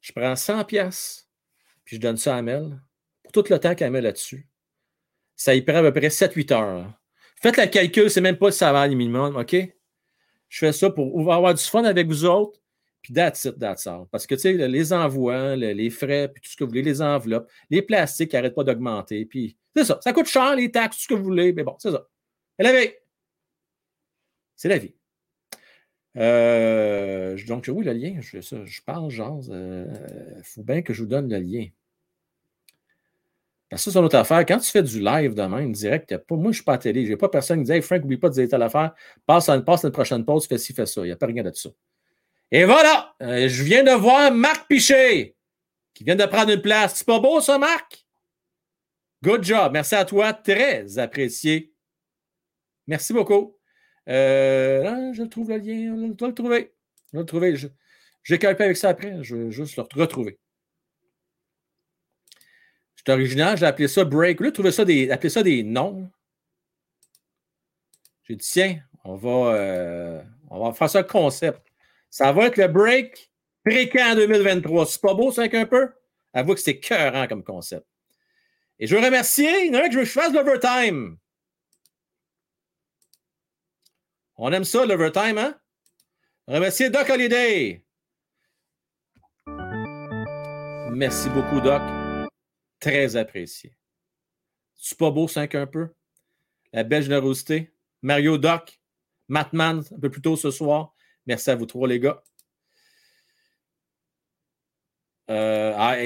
je prends 100 pièces puis je donne ça à Mel pour tout le temps qu'elle met là-dessus. Ça y prend à peu près 7-8 heures. Faites le calcul, c'est même pas le salaire minimum, OK? Je fais ça pour avoir du fun avec vous autres, puis that's it, that's all. Parce que, tu sais, les envois, les frais, puis tout ce que vous voulez, les enveloppes, les plastiques qui n'arrêtent pas d'augmenter, puis c'est ça. Ça coûte cher, les taxes, tout ce que vous voulez, mais bon, c'est ça. C'est la vie. C'est la vie. Euh, donc, oui, le lien, je, parle, genre, il euh, faut bien que je vous donne le lien. Ça, c'est une autre affaire. Quand tu fais du live de même, direct, pas, moi, je ne suis pas à télé. Je n'ai pas personne qui dit Hey, Frank, n'oublie pas de dire telle affaire. Passe à, passe à une prochaine pause, fais ci, fais ça. Il n'y a pas rien de ça. Et voilà! Euh, je viens de voir Marc Piché qui vient de prendre une place. C'est pas beau, ça, Marc? Good job. Merci à toi. Très apprécié. Merci beaucoup. Euh, je trouve le lien. Je dois le trouver. Je vais le trouver. J'ai calpé avec ça après. Je vais juste le retrouver. C'est original. J'ai appelé ça break. Là, trouver ça des, appeler ça des noms. J'ai dit, tiens, on va, euh, on va faire ça concept. Ça va être le break fréquent 2023. C'est pas beau, ça, un peu? Avoue que c'est cœurant comme concept. Et je veux remercier, il y en a que je veux que je fasse l'overtime. On aime ça, l'overtime, hein? Remercier Doc Holiday. Merci beaucoup, Doc. Très apprécié. C'est pas beau, 5 un peu? La belle générosité. Mario Doc, Matman, un peu plus tôt ce soir. Merci à vous trois, les gars. Euh, ah,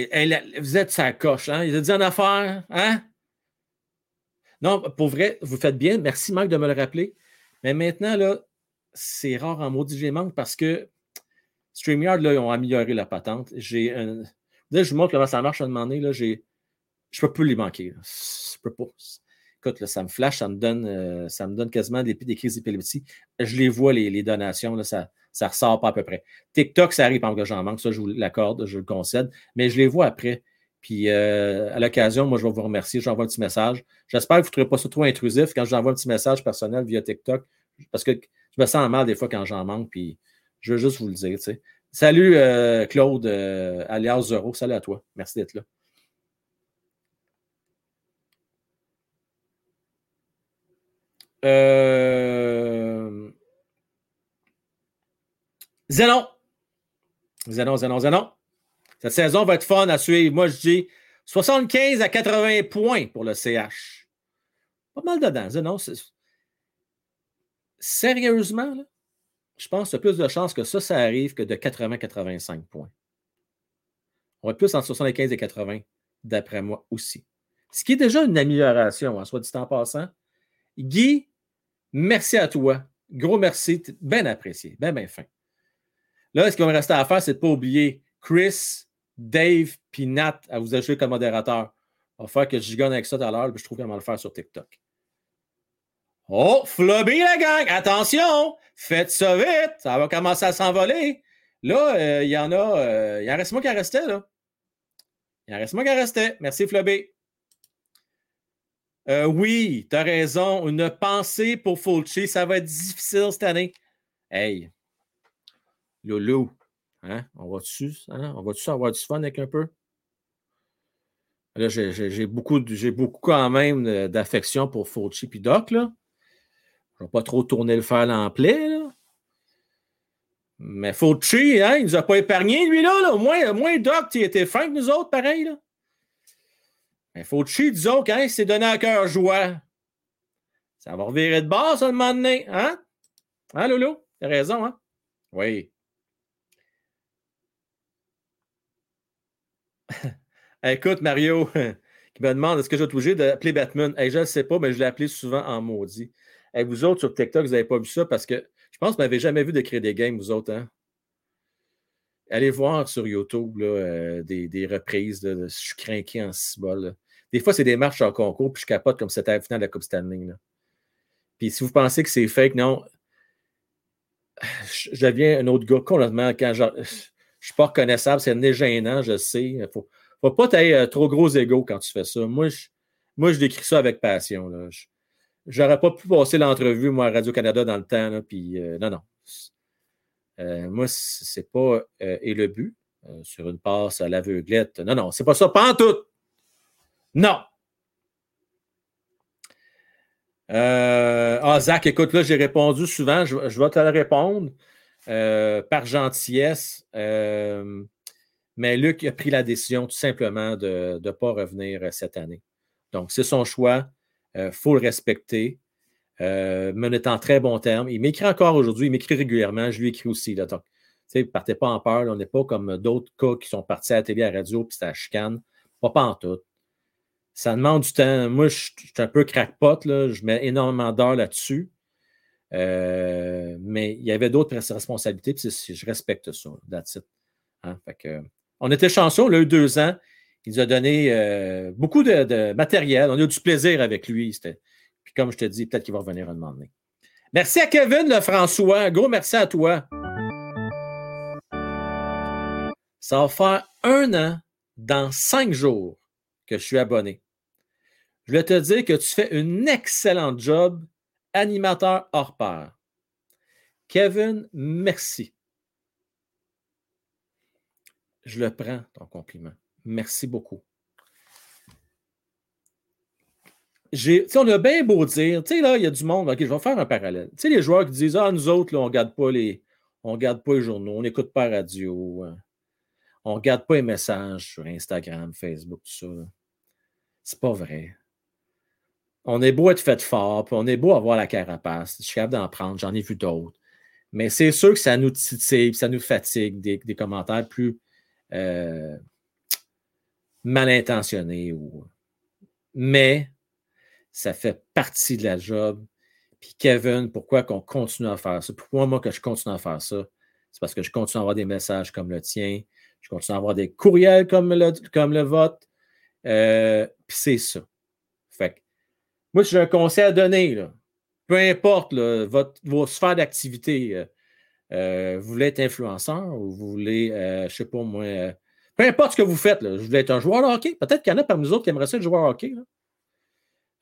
vous êtes sa coche, hein? Il a dit en affaire, hein? Non, pour vrai, vous faites bien. Merci, Marc, de me le rappeler. Mais maintenant, là, c'est rare en maudit manque parce que StreamYard, là, ils ont amélioré la patente. J'ai un... Je vous montre comment ça marche à un moment donné. Là, j'ai... Je peux plus les manquer. Je peux pas. Écoute, ça me flash, ça me donne, euh, ça me donne quasiment des, des crises d'épilepsie. Je les vois, les, donations, là, ça ressort pas à peu près. TikTok, ça arrive pendant que j'en manque, ça, je vous l'accorde, je le concède, mais je les vois après. Puis euh, à l'occasion, moi, je vais vous remercier. J'envoie un petit message. J'espère que vous ne trouverez pas ça trop intrusif quand j'envoie un petit message personnel via TikTok, parce que je me sens mal des fois quand j'en manque, puis je veux juste vous le dire. Salut euh, Claude, alias Zero. Salut à toi. Merci d'être là. Euh... Zénon. Zénon, Zénon. Cette saison va être fun à suivre. Moi, je dis 75 à 80 points pour le CH. Pas mal dedans. Zénon, sérieusement, je pense a plus de chances que ça, ça arrive que de 80-85 points. On va être plus entre 75 et 80, d'après moi aussi. Ce qui est déjà une amélioration, en hein, soit dit en passant. Guy, merci à toi. Gros merci. Bien apprécié. Bien, bien fin. Là, ce qu'il va me rester à faire, c'est de ne pas oublier Chris, Dave puis Nat à vous ajouter comme modérateur. On va faire que je gagne avec ça tout à l'heure, puis je trouve comment le faire sur TikTok. Oh, Flubby la gang! Attention! Faites ça vite! Ça va commencer à s'envoler. Là, euh, il y en a. Euh, il en reste moi qui en restait, là. Il en reste moi qui en restait. Merci, Flubby. Euh, oui, tu as raison. Une pensée pour Fulci. Ça va être difficile cette année. Hey, Loulou, hein? on va-tu hein? va avoir du fun avec un peu? Là, j'ai beaucoup, beaucoup quand même d'affection pour Fulci et Doc. Je ne vais pas trop tourner le fer en plaie. Mais Fauci, hein, il nous a pas épargné, lui, là. là. Moins, moins Doc, il était fin que nous autres, pareil, là. Mais Fauci, disons qu'il s'est donné à cœur joie. Ça va revirer de base, ça, un moment donné, hein? Hein, Loulou? T'as raison, hein? Oui. Écoute, Mario, qui me demande est-ce que je vais obligé d'appeler Batman? je ne sais pas, mais je l'ai appelé souvent en maudit. Et vous autres sur TikTok, vous n'avez pas vu ça parce que je pense que vous n'avez jamais vu de créer des games, vous autres. Hein? Allez voir sur YouTube là, euh, des, reprises. je suis craqué en cibole. Des fois, c'est des marches en concours, puis je capote comme c'était la finale de la Coupe Stanley. Là. Puis si vous pensez que c'est fake, non. Je deviens un autre gars complètement quand je ne suis pas reconnaissable, c'est gênant, je sais. Il ne faut, pas être euh, trop gros égaux quand tu fais ça. Moi, je, moi, je décris ça avec passion. Là. J'aurais pas pu passer l'entrevue, moi, à Radio-Canada dans le temps. Là, puis, euh, non, non. Euh, moi, c'est pas euh, et le but sur une passe à l'aveuglette. Non, non, c'est pas ça, pas en tout. Non. ah, Zach, écoute, là, j'ai répondu souvent. Je, vais te le répondre par gentillesse. mais Luc a pris la décision tout simplement de ne pas revenir cette année. Donc, c'est son choix. Il euh, faut le respecter. Euh, mais on est en très bon terme. Il m'écrit encore aujourd'hui, il m'écrit régulièrement, je lui écris aussi. Là, donc, ne partez pas en peur, on n'est pas comme d'autres cas qui sont partis à la télé, à la radio, puis c'est à chicane. Pas, pas en tout. Ça demande du temps. Moi, je, suis un peu crackpot, là. je mets énormément d'heures là-dessus. Euh, mais il y avait d'autres responsabilités, je respecte ça. That's hein? on était chanceux, on deux ans. Il nous a donné euh, beaucoup de, matériel. On a eu du plaisir avec lui. Puis comme je te dis, peut-être qu'il va revenir un moment donné. Merci à Kevin le François. Gros merci à toi. Ça va faire un an dans cinq jours que je suis abonné. Je voulais te dire que tu fais un excellent job, animateur hors pair. Kevin, merci. Je le prends, ton compliment. Merci beaucoup. on a bien beau dire, tu sais, là, il y a du monde, OK, je vais faire un parallèle. Tu sais, les joueurs qui disent, ah, nous autres, on ne regarde pas les. Regarde pas les journaux, on n'écoute pas la radio, hein. on ne regarde pas les messages sur Instagram, Facebook, tout ça. C'est pas vrai. On est beau être fait fort, puis on est beau avoir la carapace. Je suis capable d'en prendre, j'en ai vu d'autres. Mais c'est sûr que ça nous titille, ça nous fatigue des, commentaires plus. Euh, mal intentionné. Ou... Mais ça fait partie de la job. Puis Kevin, pourquoi qu'on continue à faire ça? Pourquoi moi que je continue à faire ça? C'est parce que je continue à avoir des messages comme le tien. Je continue à avoir des courriels comme le, comme vote. Euh, puis c'est ça. Moi, j'ai un conseil à donner. Là. Peu importe votre, vos sphères d'activité. Euh, euh, vous voulez être influenceur ou vous voulez, je ne sais pas moi, peu importe ce que vous faites, je voulais être un joueur de hockey. Peut-être qu'il y en a parmi nous autres qui aimeraient ça être joueur hockey.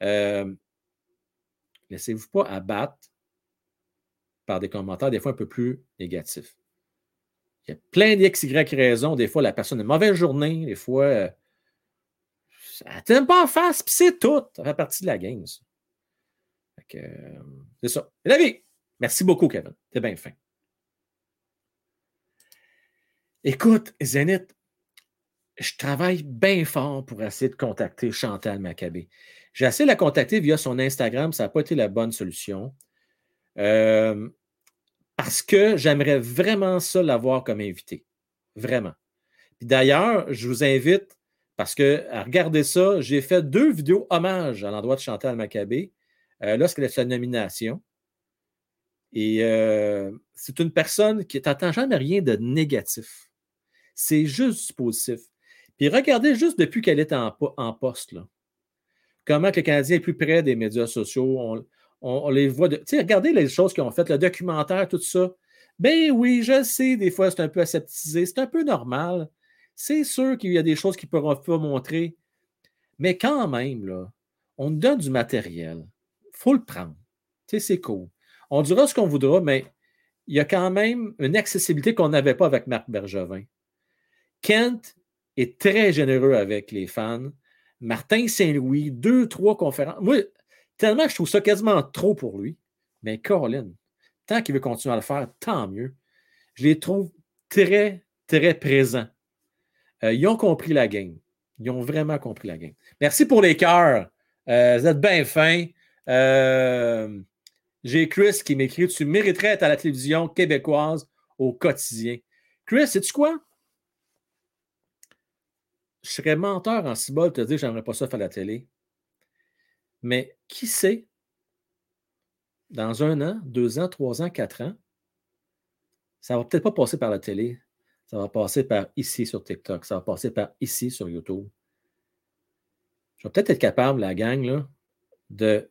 Euh, laissez-vous pas abattre par des commentaires des fois un peu plus négatifs. Il y a plein d'X, Y raisons. Des fois, la personne a une mauvaise journée. Des fois, euh, elle t'aime pas en face, puis c'est tout. Ça fait partie de la game, euh, c'est ça. La. Merci beaucoup, Kevin. T'es bien fin. Écoute, Zénith, je travaille bien fort pour essayer de contacter Chantal Maccabé. J'ai essayé de la contacter via son Instagram, ça n'a pas été la bonne solution. Euh, parce que j'aimerais vraiment ça l'avoir comme invité. Vraiment. D'ailleurs, je vous invite, parce que à regarder ça, j'ai fait deux vidéos hommage à l'endroit de Chantal Maccabé euh, lorsqu'elle a fait sa nomination. Et euh, c'est une personne qui n'entend jamais rien de négatif. C'est juste positif. Puis regardez juste depuis qu'elle est en, poste, comment que le Canadien est plus près des médias sociaux. On, les voit. De... regardez les choses qu'ils ont faites, le documentaire, tout ça. Ben oui, je sais, des fois, c'est un peu aseptisé. C'est un peu normal. C'est sûr qu'il y a des choses qui ne pourront pas montrer. Mais quand même, on donne du matériel. Il faut le prendre. c'est cool. On dira ce qu'on voudra, mais il y a quand même une accessibilité qu'on n'avait pas avec Marc Bergevin. Kent, est très généreux avec les fans. Martin Saint-Louis, deux, trois conférences. Moi, tellement je trouve ça quasiment trop pour lui. Mais Caroline, tant qu'il veut continuer à le faire, tant mieux. Je les trouve très, très présents. Euh, ils ont compris la game. Ils ont vraiment compris la game. Merci pour les cœurs. Euh, vous êtes bien fins. Euh, j'ai Chris qui m'écrit Tu mériterais être à la télévision québécoise au quotidien. Chris, sais-tu quoi? Je serais menteur en cibole de te dire j'aimerais pas ça faire la télé. Mais qui sait, dans un an, deux ans, trois ans, quatre ans, ça va peut-être pas passer par la télé. Ça va passer par ici sur TikTok. Ça va passer par ici sur YouTube. Je vais peut-être être capable, la gang, de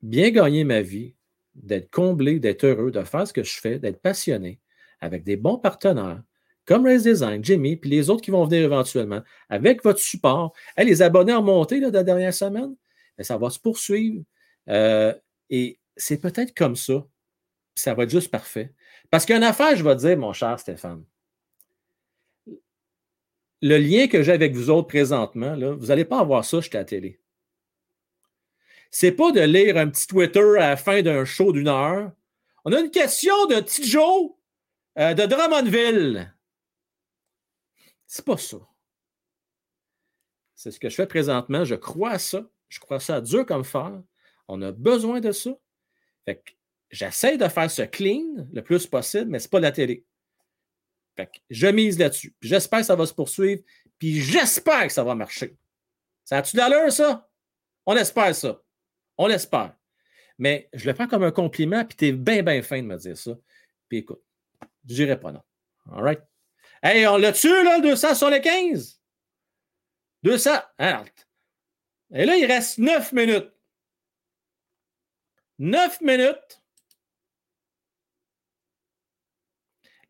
bien gagner ma vie, d'être comblé, d'être heureux, de faire ce que je fais, d'être passionné, avec des bons partenaires, comme Race Design, Jimmy, puis les autres qui vont venir éventuellement, avec votre support. les abonnés ont monté la dernière semaine, mais ça va se poursuivre. Euh, et c'est peut-être comme ça. ça va être juste parfait. Parce qu'il y a une affaire, je vais te dire, mon cher Stéphane. Le lien que j'ai avec vous autres présentement, vous n'allez pas avoir ça chez la télé. C'est pas de lire un petit Twitter à la fin d'un show d'une heure. On a une question de petit Joe euh, de Drummondville. C'est pas ça. C'est ce que je fais présentement. Je crois à ça. Je crois ça dur comme fer. On a besoin de ça. Fait j'essaie de faire ce clean le plus possible, mais ce n'est pas la télé. Fait que je mise là-dessus. J'espère que ça va se poursuivre. Puis j'espère que ça va marcher. Ça a-tu l'heure, ça? On espère ça. On l'espère. Mais je le prends comme un compliment, puis tu es bien, bien fin de me dire ça. Puis écoute, je dirais pas non. All right? On l'a tué, là, le 200 sur les 15? 200. Et là, il reste 9 minutes. 9 minutes.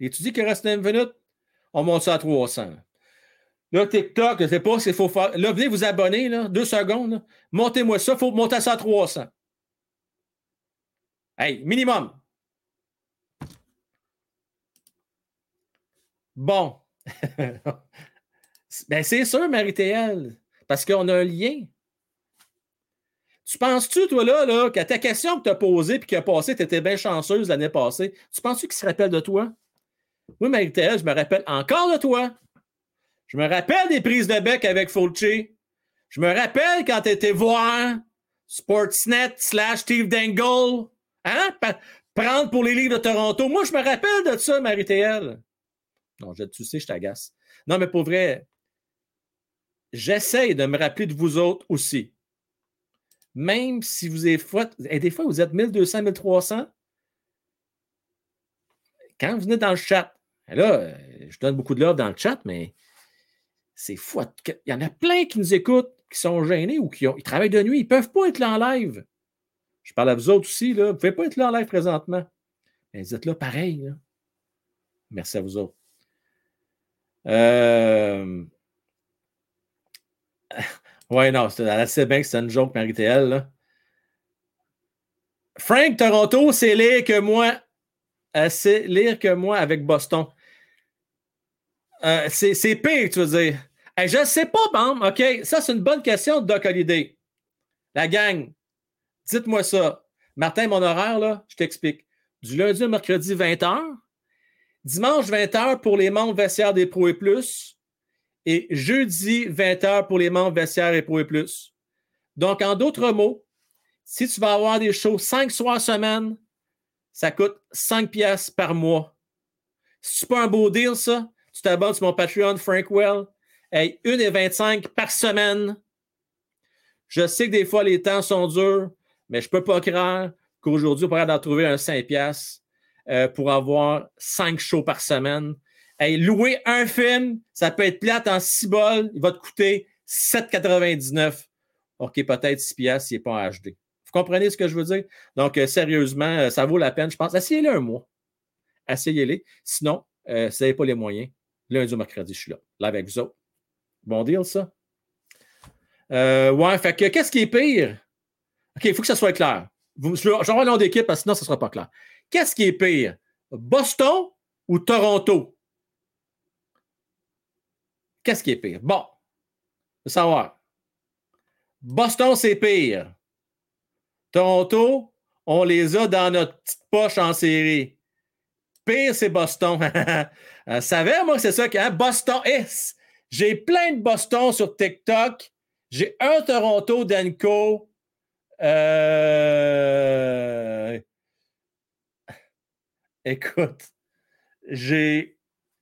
Et tu dis qu'il reste 9 minutes, on monte ça à 300. Là, TikTok, je ne sais pas s'il faut faire. Là, venez vous abonner, là, deux secondes. Montez-moi ça, il faut monter ça à 300. Hey, minimum. Bon. ben, c'est sûr, Marie-Théelle, parce qu'on a un lien. Tu penses-tu, toi, là, là que ta question que tu as posée et qui a passé, tu étais bien chanceuse l'année passée, tu penses-tu qu'il se rappelle de toi? Oui, Marie-Thérèse, je me rappelle encore de toi. Je me rappelle des prises de bec avec Fulci. Je me rappelle quand tu étais voir Sportsnet slash Steve Dangle. Hein? prendre pour les livres de Toronto. Moi, je me rappelle de ça, Marie-Thérèse. Non, je, tu sais, je t'agace. Non, mais pour vrai, j'essaie de me rappeler de vous autres aussi même si vous êtes et des fois vous êtes 1200, 1300, quand vous venez dans le chat, là, euh, je donne beaucoup de love dans le chat, mais c'est fou. Il y en a plein qui nous écoutent, qui sont gênés ou qui ils travaillent de nuit, ils ne peuvent pas être là en live. Je parle à vous autres aussi, là. vous ne pouvez pas être là en live présentement. Mais vous êtes là pareil. Merci à vous autres. Euh... Ouais, non, c'est assez bien que c'est une joke, Marie-Théelle. Frank Toronto, c'est lire que moi. C'est lire que moi avec Boston. Euh, c'est pire, tu veux dire. je ne sais pas, Bam. OK, ça, c'est une bonne question Doc Holiday. La gang, dites-moi ça. Martin, mon horaire, là, je t'explique. Du lundi au mercredi, 20h. Dimanche, 20h pour les membres vestiaires des Pro et Plus et jeudi 20h pour les membres vestiaires et Pro et Plus. Donc, en d'autres mots, si tu vas avoir des shows 5 soirs semaine, ça coûte 5 pièces par mois. Si pas un beau deal, ça, tu t'abonnes sur mon Patreon, Frankwell. Hey, 1,25 par semaine. Je sais que des fois, les temps sont durs, mais je ne peux pas croire qu'aujourd'hui, on pourrait en trouver un 5 pièces euh, pour avoir 5 shows par semaine louer un film, ça peut être plate en 6 bols, il va te coûter 7,99. OK, peut-être 6 piastres s'il n'est pas en HD. Vous comprenez ce que je veux dire? Donc, euh, sérieusement, euh, ça vaut la peine, je pense. Essayez-le un mois. Essayez-les. Sinon, si vous n'avez pas les moyens, lundi ou mercredi, je suis là. Là avec vous autres. Bon deal, ça? ouais, fait que qu'est-ce qui est pire? OK, il faut que ça soit clair. J'aurai un nom d'équipe, parce que sinon, ça ne sera pas clair. Qu'est-ce qui est pire? Boston ou Toronto? Qu'est-ce qui est pire? Bon, faut savoir. Boston, c'est pire. Toronto, on les a dans notre petite poche en série. Pire, c'est Boston. Euh, savais, moi, c'est ça que hein, Boston. Eh, j'ai plein de Boston sur TikTok. J'ai un Toronto d'Enco. Euh, écoute, j'ai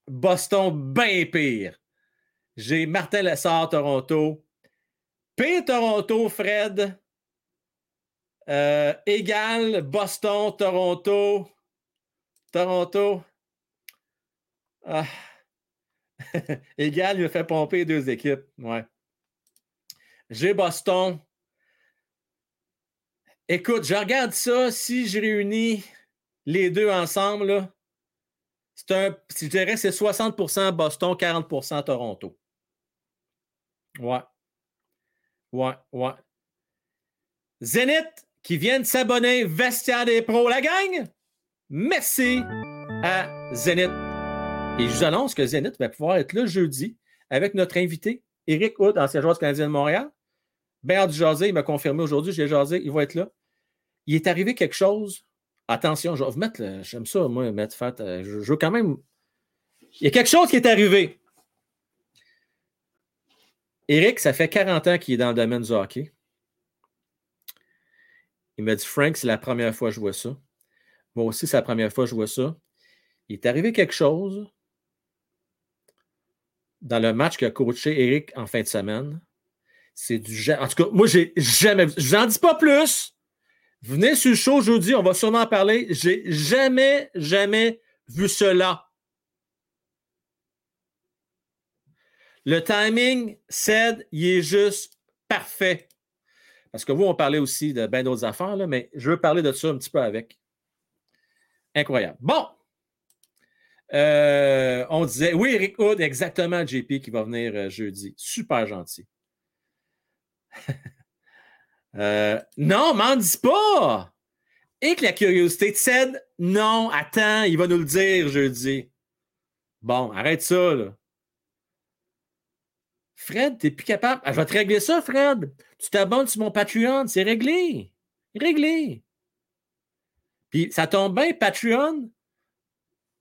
Boston bien pire. J'ai Martin Lessard, Toronto. Pire Toronto, Fred. Euh, égal Boston, Toronto. Toronto. Ah. égal, il me fait pomper deux équipes. Ouais. J'ai Boston. Écoute, je regarde ça. Si je réunis les deux ensemble, c'est un, je dirais c'est 60% Boston, 40% Toronto. Ouais. Ouais, ouais. Zenith qui vient de s'abonner, Vestiaire des pros, la gang. Merci à Zenith. Et je vous annonce que Zenith va pouvoir être là jeudi avec notre invité, Eric Hood, ancien joueur Canadien de Montréal. Ben du jasé, il m'a confirmé aujourd'hui, j'ai jasé, il va être là. Il est arrivé quelque chose. Attention, je vais vous mettre, j'aime ça, moi, mettre fait. Euh, je, veux quand même. Il y a quelque chose qui est arrivé. Eric, ça fait 40 ans qu'il est dans le domaine du hockey. Il m'a dit Frank, c'est la première fois que je vois ça. Moi aussi, c'est la première fois que je vois ça. Il est arrivé quelque chose dans le match qu'a coaché Eric en fin de semaine. C'est du. En tout cas, moi, j'ai jamais. Je n'en dis pas plus. Venez sur le show aujourd'hui, on va sûrement en parler. J'ai jamais, jamais vu cela. Le timing, cède, il est juste parfait. Parce que vous, on parlait aussi de bien d'autres affaires, mais je veux parler de ça un petit peu avec. Incroyable. Bon. Euh, on disait, oui, Eric Hood, exactement, JP, qui va venir euh, jeudi. Super gentil. Euh, non, m'en dis pas! Et que la curiosité te cède? Non, attends, il va nous le dire jeudi. Bon, arrête ça, là. Fred, t'es plus capable. Ah, je vais te régler ça, Fred. Tu t'abonnes sur mon Patreon, c'est réglé. Réglé. Puis ça tombe bien, Patreon,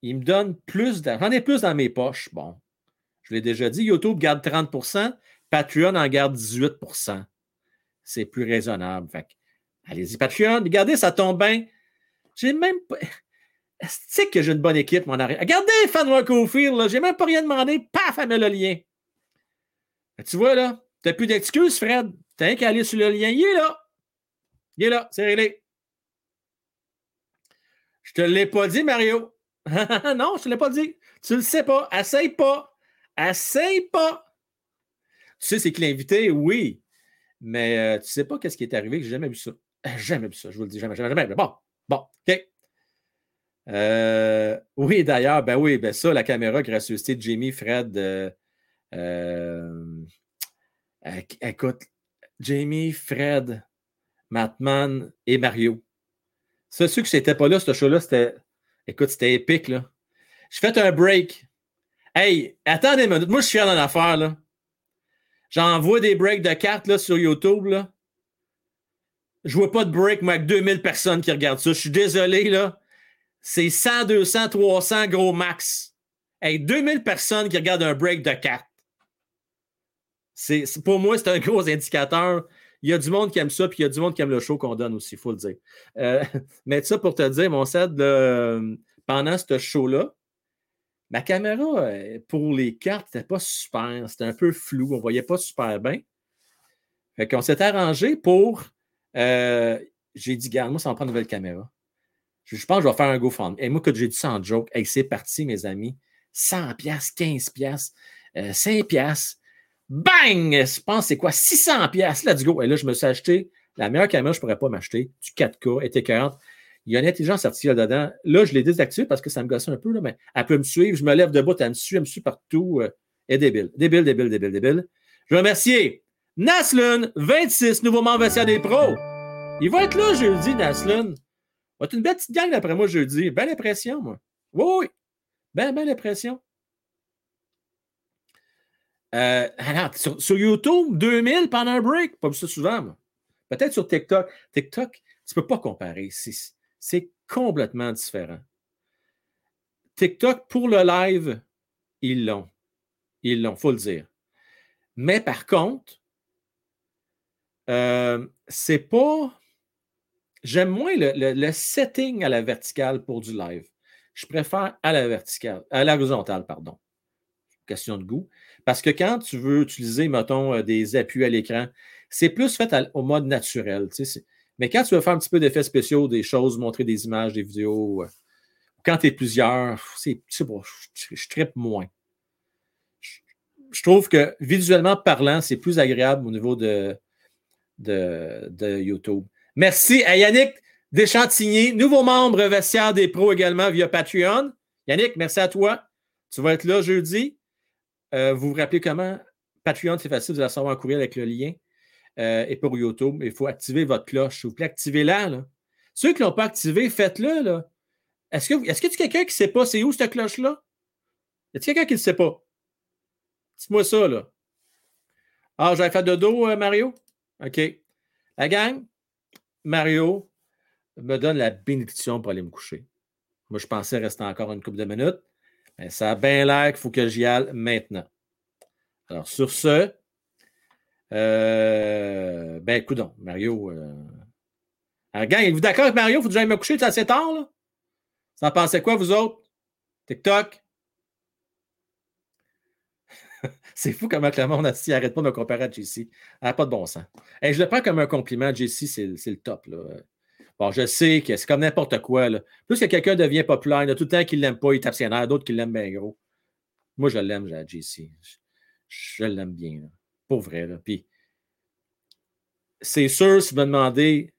il me donne plus d'argent. J'en ai plus dans mes poches. Bon, je l'ai déjà dit, YouTube garde 30% Patreon en garde 18% C'est plus raisonnable. Fait allez-y, Patreon. Regardez, ça tombe bien. J'ai même pas. C'est que j'ai une bonne équipe, mon arrière. Regardez, Fanwa Cofield, j'ai même pas rien demandé. Paf, elle met le lien. Tu vois, là, t'as plus d'excuses, Fred. T'as qu'à aller sur le lien. Il est là. Il est là. C'est réglé. Je te l'ai pas dit, Mario. non, je te l'ai pas dit. Tu le sais pas. Essaye pas. Essaye pas. Tu sais, c'est que l'invité, oui. Mais euh, tu sais pas qu'est-ce qui est arrivé, que j'ai jamais vu ça. Jamais vu ça, je vous le dis, jamais, jamais, jamais. Bon, bon, OK. Euh, oui, d'ailleurs, ben oui, ben ça, la caméra qui ressuscité Jamie, Fred, euh, écoute, Jamie, Fred, Matman et Mario. C'est sûr que n'étais pas là, ce show-là, c'était. Écoute, c'était épique, là. Je fais un break. Hey, attendez une minute. Moi, je suis d'une affaire, là. J'envoie des breaks de cartes, là, sur YouTube, là. Je vois pas de break, moi, avec 2000 personnes qui regardent ça. Je suis désolé, là. C'est 100, 200, 300 gros max. Hey, 2000 personnes qui regardent un break de cartes. C'est, pour moi, c'est un gros indicateur il y a du monde qui aime ça, puis il y a du monde qui aime le show qu'on donne aussi, il faut le dire. Euh, mais ça pour te dire, mon set, pendant ce show-là, ma caméra, euh, pour les cartes, n'était pas super. C'était un peu flou. On ne voyait pas super bien. Fait qu'on s'est arrangé pour. Euh, j'ai dit, garde, moi, ça va prendre une nouvelle caméra. Je, pense que je vais faire un GoFundMe. Et moi, que j'ai dit ça en joke, c'est parti, mes amis. 100$, 15$, 5$. Bang! Je pense c'est quoi? 600 pièces. Let's go. Et là, je me suis acheté la meilleure caméra que je ne pourrais pas m'acheter, du 4K, était 40. Il y a une intelligence artificielle dedans. Là, je l'ai désactivé parce que ça me gossait un peu, là, mais elle peut me suivre. Je me lève debout, elle me suit, elle me suit partout. Euh, elle est débile. Débile, débile, débile, débile. Je veux remercier Naslun, 26, nouveau membre des pros. Il va être là jeudi, Naslun. Va être une belle petite gang d'après moi jeudi. Belle impression, moi. Oui, oui. Ben, belle impression. Euh, sur, YouTube, 2000 pendant un break. Pas vu ça souvent, Peut-être sur TikTok. TikTok, tu ne peux pas comparer. C'est complètement différent. TikTok, pour le live, ils l'ont. Ils l'ont, il faut le dire. Mais par contre, euh, c'est pas. J'aime moins le, setting à la verticale pour du live. Je préfère à la verticale, à l'horizontale, pardon. Question de goût. Parce que quand tu veux utiliser, mettons, euh, des appuis à l'écran, c'est plus fait au mode naturel. Mais quand tu veux faire un petit peu d'effets spéciaux, des choses, montrer des images, des vidéos, euh, quand tu es plusieurs, c'est bon, je, je tripe moins. Je, trouve que visuellement parlant, c'est plus agréable au niveau de, de, YouTube. Merci à Yannick Deschantigny, nouveau membre vestiaire des pros également via Patreon. Yannick, merci à toi. Tu vas être là jeudi. Euh, vous vous rappelez comment? Patreon, c'est facile, de la savoir en courriel avec le lien. Euh, et pour YouTube, il faut activer votre cloche. S'il vous plaît, activez-la. Là. Ceux qui ne l'ont pas activé, faites-le. Là. Est-ce que est-ce quelqu'un qui ne sait pas c'est où cette cloche-là? Y a-t-il quelqu'un qui ne sait pas? Dis-moi ça, là. Ah, j'avais fait de dos, euh, Mario? OK. La gang, Mario me donne la bénédiction pour aller me coucher. Moi, je pensais rester encore une couple de minutes. Ça a bien l'air qu'il faut que j'y aille maintenant. Alors, sur ce, euh, ben, écoute Mario. Euh... Êtes-vous d'accord avec Mario? Faut que j'aille me coucher, c'est assez tard, là? Vous en pensez quoi, vous autres? TikTok? c'est fou comment le monde arrête pas de me comparer à JC. n'a pas de bon sens. Et je le prends comme un compliment. JC, c'est le top. Là. Bon, je sais que c'est comme n'importe quoi. Plus que quelqu'un devient populaire, il y a tout le temps qu'il ne l'aime pas, il tape ses d'autres qui l'aiment bien gros. Moi, je l'aime, JC. Je, l'aime bien. Là. Pour vrai. Là. Puis, c'est sûr, si vous me demandez,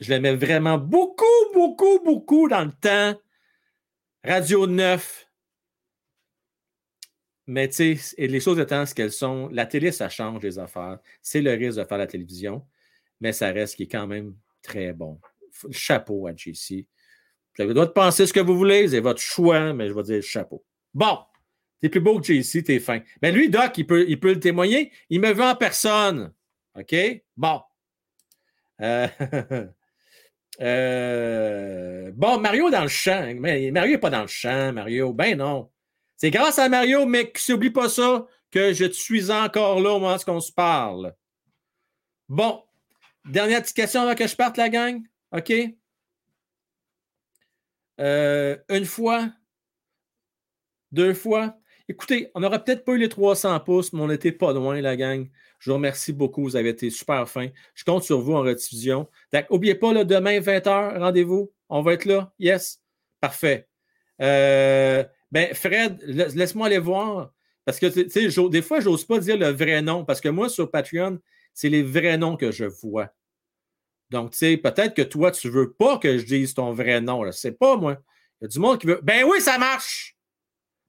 je l'aimais vraiment beaucoup, beaucoup, beaucoup dans le temps. Radio 9. Mais tu sais, les choses étant ce qu'elles sont, la télé, ça change les affaires. C'est le risque de faire la télévision, mais ça reste qui est quand même très bon. Chapeau à JC. Vous avez le droit de penser ce que vous voulez, c'est votre choix, mais je vais dire chapeau. Bon, t'es plus beau que JC, t'es fin. Mais lui, Doc, il peut, le témoigner. Il me veut en personne. OK? Bon. Euh, Euh, bon, Mario dans le champ. Mais Mario n'est pas dans le champ, Mario. Ben non. C'est grâce à Mario, mais n'oublie pas ça, que je suis encore là au moment où on se parle. Bon. Dernière petite question avant que je parte, la gang. OK? Euh, une fois, deux fois. Écoutez, on n'aurait peut-être pas eu les 300 pouces, mais on n'était pas loin, la gang. Je vous remercie beaucoup. Vous avez été super fin. Je compte sur vous en rediffusion. N'oubliez pas, demain, 20h, rendez-vous. On va être là. Yes. Parfait. Euh, ben, Fred, laisse-moi aller voir. Parce que, tu sais, des fois, je n'ose pas dire le vrai nom. Parce que moi, sur Patreon, c'est les vrais noms que je vois. Donc, tu sais, peut-être que toi, tu veux pas que je dise ton vrai nom. Je ne sais pas, moi. Il y a du monde qui veut. Ben oui, ça marche.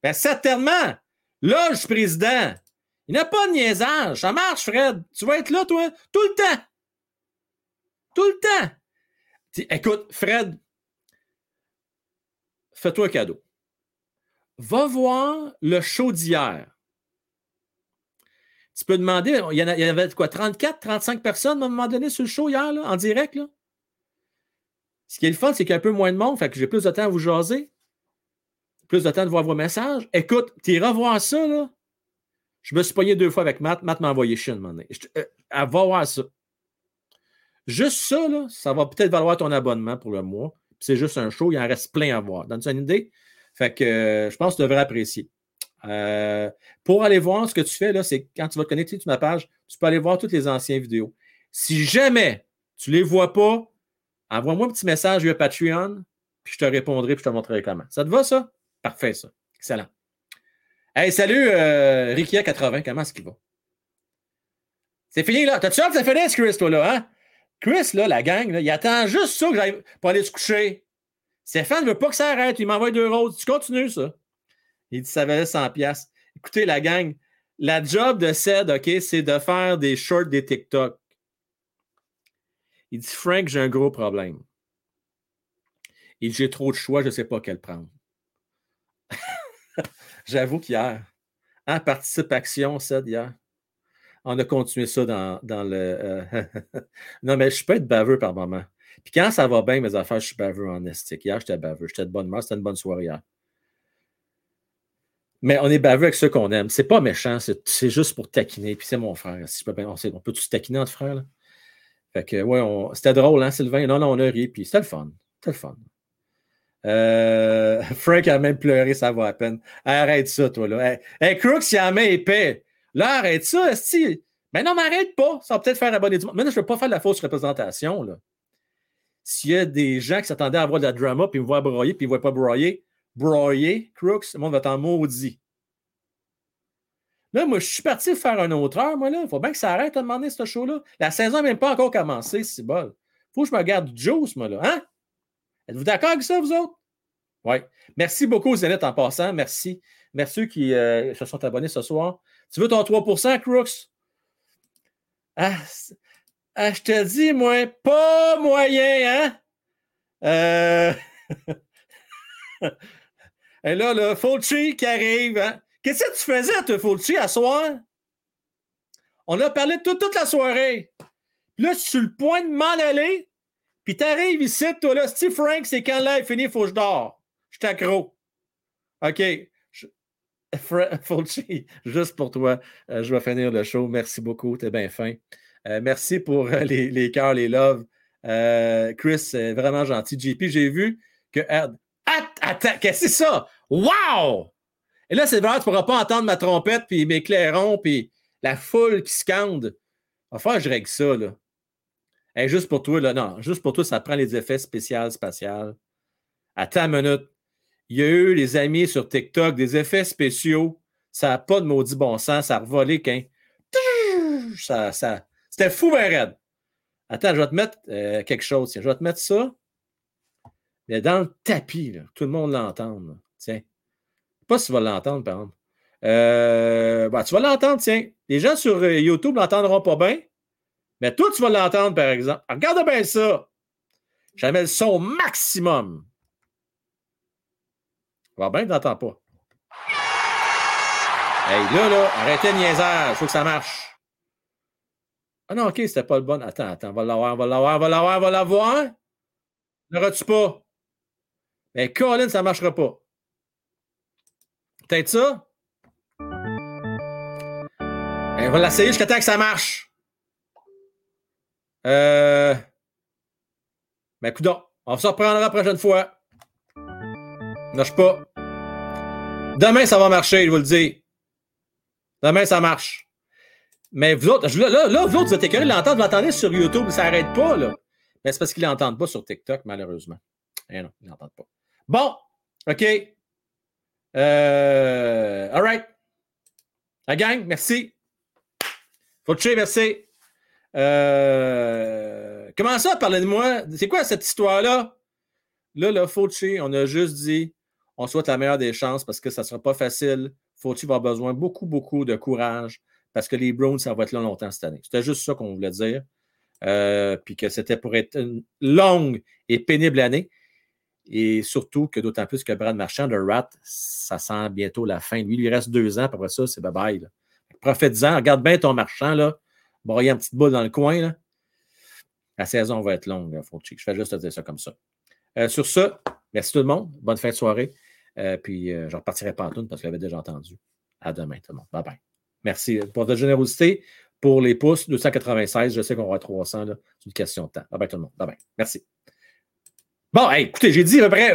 Ben, certainement. Là, je suis président. Il n'y a pas de niaisage. Ça marche, Fred. Tu vas être là, toi, tout le temps. Tout le temps. Écoute, Fred, fais-toi un cadeau. Va voir le show d'hier. Tu peux demander, il y, en avait quoi, 34, 35 personnes à un moment donné sur le show hier, en direct? Là? Ce qui est le fun, c'est qu'il y a un peu moins de monde, fait que j'ai plus de temps à vous jaser, plus de temps de voir vos messages. Écoute, tu iras voir ça, là. Je me suis pogné deux fois avec Matt. Matt m'a envoyé chier un moment donné. Euh, va voir ça. Juste ça, là, ça va peut-être valoir ton abonnement pour le mois. C'est juste un show, il en reste plein à voir. Donne-tu une idée? Fait que euh, je pense que tu devrais apprécier. Euh, pour aller voir ce que tu fais, c'est quand tu vas te connecter sur ma page, tu peux aller voir toutes les anciennes vidéos. Si jamais tu ne les vois pas, envoie-moi un petit message via Patreon, puis je te répondrai, puis je te montrerai comment. Ça te va, ça? Parfait, ça. Excellent. Hey, salut, euh, Rikia80, comment est-ce qu'il va? C'est fini, là. T'as-tu hâte que ça finisse, Chris, toi, là, hein? Chris, là, la gang, il attend juste ça que pour aller se coucher. Stéphane ne veut pas que ça arrête. Il m'envoie deux roses. Tu continues, ça? Il dit, ça valait 100 pièces. Écoutez, la gang, la job de Ced, OK, c'est de faire des shorts des TikTok. Il dit, Frank, j'ai un gros problème. Il dit, j'ai trop de choix, je ne sais pas quel prendre. J'avoue qu'hier, en participation, ça, hier, on a continué ça dans, le. Euh, non, mais je peux être baveux par moment. Puis quand ça va bien, mes affaires, je suis baveux en estique. Hier, j'étais baveux. J'étais de bonne humeur. C'était une bonne soirée hier. Mais on est baveux avec ceux qu'on aime. C'est pas méchant, c'est juste pour taquiner. Puis c'est mon frère. Si on, peut tous taquiner entre frères? Là? Fait que, ouais, c'était drôle, hein, Sylvain? Non, non, on a ri. Puis c'était le fun. C'était le fun. Euh, Frank a même pleuré, ça va à peine. Arrête ça, toi, là. Hey, Crooks, il a main épais. Là, arrête ça, si. Mais non, m'arrête pas. Ça va peut-être faire abonner du monde. Maintenant, je ne veux pas faire de la fausse représentation. S'il y a des gens qui s'attendaient à avoir de la drama, puis me voient broyer, puis ils ne voient pas broyer, broyer, Crooks, le monde va t'en maudit. Là, moi, je suis parti faire un autre heure, moi, là. Il faut bien que ça arrête à demander ce show-là. La saison n'a même pas encore commencé, c'est bon. Faut que je me garde juice, moi, là. Hein? Êtes-vous d'accord avec ça, vous autres? Oui. Merci beaucoup, Zénith, en passant. Merci. Merci ceux qui euh, se sont abonnés ce soir. Tu veux ton 3% Crooks? Ah, ah, je te dis, moi, pas moyen, hein? Euh... Et là, le Fulci qui arrive, hein? Qu'est-ce que tu faisais, toi, Fulci, à soir? On a parlé toute, la soirée. Là, sur le point de m'en aller, puis t'arrives ici, toi, là, Steve Frank, c'est quand là est fini, il faut que je dors. Je t'accro. OK. Fulci, juste pour toi, euh, je vais finir le show. Merci beaucoup, t'es bien fin. Euh, merci pour euh, les, les cœurs, les loves. Chris, c'est vraiment gentil. JP, j'ai vu que. Attends, qu'est-ce que c'est ça? Wow! Et là, c'est vrai, tu ne pourras pas entendre ma trompette, puis mes clairons, puis la foule qui scande. Enfin, je règle ça, là. juste pour toi, là, non, juste pour toi, ça prend les effets spéciaux, spatials. Attends une minute. Il y a eu, les amis sur TikTok, des effets spéciaux. Ça n'a pas de maudit bon sens. Ça a revolé qu'un. Ça, ça... C'était fou, ben. Attends, je vais te mettre euh, quelque chose. Je vais te mettre ça. Mais dans le tapis, tout le monde l'entend. Tiens. Pas si tu vas l'entendre, par exemple. Euh, ben, tu vas l'entendre, tiens. Les gens sur euh, YouTube ne l'entendront pas bien. Mais toi, tu vas l'entendre, par exemple. regarde bien ça. J'avais le son maximum. Va bien, tu n'entends pas. Hey, là, là, arrêtez le niaisage. Il faut que ça marche. Ah non, OK, c'était pas le bon. Attends, attends, on va l'avoir, on va l'avoir, on va l'avoir, on va l'avoir. L'auras-tu pas? Mais Colin, ça ne marchera pas. Peut-être ça? on va l'essayer jusqu'à temps que ça marche. Euh. Ben, coudon, on se reprendra la prochaine fois. Marche pas. Demain, ça va marcher, je vous le dis. Demain, ça marche. Mais vous autres, là, vous autres, vous êtes écœurés de l'entendre. Vous l'entendez sur YouTube, ça n'arrête pas, là. Mais c'est parce qu'ils ne l'entendent pas sur TikTok, malheureusement. Eh non, ils ne l'entendent pas. Bon, OK. Euh, all right. La gang, merci. Faut merci. Euh, comment ça, parlez de moi? C'est quoi cette histoire-là? Là, là, Fauci, on a juste dit on souhaite la meilleure des chances parce que ça ne sera pas facile. Fauci va avoir besoin beaucoup, beaucoup de courage parce que les Browns, ça va être là longtemps cette année. C'était juste ça qu'on voulait dire. Euh, puis que c'était pour être une longue et pénible année. Et surtout que d'autant plus que Brad Marchand, de Rat, ça sent bientôt la fin. Lui, il lui reste deux ans, après ça, c'est bye-bye. Profite-en, regarde bien ton marchand, là. Bon, il y a une petite boule dans le coin. La saison va être longue, Fauci. Je fais juste te dire ça comme ça. Euh, sur ce, merci tout le monde. Bonne fin de soirée. Euh, puis euh, je repartirai pas en tout parce que j'avais déjà entendu. À demain, tout le monde. Bye bye. Merci pour votre générosité. Pour les pouces, 296, je sais qu'on aura 300. C'est une question de temps. Bye bye tout le monde. Bye bye. Merci. Bon, écoutez, j'ai dit à peu près